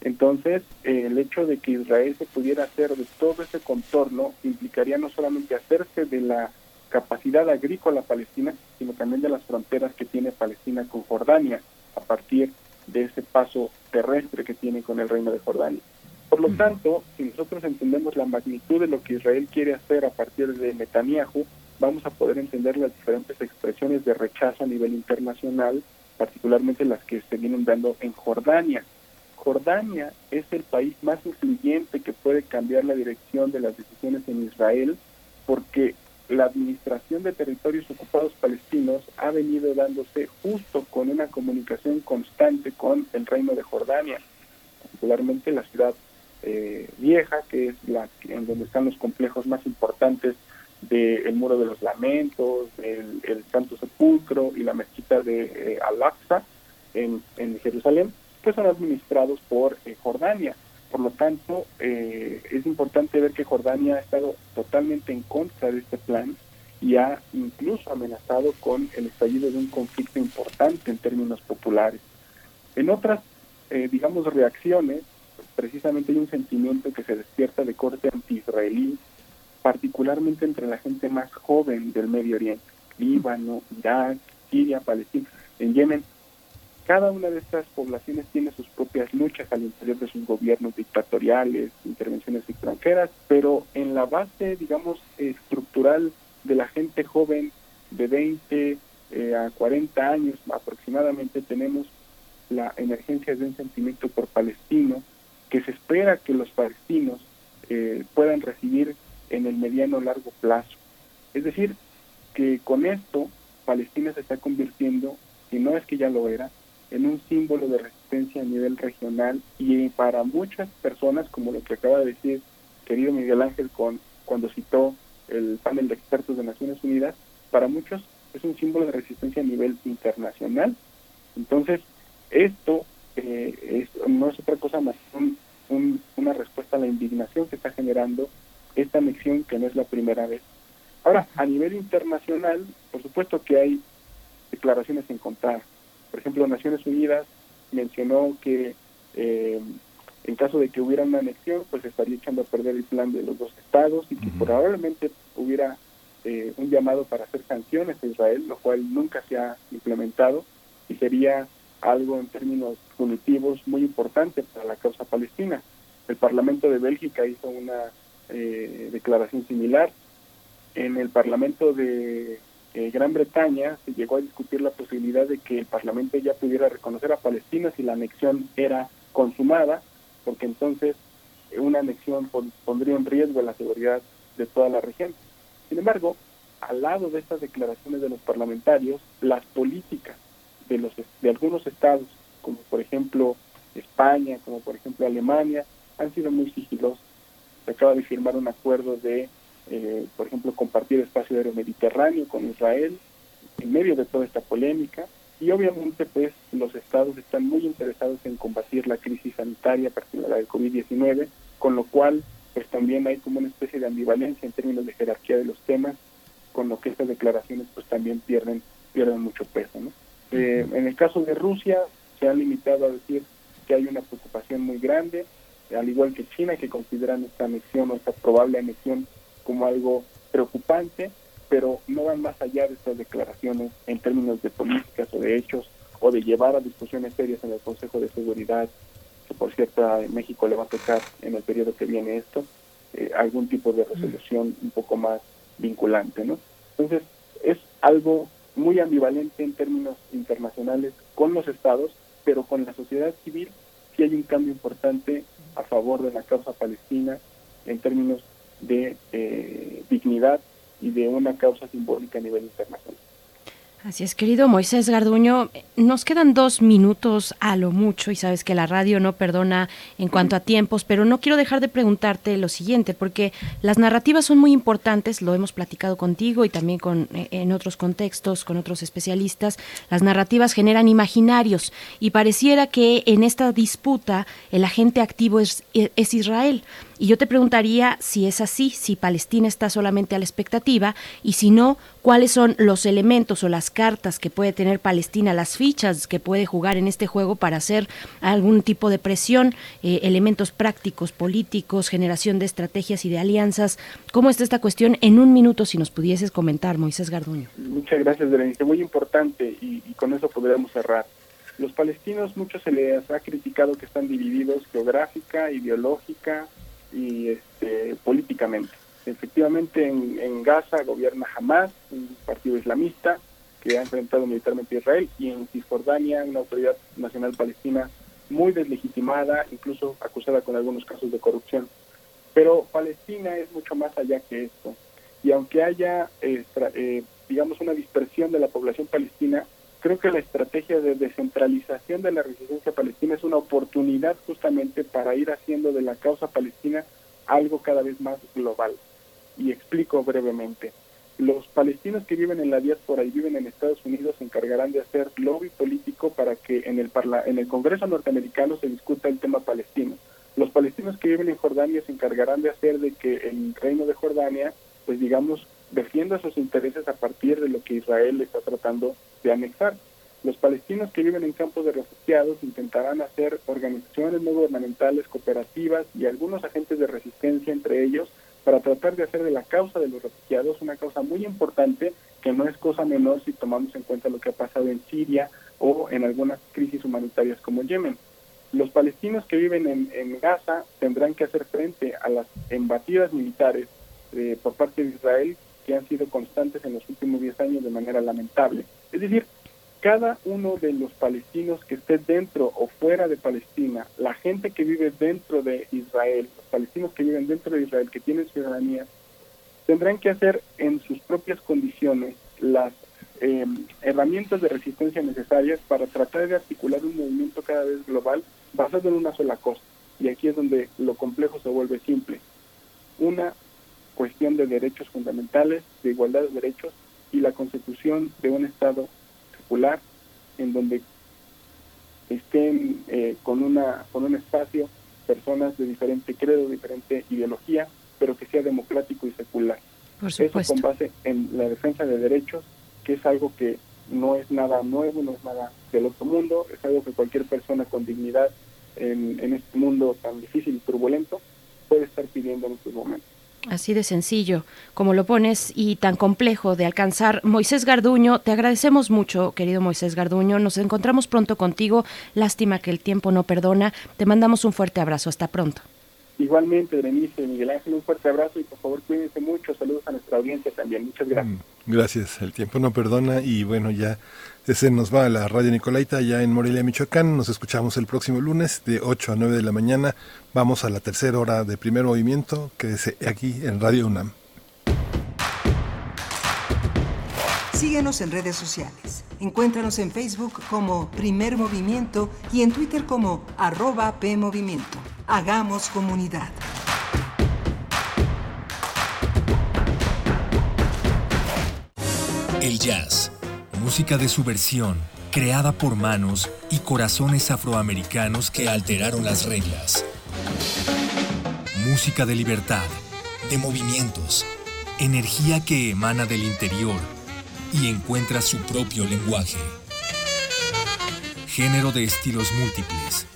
Entonces, eh, el hecho de que Israel se pudiera hacer de todo ese contorno implicaría no solamente hacerse de la capacidad agrícola palestina, sino también de las fronteras que tiene Palestina con Jordania, a partir de ese paso terrestre que tiene con el reino de Jordania. Por lo tanto, si nosotros entendemos la magnitud de lo que Israel quiere hacer a partir de Netanyahu, vamos a poder entender las diferentes expresiones de rechazo a nivel internacional, particularmente las que se vienen dando en Jordania. Jordania es el país más influyente que puede cambiar la dirección de las decisiones en Israel porque la administración de territorios ocupados palestinos ha venido dándose justo con una comunicación constante con el reino de Jordania, particularmente la ciudad eh, vieja, que es la en donde están los complejos más importantes del Muro de los Lamentos, el, el Santo Sepulcro y la mezquita de eh, Al-Aqsa en, en Jerusalén pues son administrados por eh, Jordania. Por lo tanto, eh, es importante ver que Jordania ha estado totalmente en contra de este plan y ha incluso amenazado con el estallido de un conflicto importante en términos populares. En otras, digamos, reacciones, precisamente hay un sentimiento que se despierta de corte anti-israelí, particularmente entre la gente más joven del Medio Oriente, Líbano, Irak, Siria, Palestina. En Yemen cada una de estas poblaciones tiene sus propias luchas al interior de sus gobiernos dictatoriales, intervenciones extranjeras, pero en la base, digamos, estructural de la gente joven de 20 eh, a 40 años aproximadamente tenemos la emergencia de un sentimiento por palestino que se espera que los palestinos eh, puedan recibir en el mediano largo plazo. Es decir, que con esto Palestina se está convirtiendo si no es que ya lo era, en un símbolo de resistencia a nivel regional y para muchas personas, como lo que acaba de decir querido Miguel Ángel con cuando citó el panel de expertos de Naciones Unidas, para muchos es un símbolo de resistencia a nivel internacional. Entonces, esto eh, es, no es otra cosa más que un, una respuesta a la indignación que está generando esta anexión que no es la primera vez. Ahora, a nivel internacional, por supuesto que hay declaraciones en contra. Por ejemplo, Naciones Unidas mencionó que eh, en caso de que hubiera una anexión, pues estaría echando a perder el plan de los dos estados y que probablemente hubiera eh, un llamado para hacer sanciones a Israel, lo cual nunca se ha implementado y sería algo en términos punitivos muy importante para la causa palestina. El Parlamento de Bélgica hizo una eh, declaración similar. En el Parlamento de eh, Gran Bretaña se llegó a discutir la posibilidad de que el Parlamento ya pudiera reconocer a Palestina si la anexión era consumada, porque entonces eh, una anexión pondría en riesgo la seguridad de toda la región. Sin embargo, al lado de estas declaraciones de los parlamentarios, las políticas de, los, de algunos estados, como por ejemplo España, como por ejemplo Alemania, han sido muy sigilosas. Se acaba de firmar un acuerdo de, eh, por ejemplo, compartir espacio aéreo mediterráneo con Israel en medio de toda esta polémica. Y obviamente, pues, los estados están muy interesados en combatir la crisis sanitaria, particular del COVID-19, con lo cual, pues también hay como una especie de ambivalencia en términos de jerarquía de los temas, con lo que estas declaraciones, pues, también pierden pierden mucho peso, ¿no? Eh, en el caso de Rusia, se ha limitado a decir que hay una preocupación muy grande, al igual que China, que consideran esta anexión o esta probable anexión como algo preocupante, pero no van más allá de estas declaraciones en términos de políticas o de hechos o de llevar a discusiones serias en el Consejo de Seguridad, que por cierto a México le va a tocar en el periodo que viene esto, eh, algún tipo de resolución un poco más vinculante, ¿no? Entonces, es algo muy ambivalente en términos internacionales con los estados, pero con la sociedad civil sí hay un cambio importante a favor de la causa palestina en términos de eh, dignidad y de una causa simbólica a nivel internacional. Así es, querido Moisés Garduño. Nos quedan dos minutos a lo mucho y sabes que la radio no perdona en cuanto a tiempos, pero no quiero dejar de preguntarte lo siguiente, porque las narrativas son muy importantes, lo hemos platicado contigo y también con, eh, en otros contextos, con otros especialistas. Las narrativas generan imaginarios y pareciera que en esta disputa el agente activo es, es Israel. Y yo te preguntaría si es así, si Palestina está solamente a la expectativa y si no, cuáles son los elementos o las cartas que puede tener Palestina, las fichas que puede jugar en este juego para hacer algún tipo de presión, eh, elementos prácticos, políticos, generación de estrategias y de alianzas. ¿Cómo está esta cuestión? En un minuto, si nos pudieses comentar, Moisés Garduño. Muchas gracias, Berenice. Muy importante y, y con eso podríamos cerrar. Los palestinos, muchos se les ha criticado que están divididos geográfica, ideológica, y este, políticamente. Efectivamente, en, Gaza gobierna Hamas, un partido islamista que ha enfrentado militarmente a Israel, y en Cisjordania, una autoridad nacional palestina muy deslegitimada, incluso acusada con algunos casos de corrupción. Pero Palestina es mucho más allá que esto. Y aunque haya, eh, digamos, una dispersión de la población palestina, creo que la estrategia de descentralización de la resistencia palestina es una oportunidad justamente para ir haciendo de la causa palestina algo cada vez más global. Y explico brevemente. Los palestinos que viven en la diáspora y viven en Estados Unidos se encargarán de hacer lobby político para que en el, en el Congreso norteamericano se discuta el tema palestino. Los palestinos que viven en Jordania se encargarán de hacer de que el reino de Jordania, pues digamos, defienda sus intereses a partir de lo que Israel está tratando de anexar. Los palestinos que viven en campos de refugiados intentarán hacer organizaciones no gubernamentales, cooperativas y algunos agentes de resistencia entre ellos para tratar de hacer de la causa de los refugiados una causa muy importante que no es cosa menor si tomamos en cuenta lo que ha pasado en Siria o en algunas crisis humanitarias como Yemen. Los palestinos que viven en, Gaza tendrán que hacer frente a las embatidas militares eh, por parte de Israel que han sido constantes en los últimos 10 años de manera lamentable. Es decir, cada uno de los palestinos que esté dentro o fuera de Palestina, la gente que vive dentro de Israel, los palestinos que viven dentro de Israel, que tienen ciudadanía, tendrán que hacer en sus propias condiciones las eh, herramientas de resistencia necesarias para tratar de articular un movimiento cada vez global basado en una sola cosa. Y aquí es donde lo complejo se vuelve simple. Una cuestión de derechos fundamentales, de igualdad de derechos y la consecución de un Estado secular en donde estén eh, con, una, con un espacio personas de diferente credo, diferente ideología, pero que sea democrático y secular. Por Eso con base en la defensa de derechos, que es algo que no es nada nuevo, no es nada del otro mundo, es algo que cualquier persona con dignidad en, en este mundo tan difícil y turbulento puede estar pidiendo en estos momentos. Así de sencillo, como lo pones, y tan complejo de alcanzar. Moisés Garduño, te agradecemos mucho, querido Moisés Garduño. Nos encontramos pronto contigo. Lástima que el tiempo no perdona. Te mandamos un fuerte abrazo. Hasta pronto. Igualmente, Berenice, Miguel Ángel, un fuerte abrazo y por favor cuídense mucho. Saludos a nuestra audiencia también. Muchas gracias. Gracias, el tiempo no perdona y bueno, ya ese nos va a la radio Nicolaita ya en Morelia, Michoacán. Nos escuchamos el próximo lunes de 8 a 9 de la mañana. Vamos a la tercera hora de primer movimiento, que es aquí en Radio UNAM. Síguenos en redes sociales. Encuéntranos en Facebook como Primer Movimiento y en Twitter como arroba PMovimiento. Hagamos comunidad. El jazz, música de subversión, creada por manos y corazones afroamericanos que alteraron las reglas. Música de libertad, de movimientos, energía que emana del interior y encuentra su propio lenguaje. Género de estilos múltiples.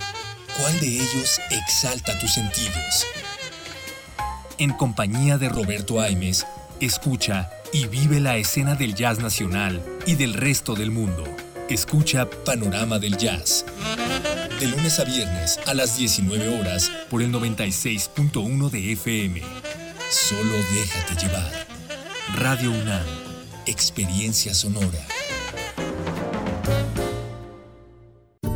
¿Cuál de ellos exalta tus sentidos? En compañía de Roberto Aimes, escucha y vive la escena del jazz nacional y del resto del mundo. Escucha Panorama del Jazz. De lunes a viernes a las 19 horas por el 96.1 de FM. Solo déjate llevar. Radio UNAM. Experiencia sonora.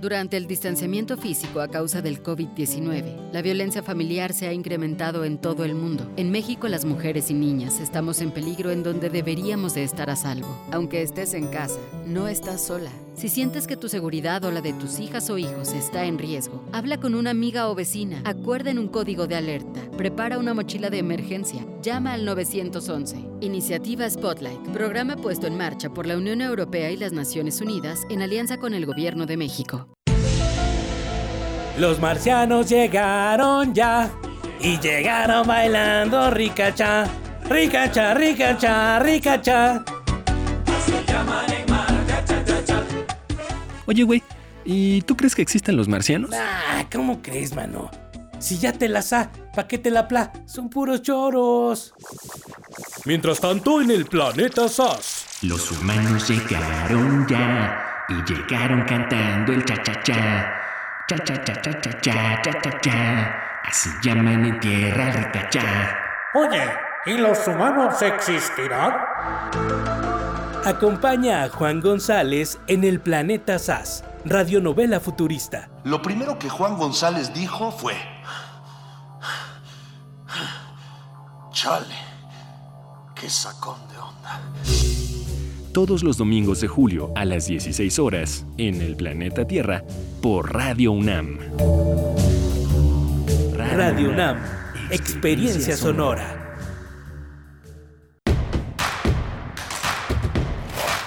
Durante el distanciamiento físico a causa del COVID-19, la violencia familiar se ha incrementado en todo el mundo. En México, las mujeres y niñas estamos en peligro en donde deberíamos de estar a salvo. Aunque estés en casa, no estás sola. Si sientes que tu seguridad o la de tus hijas o hijos está en riesgo, habla con una amiga o vecina, acuerden un código de alerta, prepara una mochila de emergencia, llama al 911. Iniciativa Spotlight, programa puesto en marcha por la Unión Europea y las Naciones Unidas en alianza con el Gobierno de México. Los marcianos llegaron ya y llegaron bailando ricacha, ricacha, ricacha, ricacha. Oye, güey, ¿y tú crees que existen los marcianos? Ah, ¿cómo crees, mano? Si ya te la sa, ¿pa' qué te la pla? Son puros choros. Mientras tanto, en el planeta SAS. Los humanos llegaron ya y llegaron cantando el cha-cha-cha. Cha-cha-cha-cha-cha, cha-cha-cha. Así llaman en tierra el ricachá. Oye, ¿y los humanos existirán? Acompaña a Juan González en el planeta SAS, radionovela futurista. Lo primero que Juan González dijo fue... Chale, qué sacón de onda. Todos los domingos de julio a las 16 horas en el planeta Tierra por Radio UNAM. Radio UNAM, experiencia sonora.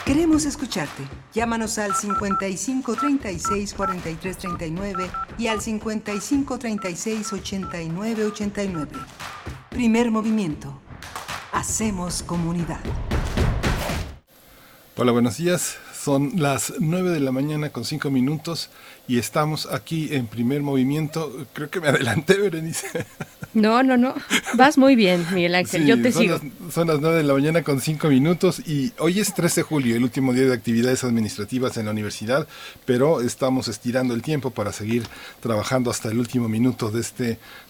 Queremos escucharte. Llámanos al 55 36 43 39 y al 55 36 89 89. Primer movimiento. Hacemos comunidad. Hola, buenos días. Son las 9 de la mañana con 5 minutos y estamos aquí en primer movimiento. Creo que me adelanté, Berenice. <laughs> No, no, no. Vas muy bien, Miguel Ángel. Sí, Yo te son sigo. Las, son las 9 de la mañana con 5 minutos y hoy es 13 de julio, el último día de actividades administrativas en la universidad, pero estamos estirando el tiempo para seguir trabajando hasta el último minuto de este,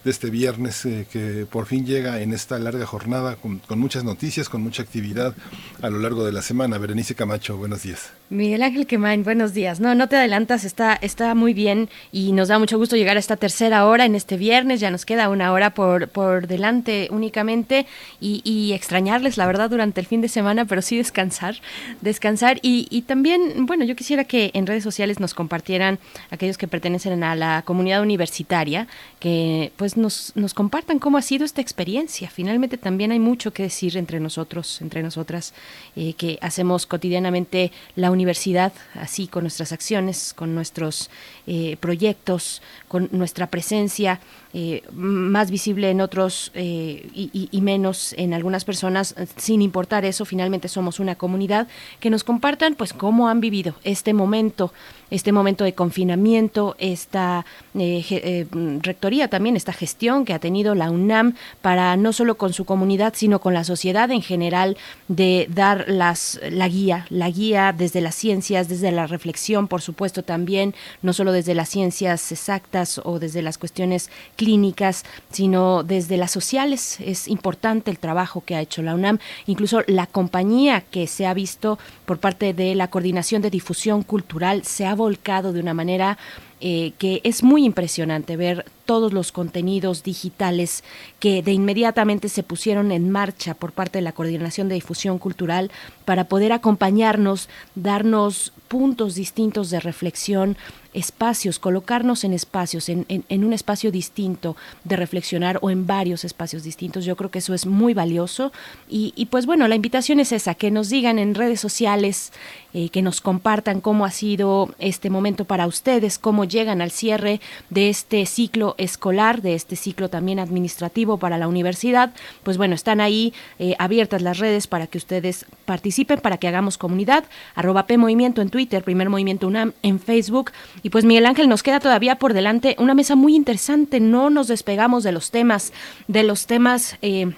de este viernes eh, que por fin llega en esta larga jornada con, con muchas noticias, con mucha actividad a lo largo de la semana. Berenice Camacho, buenos días. Miguel Ángel Quemain, buenos días. No, no te adelantas, está, está muy bien y nos da mucho gusto llegar a esta tercera hora en este viernes. Ya nos queda una hora por, por delante únicamente y, extrañarles, la verdad, durante el fin de semana, pero sí descansar, descansar. Y, y también, bueno, yo quisiera que en redes sociales nos compartieran aquellos que pertenecen a la comunidad universitaria, que pues nos, nos compartan cómo ha sido esta experiencia. Finalmente también hay mucho que decir entre nosotros, entre nosotras, eh, que hacemos cotidianamente la universidad, así con nuestras acciones, con nuestros eh, proyectos, con nuestra presencia. Eh, más visible en otros eh, y, y- menos en algunas personas, sin importar eso, finalmente somos una comunidad que nos compartan pues cómo han vivido este momento, este momento de confinamiento, esta eh, eh, mm, rectoría también, esta gestión que ha tenido la UNAM para no solo con su comunidad, sino con la sociedad en general, de dar las, la guía, la guía desde las ciencias, desde la reflexión, por supuesto también, no solo desde las ciencias exactas o desde las cuestiones clínicas, sino desde las sociales. Es importante el trabajo que ha hecho la UNAM, incluso la compañía que se ha visto por parte de la Coordinación de Difusión Cultural se ha volcado de una manera eh, que es muy impresionante ver todos los contenidos digitales que de inmediatamente se pusieron en marcha por parte de la Coordinación de Difusión Cultural para poder acompañarnos, darnos puntos distintos de reflexión, espacios, colocarnos en espacios, en, un espacio distinto de reflexionar o en varios espacios distintos. Yo creo que eso es muy valioso. Y, y pues bueno, la invitación es esa, que nos digan en redes sociales, eh, que nos compartan cómo ha sido este momento para ustedes, cómo llegan al cierre de este ciclo escolar, de este ciclo también administrativo para la universidad. Pues bueno, están ahí eh, abiertas las redes para que ustedes participen, para que hagamos comunidad. Arroba Movimiento en Twitter, Primer Movimiento UNAM en Facebook. Y pues Miguel Ángel, nos queda todavía por delante una mesa muy interesante. No nos despegamos de los temas, de los temas... eh,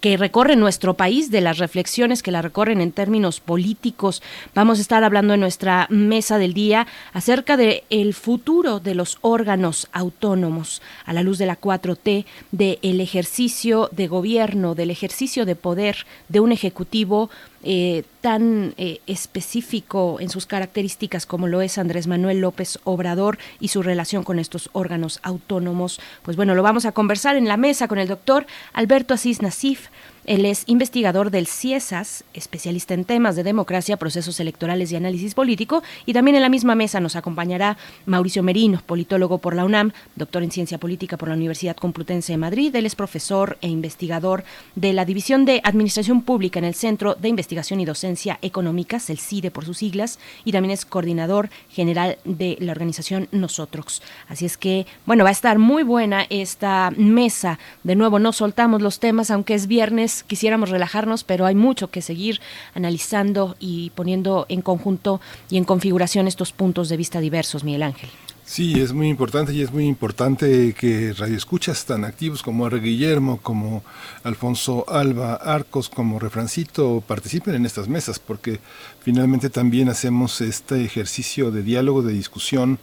que recorren nuestro país, de las reflexiones que la recorren en términos políticos. Vamos a estar hablando en nuestra mesa del día acerca de el futuro de los órganos autónomos a la luz de la 4T, del ejercicio de gobierno, del ejercicio de poder de un ejecutivo eh, tan eh, específico en sus características como lo es Andrés Manuel López Obrador y su relación con estos órganos autónomos. Pues bueno, lo vamos a conversar en la mesa con el doctor Alberto Asís Nasif. Él es investigador del CIESAS, especialista en temas de democracia, procesos electorales y análisis político. Y también en la misma mesa nos acompañará Mauricio Merino, politólogo por la UNAM, doctor en ciencia política por la Universidad Complutense de Madrid. Él es profesor e investigador de la División de Administración Pública en el Centro de Investigación y Docencia Económicas, el CIDE por sus siglas, y también es coordinador general de la organización Nosotros. Así es que, bueno, va a estar muy buena esta mesa. De nuevo, no soltamos los temas, aunque es viernes, quisiéramos relajarnos, pero hay mucho que seguir analizando y poniendo en conjunto y en configuración estos puntos de vista diversos, Miguel Ángel. Sí, es muy importante y es muy importante que radioescuchas tan activos como R. Guillermo, como Alfonso Alba Arcos, como Refrancito participen en estas mesas, porque finalmente también hacemos este ejercicio de diálogo, de discusión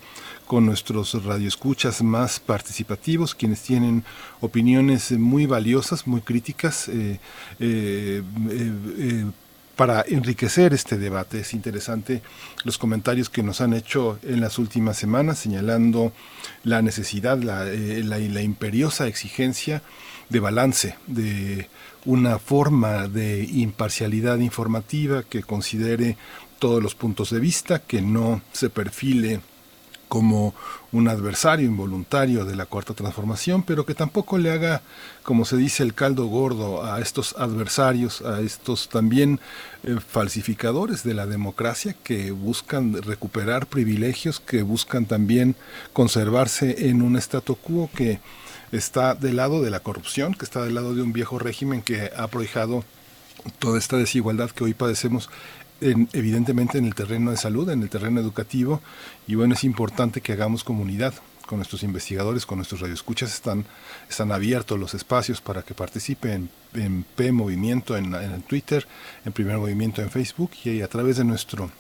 con nuestros radioescuchas más participativos, quienes tienen opiniones muy valiosas, muy críticas. eh, eh, eh, para enriquecer este debate. Es interesante los comentarios que nos han hecho en las últimas semanas señalando la necesidad, la imperiosa exigencia de balance, de una forma de imparcialidad informativa que considere todos los puntos de vista, que no se perfile como un adversario involuntario de la cuarta transformación, pero que tampoco le haga, como se dice, el caldo gordo a estos adversarios, a estos también eh, falsificadores de la democracia que buscan recuperar privilegios, que buscan también conservarse en un statu quo que está del lado de la corrupción, que está del lado de un viejo régimen que ha prohijado toda esta desigualdad que hoy padecemos en- evidentemente en el terreno de salud, en el terreno educativo, y bueno, es importante que hagamos comunidad con nuestros investigadores, con nuestros radioescuchas, están, están abiertos los espacios para que participen en, P Movimiento en, en Twitter, en Primer Movimiento en Facebook y a través de nuestro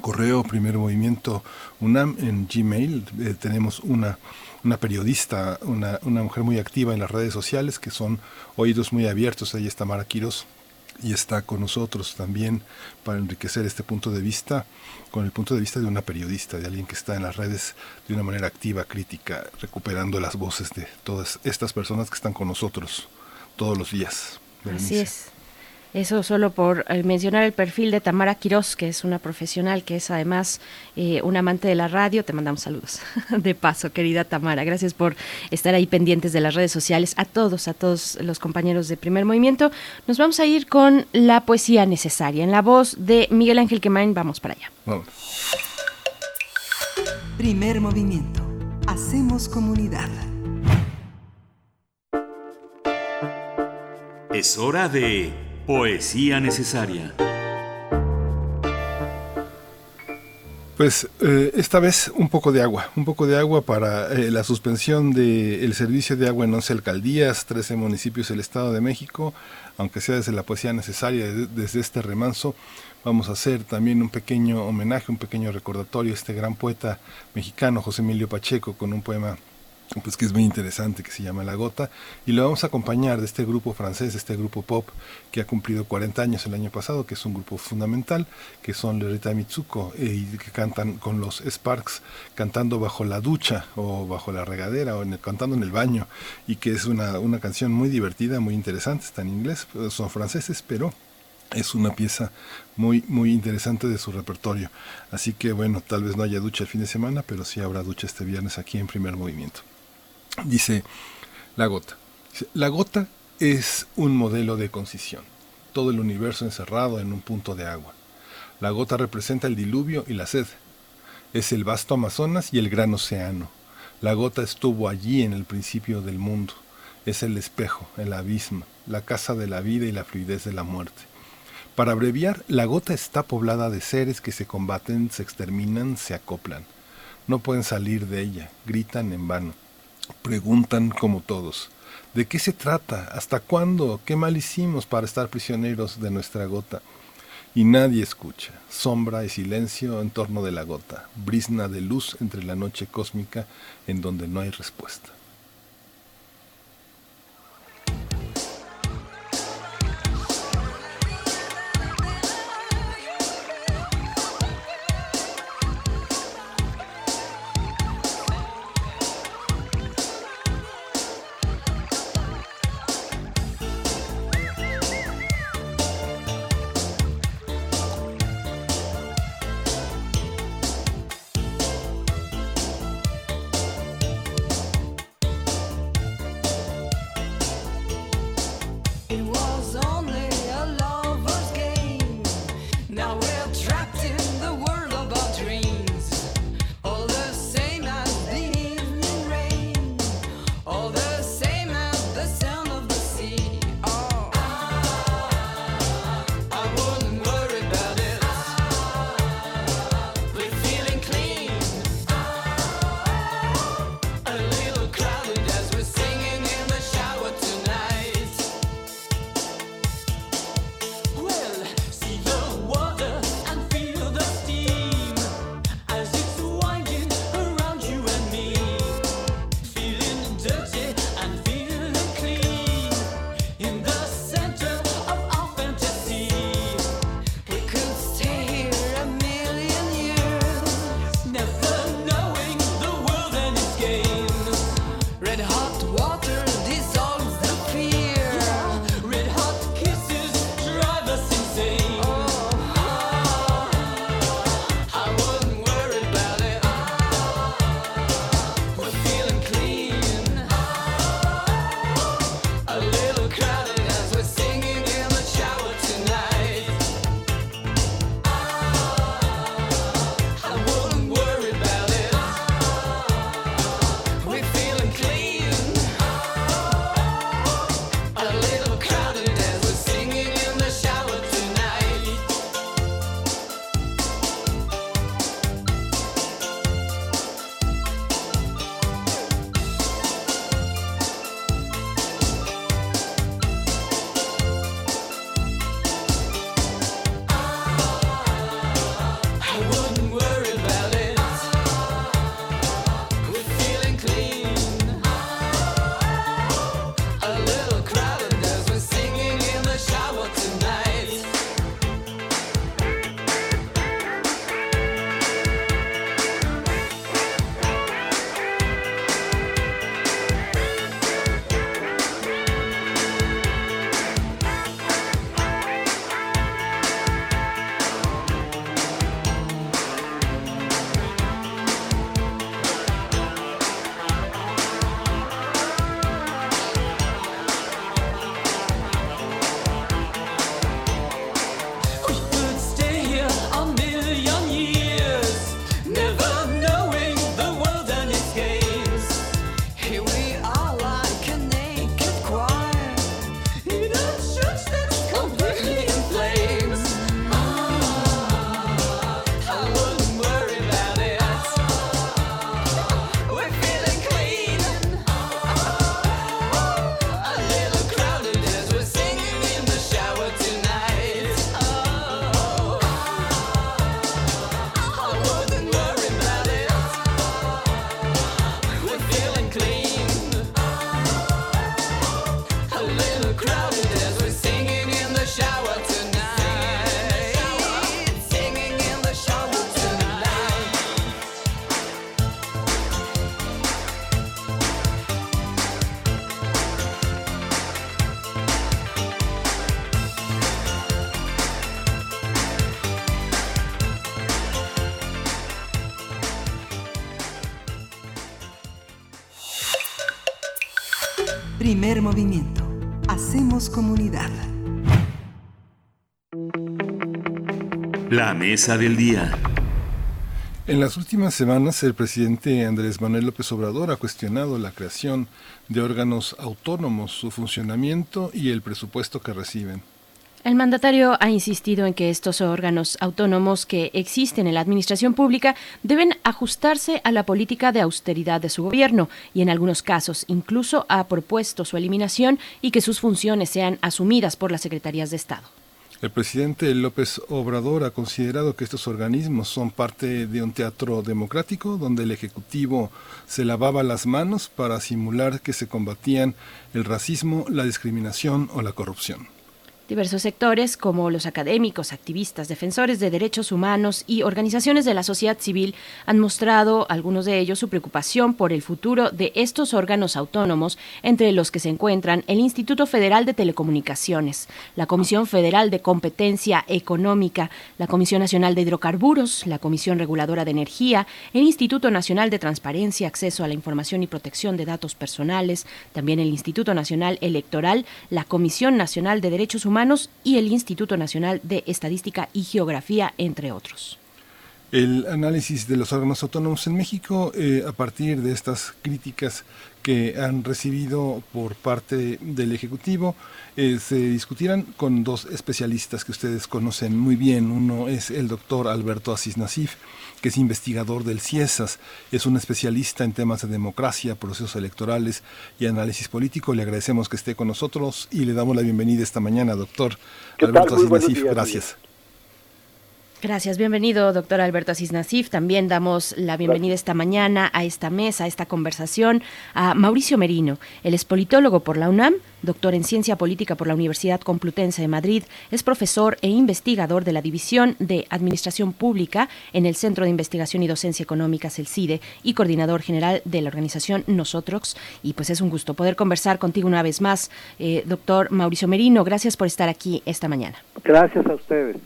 correo Primer Movimiento UNAM en Gmail. Eh, tenemos una, una periodista, una, una, mujer muy activa en las redes sociales que son oídos muy abiertos. Ahí está Mara Quiroz y está con nosotros también para enriquecer este punto de vista con el punto de vista de una periodista, de alguien que está en las redes de una manera activa, crítica, recuperando las voces de todas estas personas que están con nosotros todos los días. Así es. Eso solo por eh, mencionar el perfil de Tamara Quiroz, que es una profesional, que es además eh, un amante de la radio. Te mandamos saludos <laughs> de paso, querida Tamara. Gracias por estar ahí pendientes de las redes sociales. A todos, a todos los compañeros de Primer Movimiento. Nos vamos a ir con la poesía necesaria. En la voz de Miguel Ángel Quemain, vamos para allá. Vamos. Primer Movimiento. Hacemos comunidad. Es hora de Poesía necesaria. Pues eh, esta vez un poco de agua, un poco de agua para eh, la suspensión del servicio de agua en 11 alcaldías, 13 municipios del Estado de México, aunque sea desde la poesía necesaria, desde este remanso, vamos a hacer también un pequeño homenaje, un pequeño recordatorio a este gran poeta mexicano, José Emilio Pacheco, con un poema pues que es muy interesante, que se llama La Gota, y lo vamos a acompañar de este grupo francés, este grupo pop que ha cumplido 40 años el año pasado, que es un grupo fundamental, que son Lerita Mitsuko, eh, que cantan con los Sparks, cantando bajo la ducha o bajo la regadera o en cantando en el baño, y que es una, una canción muy divertida, muy interesante, está en inglés, son franceses, pero es una pieza muy muy interesante de su repertorio. Así que bueno, tal vez no haya ducha el fin de semana, pero sí habrá ducha este viernes aquí en primer movimiento. Dice la gota. La gota es un modelo de concisión, todo el universo encerrado en un punto de agua. La gota representa el diluvio y la sed. Es el vasto Amazonas y el gran océano. La gota estuvo allí en el principio del mundo. Es el espejo, el abismo, la casa de la vida y la fluidez de la muerte. Para abreviar, la gota está poblada de seres que se combaten, se exterminan, se acoplan. No pueden salir de ella, gritan en vano Preguntan como todos, ¿de qué se trata? ¿Hasta cuándo? ¿Qué mal hicimos para estar prisioneros de nuestra gota? Y nadie escucha, sombra y silencio en torno de la gota, brisna de luz entre la noche cósmica en donde no hay respuesta. La mesa del día. En las últimas semanas, el presidente Andrés Manuel López Obrador ha cuestionado la creación de órganos autónomos, su funcionamiento y el presupuesto que reciben. El mandatario ha insistido en que estos órganos autónomos que existen en la administración pública deben ajustarse a la política de austeridad de su gobierno y en algunos casos incluso ha propuesto su eliminación y que sus funciones sean asumidas por las secretarías de Estado. El presidente López Obrador ha considerado que estos organismos son parte de un teatro democrático donde el Ejecutivo se lavaba las manos para simular que se combatían el racismo, la discriminación o la corrupción. Diversos sectores, como los académicos, activistas, defensores de derechos humanos y organizaciones de la sociedad civil, han mostrado, algunos de ellos, su preocupación por el futuro de estos órganos autónomos, entre los que se encuentran el Instituto Federal de Telecomunicaciones, la Comisión Federal de Competencia Económica, la Comisión Nacional de Hidrocarburos, la Comisión Reguladora de Energía, el Instituto Nacional de Transparencia, Acceso a la Información y Protección de Datos Personales, también el Instituto Nacional Electoral, la Comisión Nacional de Derechos Humanos, Y el Instituto Nacional de Estadística y Geografía, entre otros. El análisis de los órganos autónomos en México, eh, a partir de estas críticas que han recibido por parte del Ejecutivo, eh, se discutirán con dos especialistas que ustedes conocen muy bien. Uno es el doctor Alberto Asís Nasif, que es investigador del CIESAS, es un especialista en temas de democracia, procesos electorales y análisis político. Le agradecemos que esté con nosotros y le damos la bienvenida esta mañana, doctor Alberto Asís. Gracias. Gracias, bienvenido, doctor Alberto Asís Nasif. También damos la bienvenida esta mañana a esta mesa, a esta conversación, a Mauricio Merino. Él es politólogo por la UNAM, doctor en Ciencia Política por la Universidad Complutense de Madrid, es profesor e investigador de la División de Administración Pública en el Centro de Investigación y Docencia Económicas, el CIDE, y coordinador general de la organización Nosotros. Y pues es un gusto poder conversar contigo una vez más, eh, doctor Mauricio Merino. Gracias por estar aquí esta mañana. Gracias a ustedes.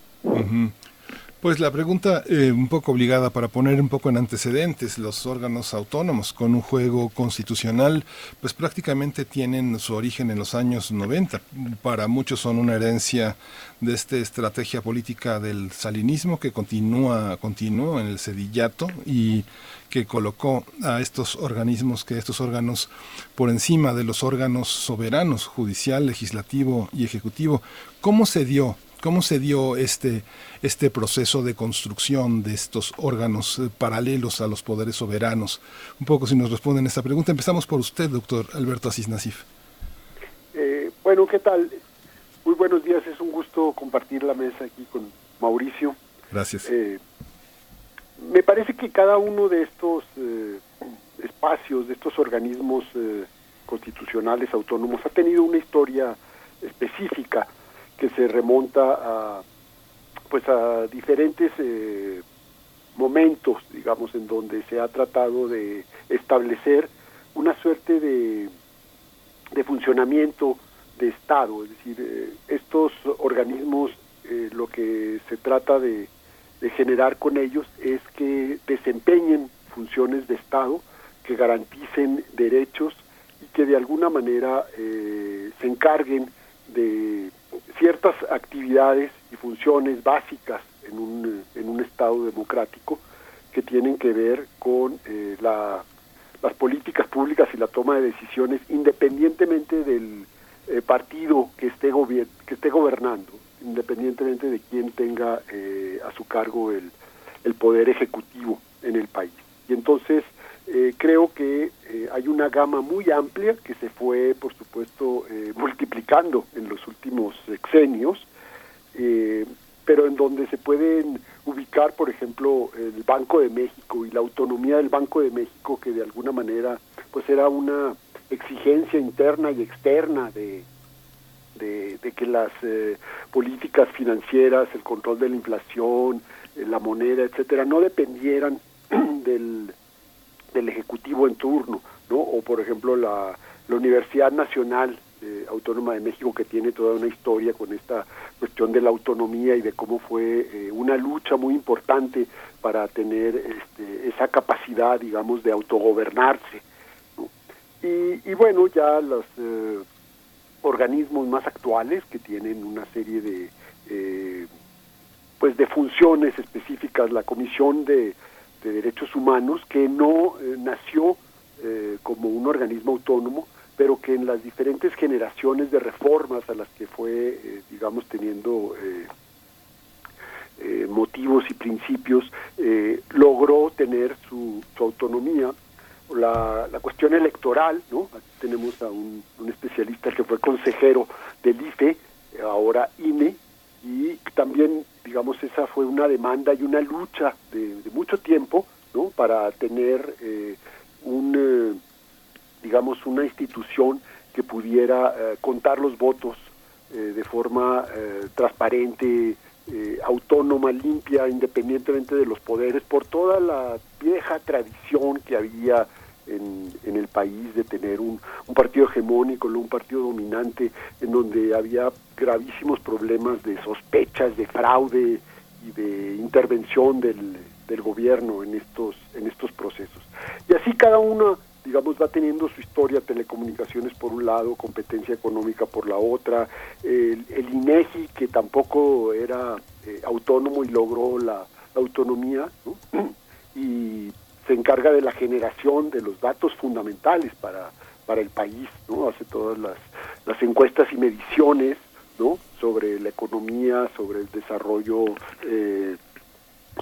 Pues la pregunta eh, un poco obligada para poner un poco en antecedentes los órganos autónomos con un juego constitucional, pues prácticamente tienen su origen en los años 90. Para muchos son una herencia de esta estrategia política del salinismo que continúa, continuó en el sedillato y que colocó a estos organismos, que estos órganos por encima de los órganos soberanos, judicial, legislativo y ejecutivo. ¿Cómo se dio ¿Cómo se dio este, este proceso de construcción de estos órganos eh, paralelos a los poderes soberanos? Un poco si nos responden esta pregunta. Empezamos por usted, doctor Alberto Asís Nasif. Eh, bueno, ¿qué tal? Muy buenos días, es un gusto compartir la mesa aquí con Mauricio. Gracias. Eh, me parece que cada uno de estos espacios, de estos organismos constitucionales autónomos, ha tenido una historia específica que se remonta a pues a diferentes eh, momentos, digamos, en donde se ha tratado de establecer una suerte de, de funcionamiento de Estado, es decir, eh, estos organismos eh, lo que se trata de, de, generar con ellos es que desempeñen funciones de Estado, que garanticen derechos y que de alguna manera se encarguen de ciertas actividades y funciones básicas en un, en un Estado democrático que tienen que ver con eh, la, las políticas públicas y la toma de decisiones independientemente del eh, partido que esté, que esté gobernando, independientemente de quién tenga eh, a su cargo el, el poder ejecutivo en el país. Y entonces eh, creo que eh, hay una gama muy amplia que se fue, por supuesto, eh, multiplicando en los últimos sexenios, pero en donde se pueden ubicar, por ejemplo, el Banco de México y la autonomía del Banco de México, que de alguna manera pues era una exigencia interna y externa de, de, de que las políticas financieras, el control de la inflación, la moneda, etcétera, no dependieran <clears throat> del del Ejecutivo en turno, ¿no? O por ejemplo la, la Universidad Nacional eh, Autónoma de México que tiene toda una historia con esta cuestión de la autonomía y de cómo fue eh, una lucha muy importante para tener este, esa capacidad, digamos, de autogobernarse. Y, y bueno, ya los eh, organismos más actuales que tienen una serie de eh, pues de funciones específicas, la Comisión de, de Derechos Humanos, que no eh, nació eh, como un organismo autónomo, pero que en las diferentes generaciones de reformas a las que fue, eh, digamos, teniendo eh, motivos y principios, logró tener su, autonomía. La, la cuestión electoral, ¿no? Aquí tenemos a un especialista que fue consejero del IFE, ahora INE, y también, digamos, esa fue una demanda y una lucha de, de mucho tiempo, ¿no? Para tener eh, un, eh, digamos, una institución que pudiera eh, contar los votos eh, de forma transparente, autónoma, limpia, independientemente de los poderes, por toda la vieja tradición que había en, en el país de tener un, un partido hegemónico, un partido dominante, en donde había gravísimos problemas de sospechas, de fraude y de intervención del, del gobierno en estos, en estos procesos. Y así cada uno digamos, va teniendo su historia, telecomunicaciones por un lado, competencia económica por la otra, el, el INEGI que tampoco era eh, autónomo y logró la, autonomía, ¿no? <clears throat> y se encarga de la generación de los datos fundamentales para, para el país, ¿no? hace todas las, las encuestas y mediciones ¿no? sobre la economía, sobre el desarrollo eh,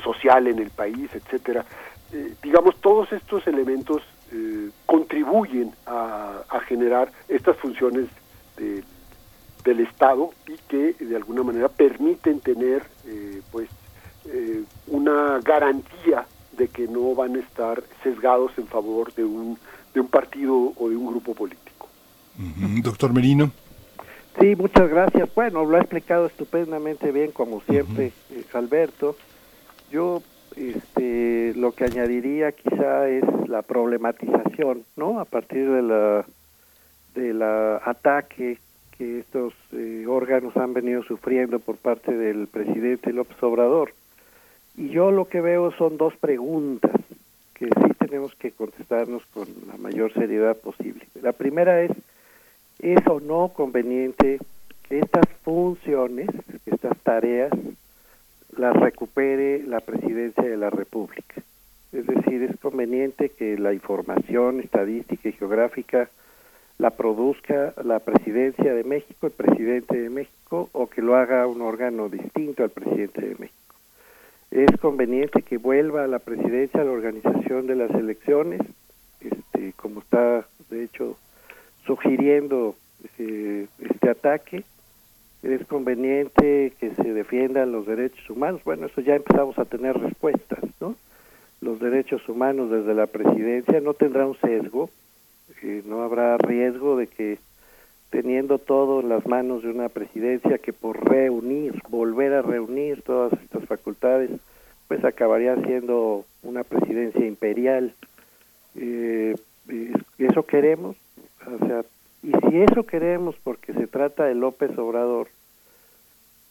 social en el país, etcétera. Eh, digamos, todos estos elementos eh, contribuyen a, generar estas funciones de, del Estado y que de alguna manera permiten tener eh, pues una garantía de que no van a estar sesgados en favor de un, de un partido o de un grupo político. Doctor Merino. Sí, muchas gracias. Bueno, lo ha explicado estupendamente bien, como siempre, uh -huh. Alberto. Yo este, lo que añadiría quizá es la problematización, ¿no? A partir de la del ataque que estos eh, órganos han venido sufriendo por parte del presidente López Obrador. Y yo lo que veo son dos preguntas que sí tenemos que contestarnos con la mayor seriedad posible. La primera es, ¿es o no conveniente que estas funciones, estas tareas, las recupere la presidencia de la República. Es decir, es conveniente que la información estadística y geográfica la produzca la presidencia de México, el presidente de México, o que lo haga un órgano distinto al presidente de México. Es conveniente que vuelva a la presidencia la organización de las elecciones, este, como está de hecho sugiriendo eh, este ataque, es conveniente que se defiendan los derechos humanos. Bueno, eso ya empezamos a tener respuestas, ¿no? Los derechos humanos desde la presidencia no tendrá un sesgo, eh, no habrá riesgo de que teniendo todo en las manos de una presidencia que por reunir, volver a reunir todas estas facultades, pues acabaría siendo una presidencia imperial. Eh, ¿Eso queremos? O sea, y si eso queremos porque se trata de López Obrador,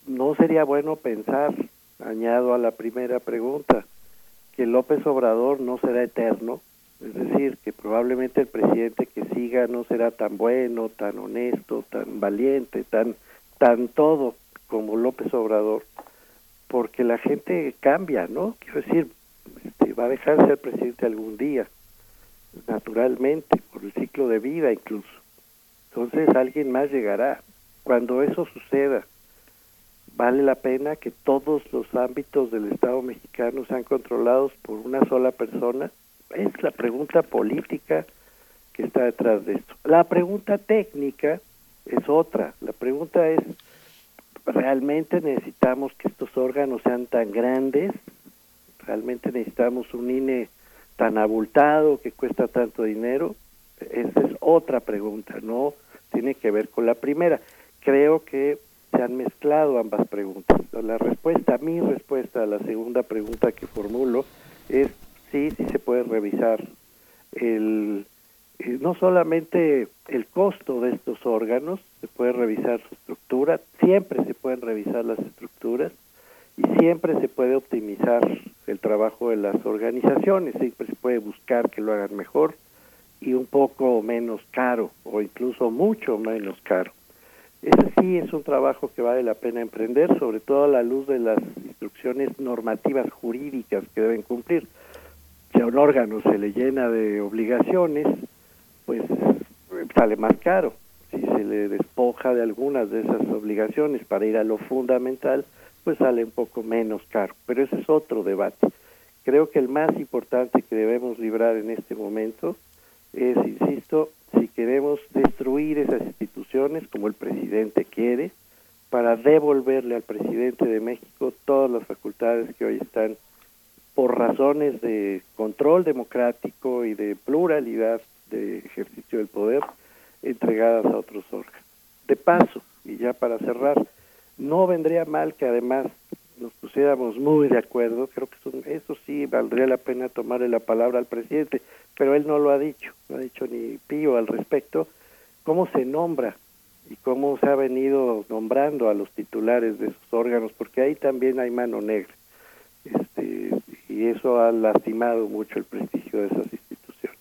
no sería bueno pensar, añado a la primera pregunta, que López Obrador no será eterno, es decir, que probablemente el presidente que siga no será tan bueno, tan honesto, tan valiente, tan tan todo como López Obrador, porque la gente cambia, ¿no? Quiero decir, este, va a dejar de ser presidente algún día, naturalmente, por el ciclo de vida incluso. Entonces alguien más llegará. Cuando eso suceda, vale la pena que todos los ámbitos del Estado mexicano sean controlados por una sola persona? Es la pregunta política que está detrás de esto. La pregunta técnica es otra. La pregunta es, ¿realmente necesitamos que estos órganos sean tan grandes? ¿Realmente necesitamos un INE tan abultado que cuesta tanto dinero? Esa es otra pregunta, no tiene que ver con la primera. Creo que se han mezclado ambas preguntas. La respuesta, mi respuesta a la segunda pregunta que formulo es sí, sí se puede revisar el, el, no solamente el costo de estos órganos, se puede revisar su estructura, siempre se pueden revisar las estructuras y siempre se puede optimizar el trabajo de las organizaciones, siempre se puede buscar que lo hagan mejor y un poco menos caro o incluso mucho menos caro. Ese sí es un trabajo que vale la pena emprender, sobre todo a la luz de las instrucciones normativas jurídicas que deben cumplir. Si a un órgano se le llena de obligaciones, pues sale más caro. Si se le despoja de algunas de esas obligaciones para ir a lo fundamental, pues sale un poco menos caro. Pero ese es otro debate. Creo que el más importante que debemos librar en este momento es, insisto, si queremos destruir esas instituciones como el presidente quiere, para devolverle al presidente de México todas las facultades que hoy están por razones de control democrático y de pluralidad de ejercicio del poder entregadas a otros órganos. De paso, y ya para cerrar, no vendría mal que además nos pusiéramos muy de acuerdo, creo que eso, sí valdría la pena tomarle la palabra al presidente, pero él no lo ha dicho, no ha dicho ni pío al respecto, cómo se nombra y cómo se ha venido nombrando a los titulares de esos órganos, porque ahí también hay mano negra, este, y eso ha lastimado mucho el prestigio de esas instituciones.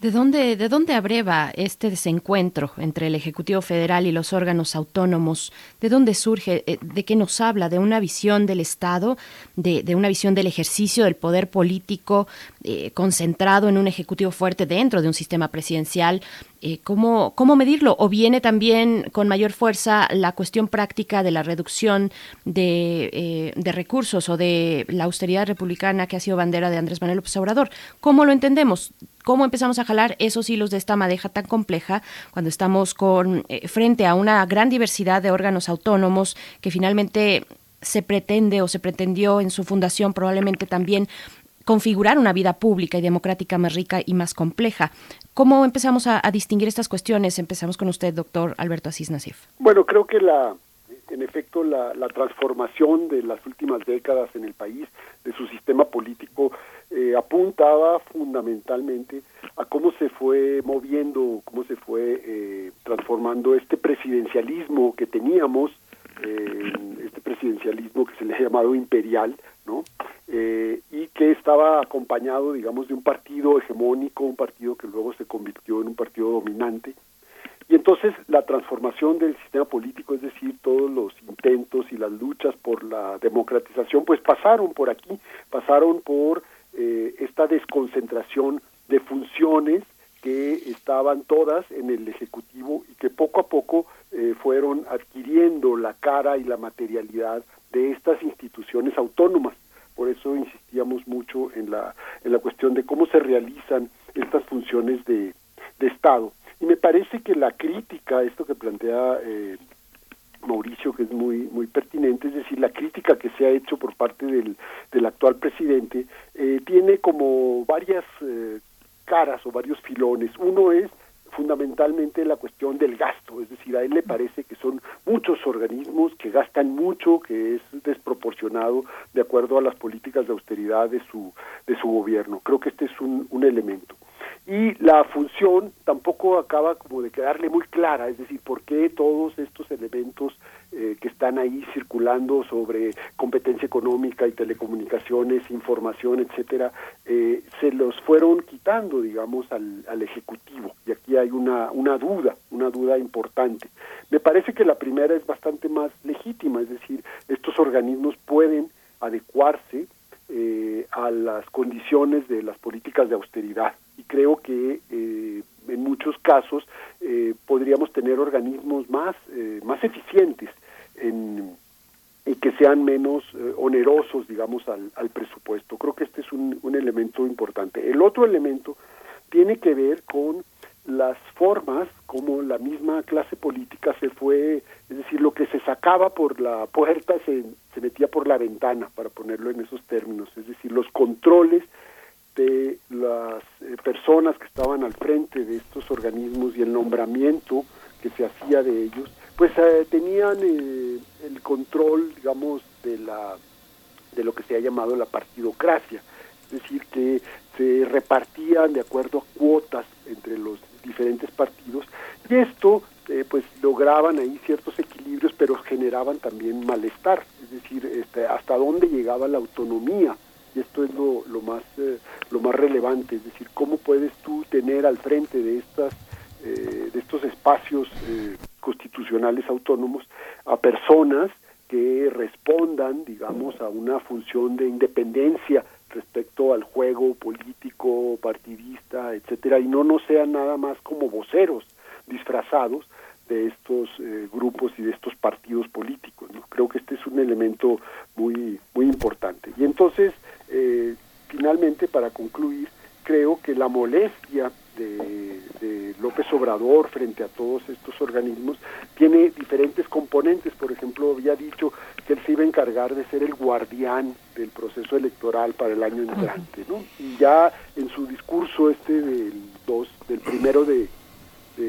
¿De dónde, ¿De dónde abreva este desencuentro entre el Ejecutivo Federal y los órganos autónomos? ¿De dónde surge? Eh, ¿De qué nos habla? ¿De una visión del Estado? ¿De, una visión del ejercicio del poder político eh, concentrado en un Ejecutivo fuerte dentro de un sistema presidencial? Eh, ¿cómo, ¿Cómo medirlo? ¿O viene también con mayor fuerza la cuestión práctica de la reducción de, de recursos o de la austeridad republicana que ha sido bandera de Andrés Manuel López Obrador? ¿Cómo lo entendemos? cómo empezamos a jalar esos hilos de esta madeja tan compleja cuando estamos con eh, frente a una gran diversidad de órganos autónomos que finalmente se pretende o se pretendió en su fundación probablemente también configurar una vida pública y democrática más rica y más compleja. ¿Cómo empezamos a, distinguir estas cuestiones? Empezamos con usted, doctor Alberto Asís Nasif. Bueno, creo que la, en efecto, la, la transformación de las últimas décadas en el país, de su sistema político, eh, apuntaba fundamentalmente a cómo se fue moviendo, cómo se fue eh, transformando este presidencialismo que teníamos, eh, este presidencialismo que se le ha llamado imperial, ¿no? y que estaba acompañado, digamos, de un partido hegemónico, un partido que luego se convirtió en un partido dominante, y entonces la transformación del sistema político, es decir, todos los intentos y las luchas por la democratización, pues pasaron por aquí, pasaron por eh, esta desconcentración de funciones que estaban todas en el Ejecutivo y que poco a poco eh, fueron adquiriendo la cara y la materialidad de estas instituciones autónomas. Por eso insistíamos mucho en la, en la cuestión de cómo se realizan estas funciones de, de Estado. Y me parece que la crítica, esto que plantea eh, Mauricio, que es muy, muy pertinente, es decir, la crítica que se ha hecho por parte del, del actual presidente eh, tiene como varias eh, caras o varios filones. Uno es fundamentalmente la cuestión del gasto, es decir, a él le parece que son muchos organismos que gastan mucho, que es desproporcionado de acuerdo a las políticas de austeridad de su, de su gobierno. Creo que este es un, un elemento y la función tampoco acaba como de quedarle muy clara, es decir, por qué todos estos elementos eh, que están ahí circulando sobre competencia económica y telecomunicaciones, información, etcétera, eh, se los fueron quitando, digamos, al, al ejecutivo. Y aquí hay una, una duda, una duda importante. Me parece que la primera es bastante más legítima, es decir, estos organismos pueden adecuarse eh, a las condiciones de las políticas de austeridad y creo que eh, en muchos casos eh, podríamos tener organismos más eh, más eficientes en, y que sean menos onerosos digamos al, al, presupuesto. Creo que este es un, un elemento importante. El otro elemento tiene que ver con las formas como la misma clase política se fue, es decir, lo que se sacaba por la puerta se, se metía por la ventana, para ponerlo en esos términos, es decir, los controles de las eh, personas que estaban al frente de estos organismos y el nombramiento que se hacía de ellos, pues eh, tenían eh, el control, digamos, de la de lo que se ha llamado la partidocracia, es decir, que se repartían de acuerdo a cuotas entre los diferentes partidos y esto eh, pues lograban ahí ciertos equilibrios pero generaban también malestar, es decir, este, hasta dónde llegaba la autonomía esto es lo, lo más eh, lo más relevante, es decir, cómo puedes tú tener al frente de estas eh, de estos espacios eh, constitucionales autónomos a personas que respondan, digamos, a una función de independencia respecto al juego político, partidista, etcétera, y no no sean nada más como voceros disfrazados de estos eh, grupos y de estos partidos políticos. ¿no? Creo que este es un elemento muy muy importante. Y entonces, eh, finalmente, para concluir, creo que la molestia de, López Obrador frente a todos estos organismos tiene diferentes componentes. Por ejemplo, había dicho que él se iba a encargar de ser el guardián del proceso electoral para el año entrante, ¿no? Y ya en su discurso este del dos, del primero de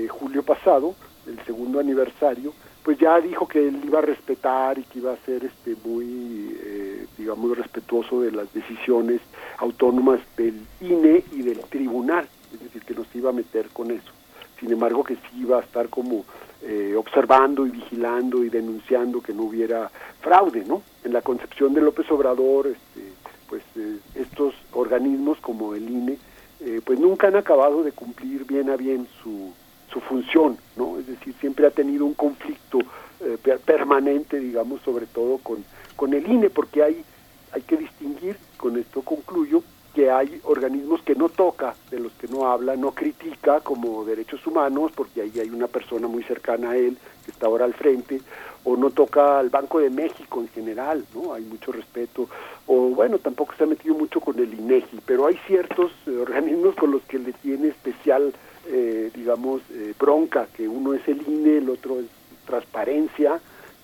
julio pasado, el segundo aniversario, pues ya dijo que él iba a respetar y que iba a ser este muy eh, digamos respetuoso de las decisiones autónomas del INE y del tribunal, es decir, que no se iba a meter con eso. Sin embargo, que sí iba a estar como eh, observando y vigilando y denunciando que no hubiera fraude, ¿no? En la concepción de López Obrador, este, pues eh, estos organismos como el INE, eh, pues nunca han acabado de cumplir bien a bien su, su función, ¿no? Es decir, siempre ha tenido un conflicto eh, permanente, digamos, sobre todo con, con el INE, porque hay, hay que distinguir, con esto concluyo, que hay organismos que no toca, de los que no habla, no critica como derechos humanos, porque ahí hay una persona muy cercana a él que está ahora al frente, o no toca al Banco de México en general, ¿no? Hay mucho respeto, o bueno, tampoco se ha metido mucho con el INEGI, pero hay ciertos eh, organismos con los que le tiene especial, eh, digamos, eh, bronca, que uno es el INE, el otro es transparencia,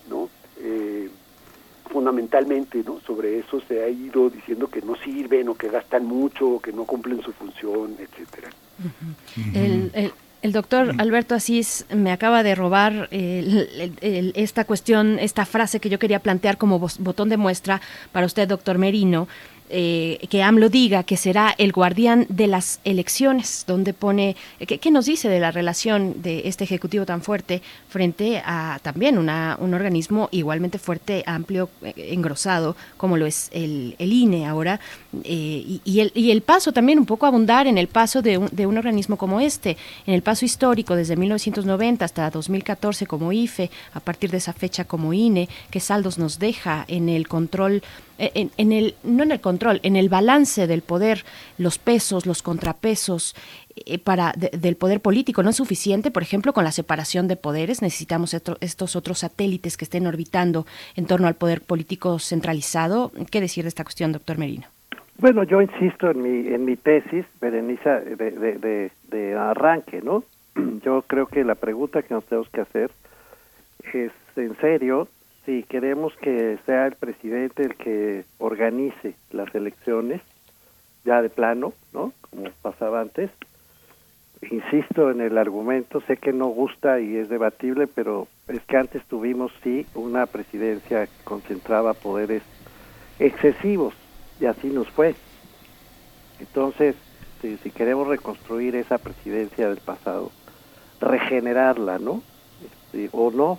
¿no? Eh, fundamentalmente no sobre eso se ha ido diciendo que no sirven o que gastan mucho o que no cumplen su función etcétera. El, el, el, doctor Alberto Asís me acaba de robar el, esta cuestión esta frase que yo quería plantear como botón de muestra para usted doctor Merino eh, que AMLO diga que será el guardián de las elecciones, donde pone, ¿qué, ¿qué, nos dice de la relación de este Ejecutivo tan fuerte frente a también una, un organismo igualmente fuerte, amplio, eh, engrosado, como lo es el, el INE ahora? Eh, y, y, el, y el paso también, un poco abundar en el paso de un, de un organismo como este, en el paso histórico desde 1990 hasta 2014 como IFE, a partir de esa fecha como INE, qué saldos nos deja en el control en, en, el no en el control, en el balance del poder, los pesos, los contrapesos eh, para de, del poder político no es suficiente, por ejemplo, con la separación de poderes, necesitamos esto, estos otros satélites que estén orbitando en torno al poder político centralizado. ¿Qué decir de esta cuestión, doctor Merino? Bueno, yo insisto en mi en mi tesis, Berenice, de, de, de, de arranque, ¿no? <clears throat> Yo creo que la pregunta que nos tenemos que hacer es, en serio, si queremos que sea el presidente el que organice las elecciones, ya de plano, ¿no? Como pasaba antes. Insisto en el argumento, sé que no gusta y es debatible, pero es que antes tuvimos sí una presidencia que concentraba poderes excesivos y así nos fue. Entonces, si, queremos reconstruir esa presidencia del pasado, regenerarla, ¿no? Este, o no,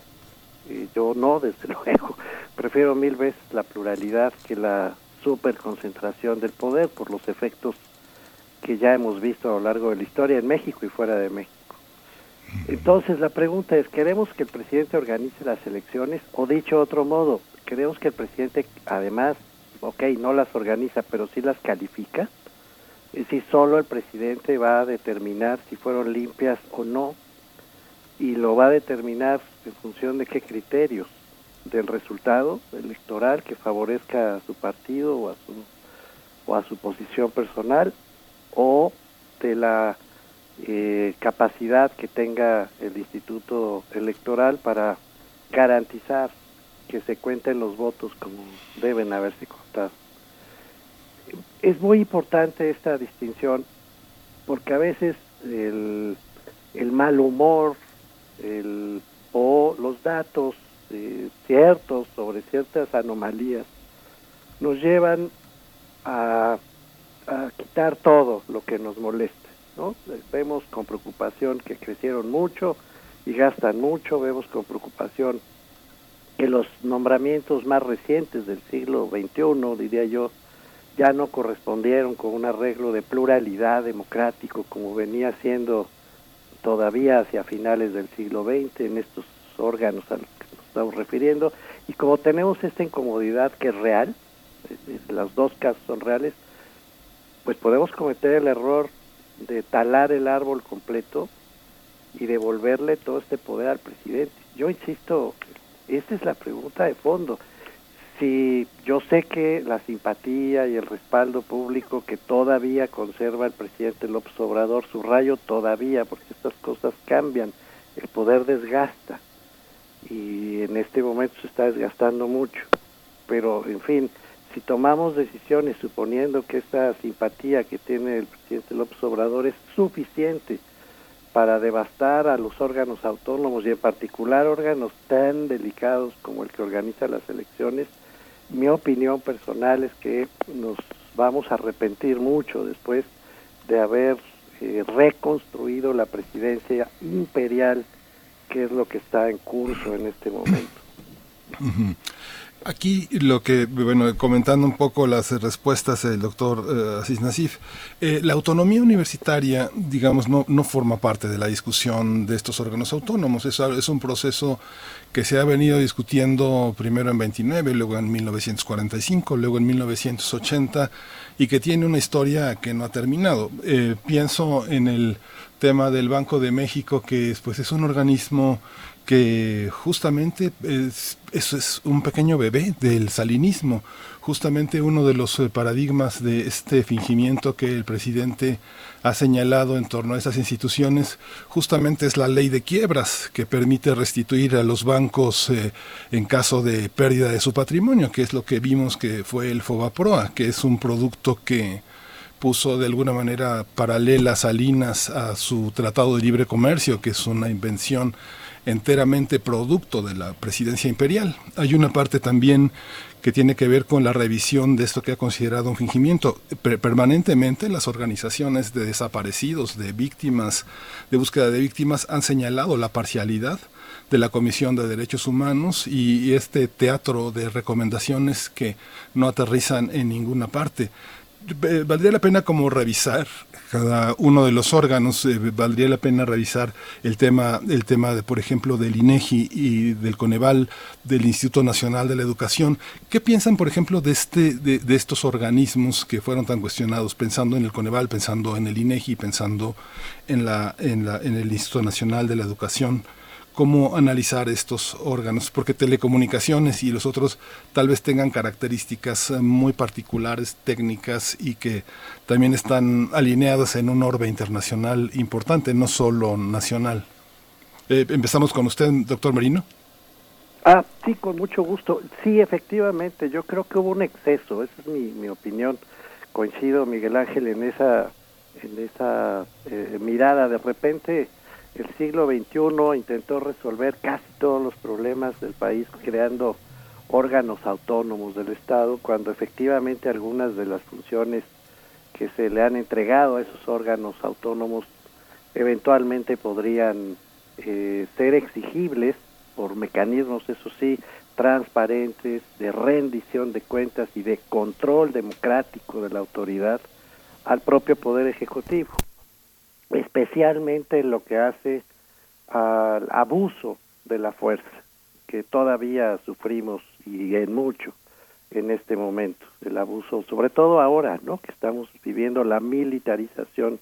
eh, yo no, desde <laughs> luego. Prefiero mil veces la pluralidad que la superconcentración del poder por los efectos que ya hemos visto a lo largo de la historia en México y fuera de México. Entonces la pregunta es, ¿queremos que el presidente organice las elecciones? O dicho de otro modo, ¿queremos que el presidente además, ok, no las organiza, pero sí las califica? Decir, solo el presidente va a determinar si fueron limpias o no y lo va a determinar en función de qué criterios del resultado electoral que favorezca a su partido o a su o a su posición personal o de la eh, capacidad que tenga el instituto electoral para garantizar que se cuenten los votos como deben haberse contado. Es muy importante esta distinción porque a veces el, el mal humor el, o los datos eh, ciertos sobre ciertas anomalías nos llevan a, a, quitar todo lo que nos moleste. ¿no? Vemos con preocupación que crecieron mucho y gastan mucho, vemos con preocupación que los nombramientos más recientes del siglo XXI, diría yo, ya no correspondieron con un arreglo de pluralidad democrático como venía siendo todavía hacia finales del siglo XX en estos órganos a los que nos estamos refiriendo y como tenemos esta incomodidad que es real, las dos casos son reales, pues podemos cometer el error de talar el árbol completo y devolverle todo este poder al presidente. Yo insisto, esta es la pregunta de fondo. Si yo sé que la simpatía y el respaldo público que todavía conserva el presidente López Obrador, subrayo todavía, porque estas cosas cambian, el poder desgasta y en este momento se está desgastando mucho. Pero, en fin, si tomamos decisiones suponiendo que esta simpatía que tiene el presidente López Obrador es suficiente para devastar a los órganos autónomos y en particular órganos tan delicados como el que organiza las elecciones, mi opinión personal es que nos vamos a arrepentir mucho después de haber eh, reconstruido la presidencia imperial, que es lo que está en curso en este momento. Aquí lo que, bueno, comentando un poco las respuestas del doctor uh, Asís Nasif, eh, la autonomía universitaria, digamos, no, no forma parte de la discusión de estos órganos autónomos, es, es un proceso que se ha venido discutiendo primero en 29, luego en 1945, luego en 1980 y que tiene una historia que no ha terminado. Eh, pienso en el tema del Banco de México, que pues, es un organismo que justamente es, eso es un pequeño bebé del salinismo, justamente uno de los eh, paradigmas de este fingimiento que el presidente ha señalado en torno a esas instituciones, justamente es la ley de quiebras que permite restituir a los bancos eh, en caso de pérdida de su patrimonio, que es lo que vimos que fue el Fobaproa, que es un producto que puso de alguna manera paralelas Salinas a su Tratado de Libre Comercio, que es una invención enteramente producto de la presidencia imperial. Hay una parte también que tiene que ver con la revisión de esto que ha considerado un fingimiento. permanentemente las organizaciones de desaparecidos, de víctimas, de búsqueda de víctimas, han señalado la parcialidad de la Comisión de Derechos Humanos y este teatro de recomendaciones que no aterrizan en ninguna parte. Eh, valdría la pena como revisar cada uno de los órganos eh, valdría la pena revisar el tema el tema de por ejemplo del INEGI y del Coneval del Instituto Nacional de la Educación. Qué piensan por ejemplo de este de, de, estos organismos que fueron tan cuestionados pensando en el Coneval pensando en el INEGI pensando en la en la en el Instituto Nacional de la Educación cómo analizar estos órganos, porque telecomunicaciones y los otros tal vez tengan características eh, muy particulares, técnicas y que también están alineadas en un orbe internacional importante, no solo nacional. Eh, empezamos con usted, doctor Merino. Ah, sí, con mucho gusto. Sí, efectivamente, yo creo que hubo un exceso, esa es mi, mi opinión. Coincido, Miguel Ángel, en esa, en esa eh, mirada. De repente, el siglo XXI intentó resolver casi todos los problemas del país creando órganos autónomos del Estado, cuando efectivamente algunas de las funciones que se le han entregado a esos órganos autónomos eventualmente podrían eh, ser exigibles por mecanismos, eso sí, transparentes, de rendición de cuentas y de control democrático de la autoridad al propio Poder Ejecutivo especialmente lo que hace al abuso de la fuerza, que todavía sufrimos y en mucho en este momento, el abuso, sobre todo ahora, ¿no? Que estamos viviendo la militarización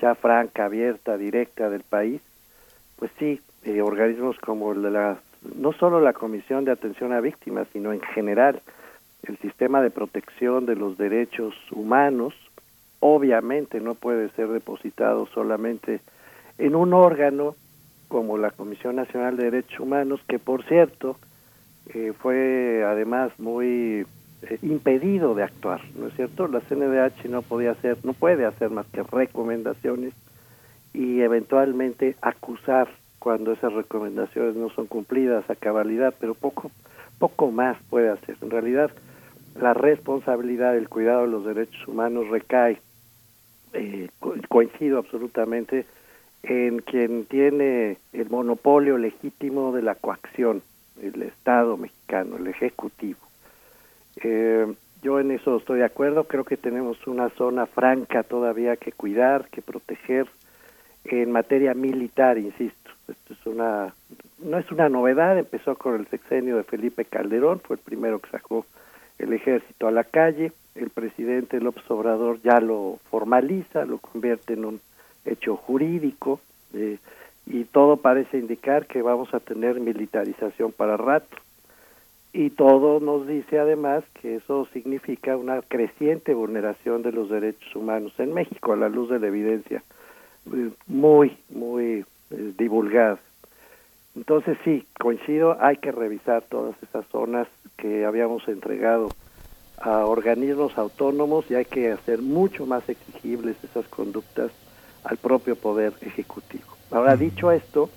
ya franca, abierta, directa del país, pues sí, eh, organismos como la, no solo la Comisión de Atención a Víctimas, sino en general el sistema de protección de los derechos humanos, obviamente no puede ser depositado solamente en un órgano como la Comisión Nacional de Derechos Humanos, que por cierto eh, fue además muy eh, impedido de actuar, ¿no es cierto? La CNDH no podía hacer, no puede hacer más que recomendaciones y eventualmente acusar cuando esas recomendaciones no son cumplidas a cabalidad, pero poco poco más puede hacer. En realidad, la responsabilidad del cuidado de los derechos humanos recae eh, coincido absolutamente en quien tiene el monopolio legítimo de la coacción, el Estado mexicano, el Ejecutivo. Eh, yo en eso estoy de acuerdo. Creo que tenemos una zona franca todavía que cuidar, que proteger en materia militar, insisto. Esto es una, no es una novedad, empezó con el sexenio de Felipe Calderón, fue el primero que sacó el ejército a la calle. El presidente López Obrador ya lo formaliza, lo convierte en un hecho jurídico eh, y todo parece indicar que vamos a tener militarización para rato y todo nos dice además que eso significa una creciente vulneración de los derechos humanos en México a la luz de la evidencia eh, muy muy eh, divulgada. Entonces sí, coincido, hay que revisar todas esas zonas que habíamos entregado a organismos autónomos y hay que hacer mucho más exigibles esas conductas al propio poder ejecutivo. Ahora dicho esto,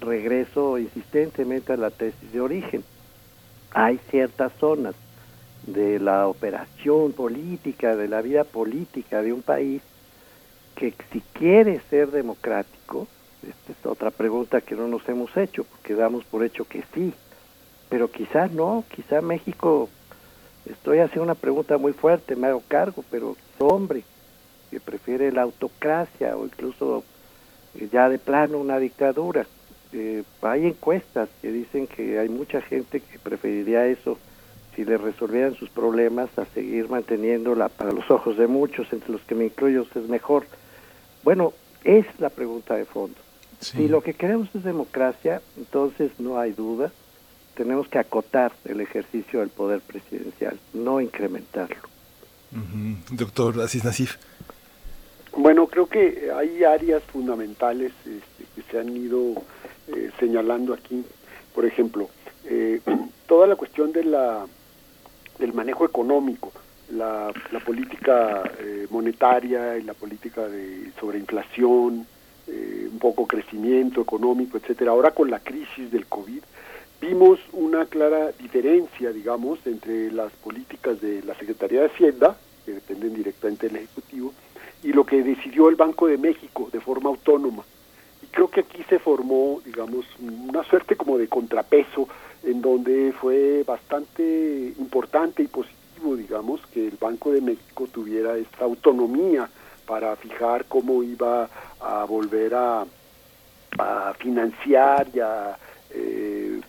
regreso insistentemente a la tesis de origen hay ciertas zonas de la operación política, de la vida política de un país, que si quiere ser democrático, esta es otra pregunta que no nos hemos hecho, porque damos por hecho que sí, pero quizá no, quizá México, estoy haciendo una pregunta muy fuerte, me hago cargo, pero hombre que prefiere la autocracia o incluso eh, ya de plano una dictadura. Eh, hay encuestas que dicen que hay mucha gente que preferiría eso si le resolvieran sus problemas a seguir manteniéndola para los ojos de muchos, entre los que me incluyo, es mejor. Bueno, es la pregunta de fondo. Si lo que queremos es democracia, entonces no hay duda, tenemos que acotar el ejercicio del poder presidencial, no incrementarlo. Doctor Asís Nasif. Bueno, creo que hay áreas fundamentales este, que se han ido eh, señalando aquí, por ejemplo, eh, <clears throat> toda la cuestión de la del manejo económico, la, la política eh, monetaria y la política de sobreinflación, un poco crecimiento económico, etcétera. Ahora con la crisis del COVID vimos una clara diferencia, digamos, entre las políticas de la Secretaría de Hacienda, que dependen directamente del Ejecutivo, y lo que decidió el Banco de México de forma autónoma. Creo que aquí se formó, digamos, una suerte como de contrapeso en donde fue bastante importante y positivo, digamos, que el Banco de México tuviera esta autonomía para fijar cómo iba a volver a, financiar y a eh,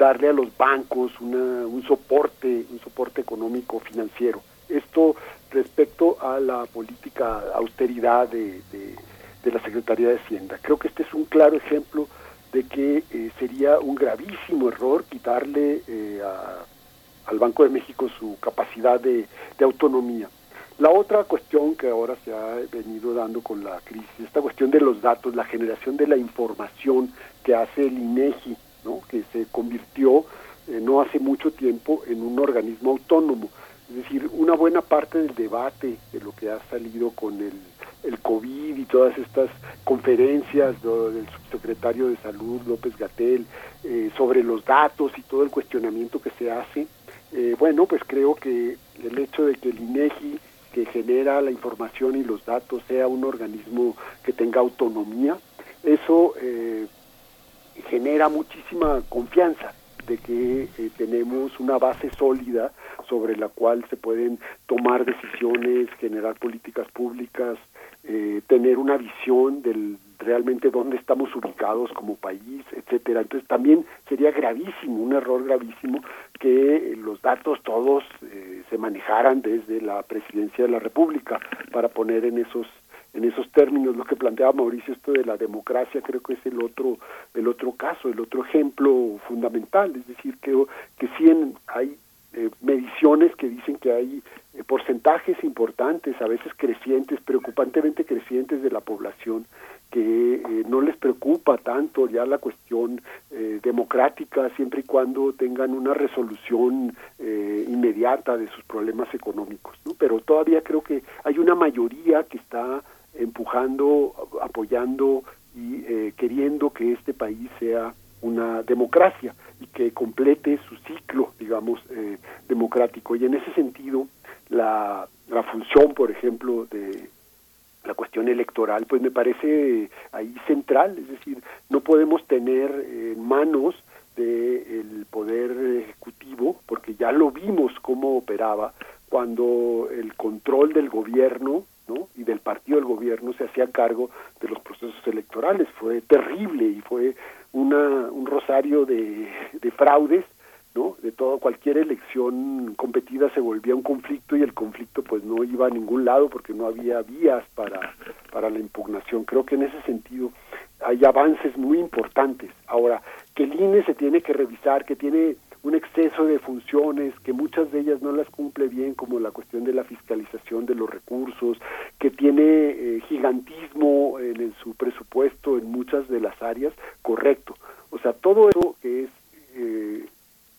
darle a los bancos un soporte, un soporte económico financiero. Esto respecto a la política austeridad de de la Secretaría de Hacienda. Creo que este es un claro ejemplo de que eh, sería un gravísimo error quitarle eh, al Banco de México su capacidad de, autonomía. La otra cuestión que ahora se ha venido dando con la crisis, esta cuestión de los datos, la generación de la información que hace el INEGI, ¿no? que se convirtió eh, no hace mucho tiempo en un organismo autónomo. Es decir, una buena parte del debate de lo que ha salido con el el COVID y todas estas conferencias del subsecretario de Salud, López Gatel, eh, sobre los datos y todo el cuestionamiento que se hace, eh, bueno, pues creo que el hecho de que el INEGI, que genera la información y los datos, sea un organismo que tenga autonomía, eso eh, genera muchísima confianza de que tenemos una base sólida sobre la cual se pueden tomar decisiones, generar políticas públicas, eh, tener una visión del realmente dónde estamos ubicados como país, etcétera. Entonces también sería gravísimo, un error gravísimo que los datos todos eh, se manejaran desde la presidencia de la República para poner en esos en esos términos lo que planteaba Mauricio esto de la democracia creo que es el otro el otro caso el otro ejemplo fundamental es decir que que sí hay eh, mediciones que dicen que hay eh, porcentajes importantes, a veces crecientes, preocupantemente crecientes de la población que eh, no les preocupa tanto ya la cuestión democrática siempre y cuando tengan una resolución inmediata de sus problemas económicos. ¿no? Pero todavía creo que hay una mayoría que está empujando, apoyando y queriendo que este país sea una democracia y que complete su ciclo, digamos, eh, democrático. Y en ese sentido, la, la función, por ejemplo, de la cuestión electoral, pues me parece ahí central, es decir, no podemos tener en manos del poder ejecutivo, porque ya lo vimos cómo operaba cuando el control del gobierno ¿no? y del partido del gobierno se hacía cargo de los procesos electorales. Fue terrible y fue una, un rosario de, de fraudes ¿no? De todo, cualquier elección competida se volvía un conflicto y el conflicto pues no iba a ningún lado porque no había vías para, para la impugnación. Creo que en ese sentido hay avances muy importantes. Ahora, que el INE se tiene que revisar, que tiene un exceso de funciones, que muchas de ellas no las cumple bien, como la cuestión de la fiscalización de los recursos, que tiene eh, gigantismo en, en su presupuesto en muchas de las áreas, correcto. O sea, todo eso que es eh,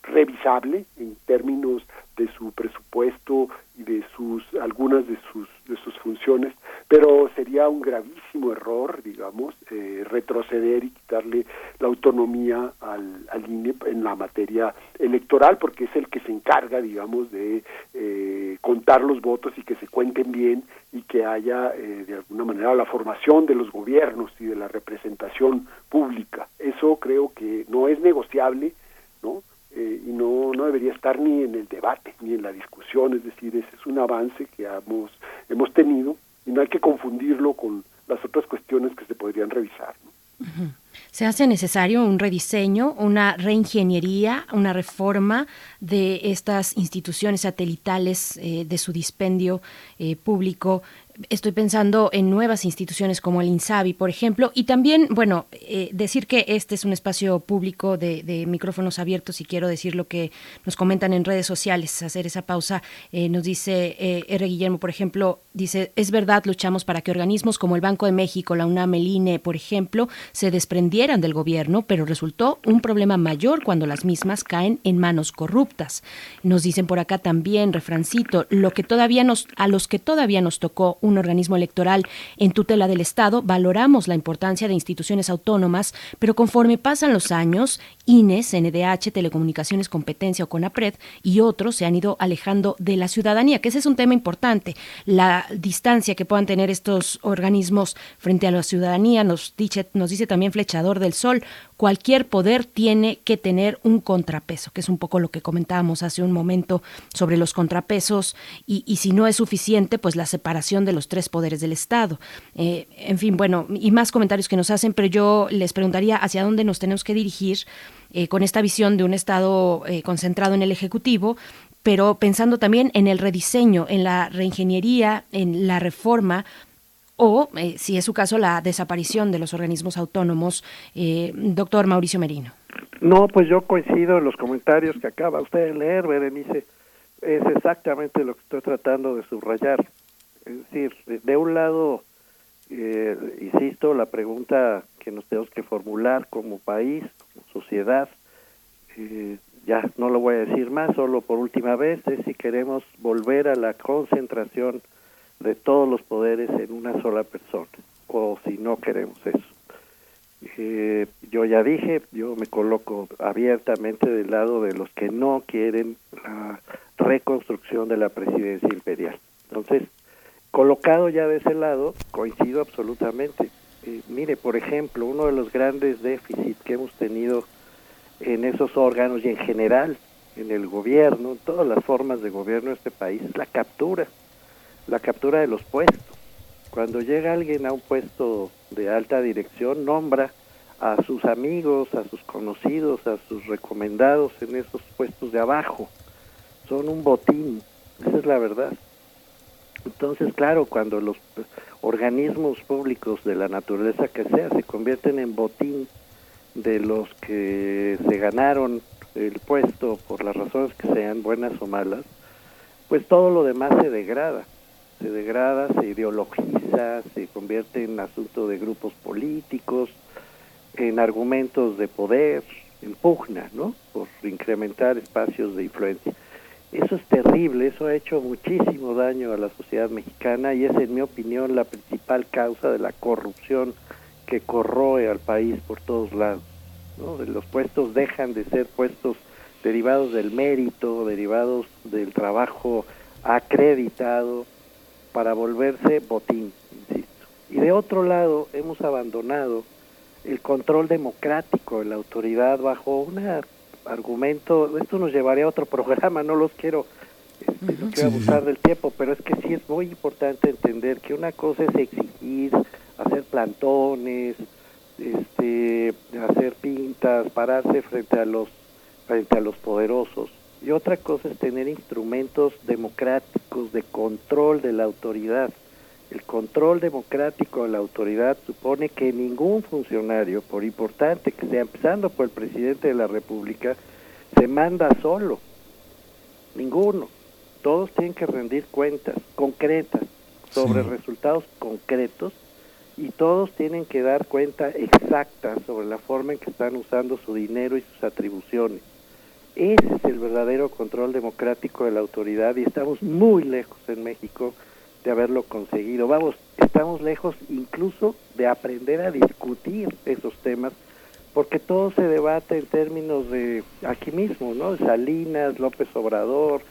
revisable en términos de su presupuesto y de sus algunas de sus de sus funciones pero sería un gravísimo error digamos eh, retroceder y quitarle la autonomía al, al INE en la materia electoral porque es el que se encarga digamos de eh, contar los votos y que se cuenten bien y que haya eh, de alguna manera la formación de los gobiernos y de la representación pública. Eso creo que no es negociable no eh, y no, no debería estar ni en el debate ni en la discusión, es decir, ese es un avance que hemos, hemos tenido y no hay que confundirlo con las otras cuestiones que se podrían revisar. Se hace necesario un rediseño, una reingeniería, una reforma de estas instituciones satelitales eh, de su dispendio eh, público Estoy pensando en nuevas instituciones como el INSABI, por ejemplo, y también, bueno, eh, decir que este es un espacio público de, micrófonos abiertos y quiero decir lo que nos comentan en redes sociales, hacer esa pausa. Eh, nos dice eh, R. Guillermo, por ejemplo, dice, es verdad, luchamos para que organismos como el Banco de México, la UNAM, el INE, por ejemplo, se desprendieran del gobierno, pero resultó un problema mayor cuando las mismas caen en manos corruptas. Nos dicen por acá también, refrancito, lo que todavía nos, a los que todavía nos tocó un organismo electoral en tutela del Estado, valoramos la importancia de instituciones autónomas, pero conforme pasan los años, INE, CNDH, Telecomunicaciones Competencia o CONAPRED y otros se han ido alejando de la ciudadanía, que ese es un tema importante. La distancia que puedan tener estos organismos frente a la ciudadanía, nos dice, nos dice también Flechador del Sol, cualquier poder tiene que tener un contrapeso, que es un poco lo que comentábamos hace un momento sobre los contrapesos y, si no es suficiente, pues la separación de los tres poderes del Estado. Eh, en fin, bueno, y más comentarios que nos hacen, pero yo les preguntaría hacia dónde nos tenemos que dirigir eh, con esta visión de un Estado eh, concentrado en el Ejecutivo, pero pensando también en el rediseño, en la reingeniería, en la reforma o, eh, si es su caso, la desaparición de los organismos autónomos. Eh, doctor Mauricio Merino. No, pues yo coincido en los comentarios que acaba usted de leer, Berenice. Es exactamente lo que estoy tratando de subrayar. Es decir, de un lado, eh, insisto, la pregunta que nos tenemos que formular como país, como sociedad, eh, ya no lo voy a decir más, solo por última vez, es si queremos volver a la concentración de todos los poderes en una sola persona, o si no queremos eso. Eh, yo ya dije, yo me coloco abiertamente del lado de los que no quieren la reconstrucción de la presidencia imperial. Entonces, colocado ya de ese lado, coincido absolutamente. Eh, mire, por ejemplo, uno de los grandes déficits que hemos tenido en esos órganos y en general en el gobierno, en todas las formas de gobierno de este país, es la captura la captura de los puestos. Cuando llega alguien a un puesto de alta dirección, nombra a sus amigos, a sus conocidos, a sus recomendados en esos puestos de abajo. Son un botín, esa es la verdad. Entonces, claro, cuando los organismos públicos de la naturaleza que sea se convierten en botín de los que se ganaron el puesto por las razones que sean buenas o malas, pues todo lo demás se degrada se degrada, se ideologiza, se convierte en asunto de grupos políticos, en argumentos de poder, en pugna, ¿no? Por incrementar espacios de influencia. Eso es terrible, eso ha hecho muchísimo daño a la sociedad mexicana y es, en mi opinión, la principal causa de la corrupción que corroe al país por todos lados. ¿no? Los puestos dejan de ser puestos derivados del mérito, derivados del trabajo acreditado, para volverse botín, insisto. Y de otro lado, hemos abandonado el control democrático de la autoridad bajo una argumento, esto nos llevaría a otro <laughs> programa, no los quiero, este, no quiero abusar del tiempo, pero es que sí es muy importante entender que una cosa es exigir, hacer plantones, este, hacer pintas, pararse frente a los frente a los poderosos. Y otra cosa es tener instrumentos democráticos de control de la autoridad. El control democrático de la autoridad supone que ningún funcionario, por importante que sea, empezando por el presidente de la República, se manda solo. Ninguno. Todos tienen que rendir cuentas concretas sobre Sí. resultados concretos y todos tienen que dar cuenta exacta sobre la forma en que están usando su dinero y sus atribuciones. Ese es el verdadero control democrático de la autoridad y estamos muy lejos en México de haberlo conseguido. Vamos, estamos lejos incluso de aprender a discutir esos temas porque todo se debate en términos de aquí mismo, ¿no? Salinas, López Obrador,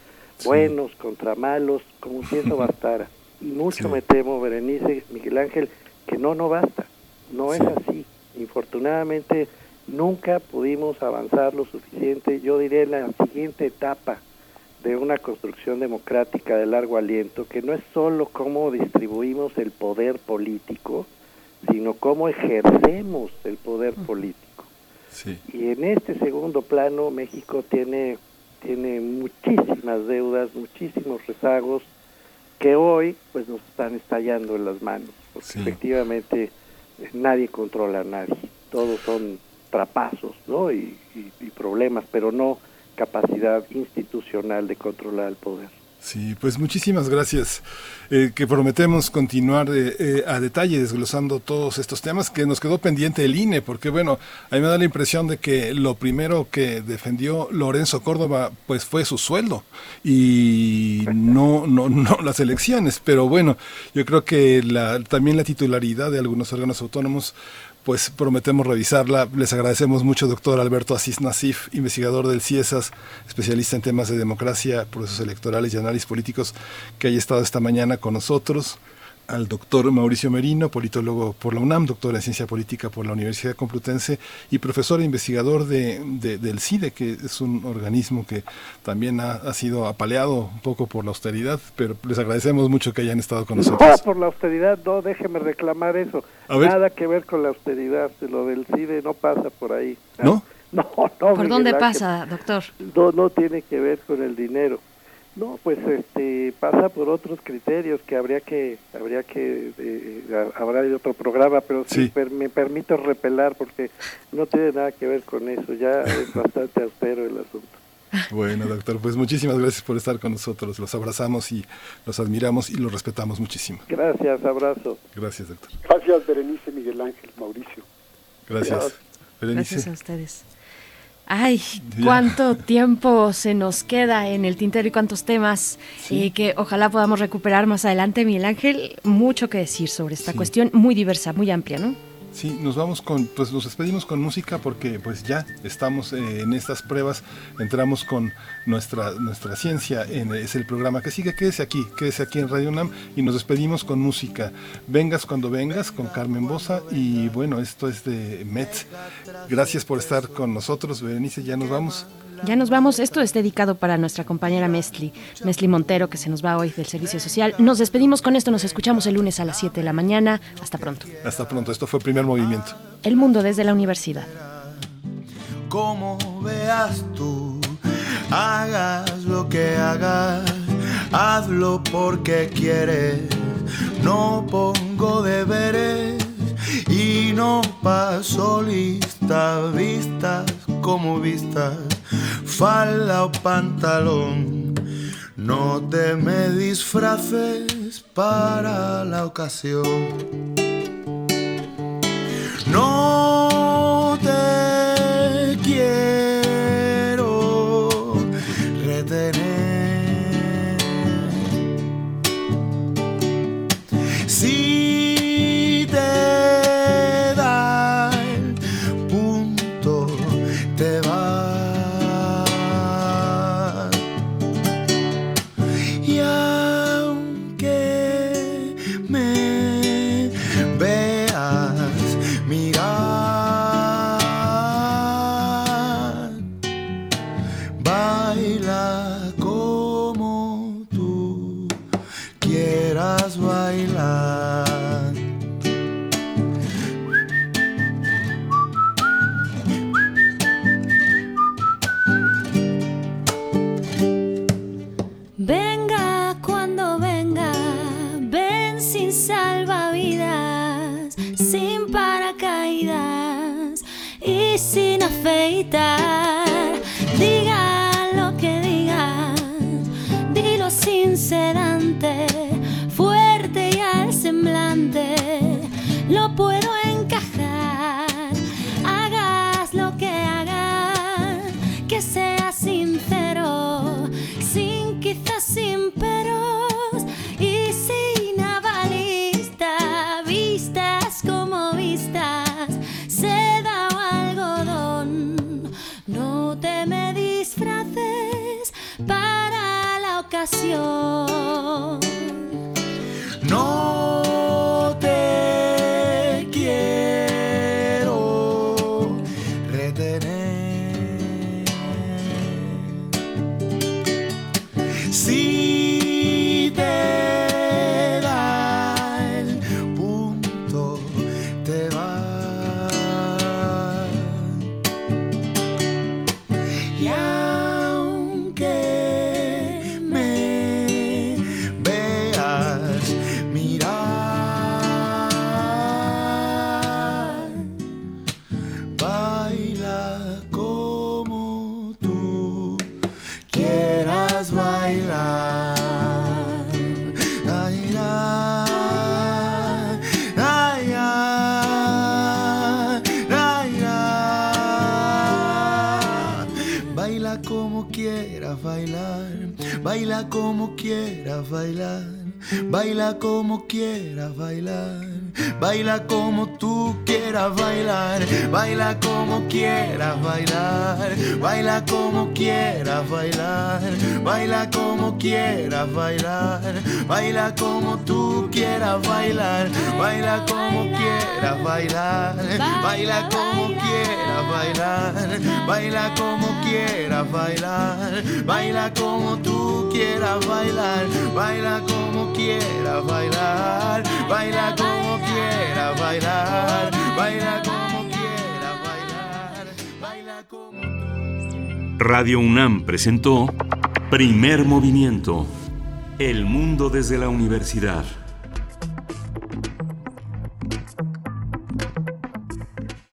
buenos contra malos, como si eso <laughs> bastara. Y mucho me temo, Berenice, Miguel Ángel, que no, no basta. No es así. Infortunadamente, nunca pudimos avanzar lo suficiente. Yo diré en la siguiente etapa de una construcción democrática de largo aliento, que no es solo cómo distribuimos el poder político, sino cómo ejercemos el poder político. Y en este segundo plano México tiene, tiene muchísimas deudas, muchísimos rezagos que hoy pues nos están estallando en las manos, porque efectivamente eh, nadie controla a nadie, todos son trapazos ¿no? y, y- y problemas, pero no capacidad institucional de controlar el poder. Sí, pues muchísimas gracias. Eh, que prometemos continuar eh, eh, a detalle desglosando todos estos temas que nos quedó pendiente el INE, porque bueno, a mí me da la impresión de que lo primero que defendió Lorenzo Córdoba pues fue su sueldo y no, no, no las elecciones, pero bueno, yo creo que la, también la titularidad de algunos órganos autónomos pues prometemos revisarla. Les agradecemos mucho, doctor Alberto Asís Nasif, investigador del CIESAS, especialista en temas de democracia, procesos electorales y análisis políticos, que haya estado esta mañana con nosotros. Al doctor Mauricio Merino, politólogo por la UNAM, doctor en ciencia política por la Universidad Complutense y profesor e investigador de, de- del CIDE, que es un organismo que también ha, ha sido apaleado un poco por la austeridad, pero les agradecemos mucho que hayan estado con No, nosotros. por la austeridad, no, déjeme reclamar eso. A ver. Nada que ver con la austeridad, lo del CIDE no pasa por ahí. ¿No? <laughs> No, no. ¿Por Miguel dónde Ángel. pasa, doctor? No, no tiene que ver con el dinero. No, pues este pasa por otros criterios que habría que habría que eh, ha- habrá de otro programa, pero sí, Sí. per- me permito repelar porque no tiene nada que ver con eso. Ya es <laughs> bastante austero el asunto. Bueno, doctor, pues muchísimas gracias por estar con nosotros. Los abrazamos y los admiramos y los respetamos muchísimo. Gracias, abrazo. Gracias, doctor. Gracias, Berenice, Miguel Ángel, Mauricio. Gracias. Berenice. Gracias a ustedes. Ay, cuánto tiempo se nos queda en el tintero y cuántos temas y que ojalá podamos recuperar más adelante, Miguel Ángel. Mucho que decir sobre esta Sí. cuestión muy diversa, muy amplia, ¿no? Sí, nos vamos con, pues nos despedimos con música porque pues ya estamos eh, en estas pruebas, entramos con nuestra nuestra ciencia, en, es el programa que sigue, quédese aquí, quédese aquí en Radio UNAM y nos despedimos con música. Vengas cuando vengas con Carmen Bosa y bueno, esto es de Met. Gracias por estar con nosotros, Berenice, ya nos vamos. Ya nos vamos. Esto es dedicado para nuestra compañera Mesli, Mesli Montero, que se nos va hoy del Servicio Social. Nos despedimos con esto. Nos escuchamos el lunes a las 7 de la mañana. Hasta pronto. Hasta pronto, esto fue Primer Movimiento. El mundo desde la universidad. como veas tú. Hagas lo que hagas, hazlo porque quieres. No pongo deberes y no paso lista. Vistas como vistas, falda o pantalón. No te me disfraces para la ocasión. No te quiero afeitar. Para baila como quieras bailar, baila como quieras bailar, baila como tú quieras bailar, baila como quieras bailar, baila como quieras bailar, baila como quieras bailar, baila como tú quieras bailar, baila como quieras bailar, baila como quieras bailar, baila como quieras bailar, baila como tú quieras bailar, baila como quieras bailar, baila como quieras bailar, baila como quieras bailar, baila como Radio UNAM presentó Primer Movimiento. El mundo desde la universidad.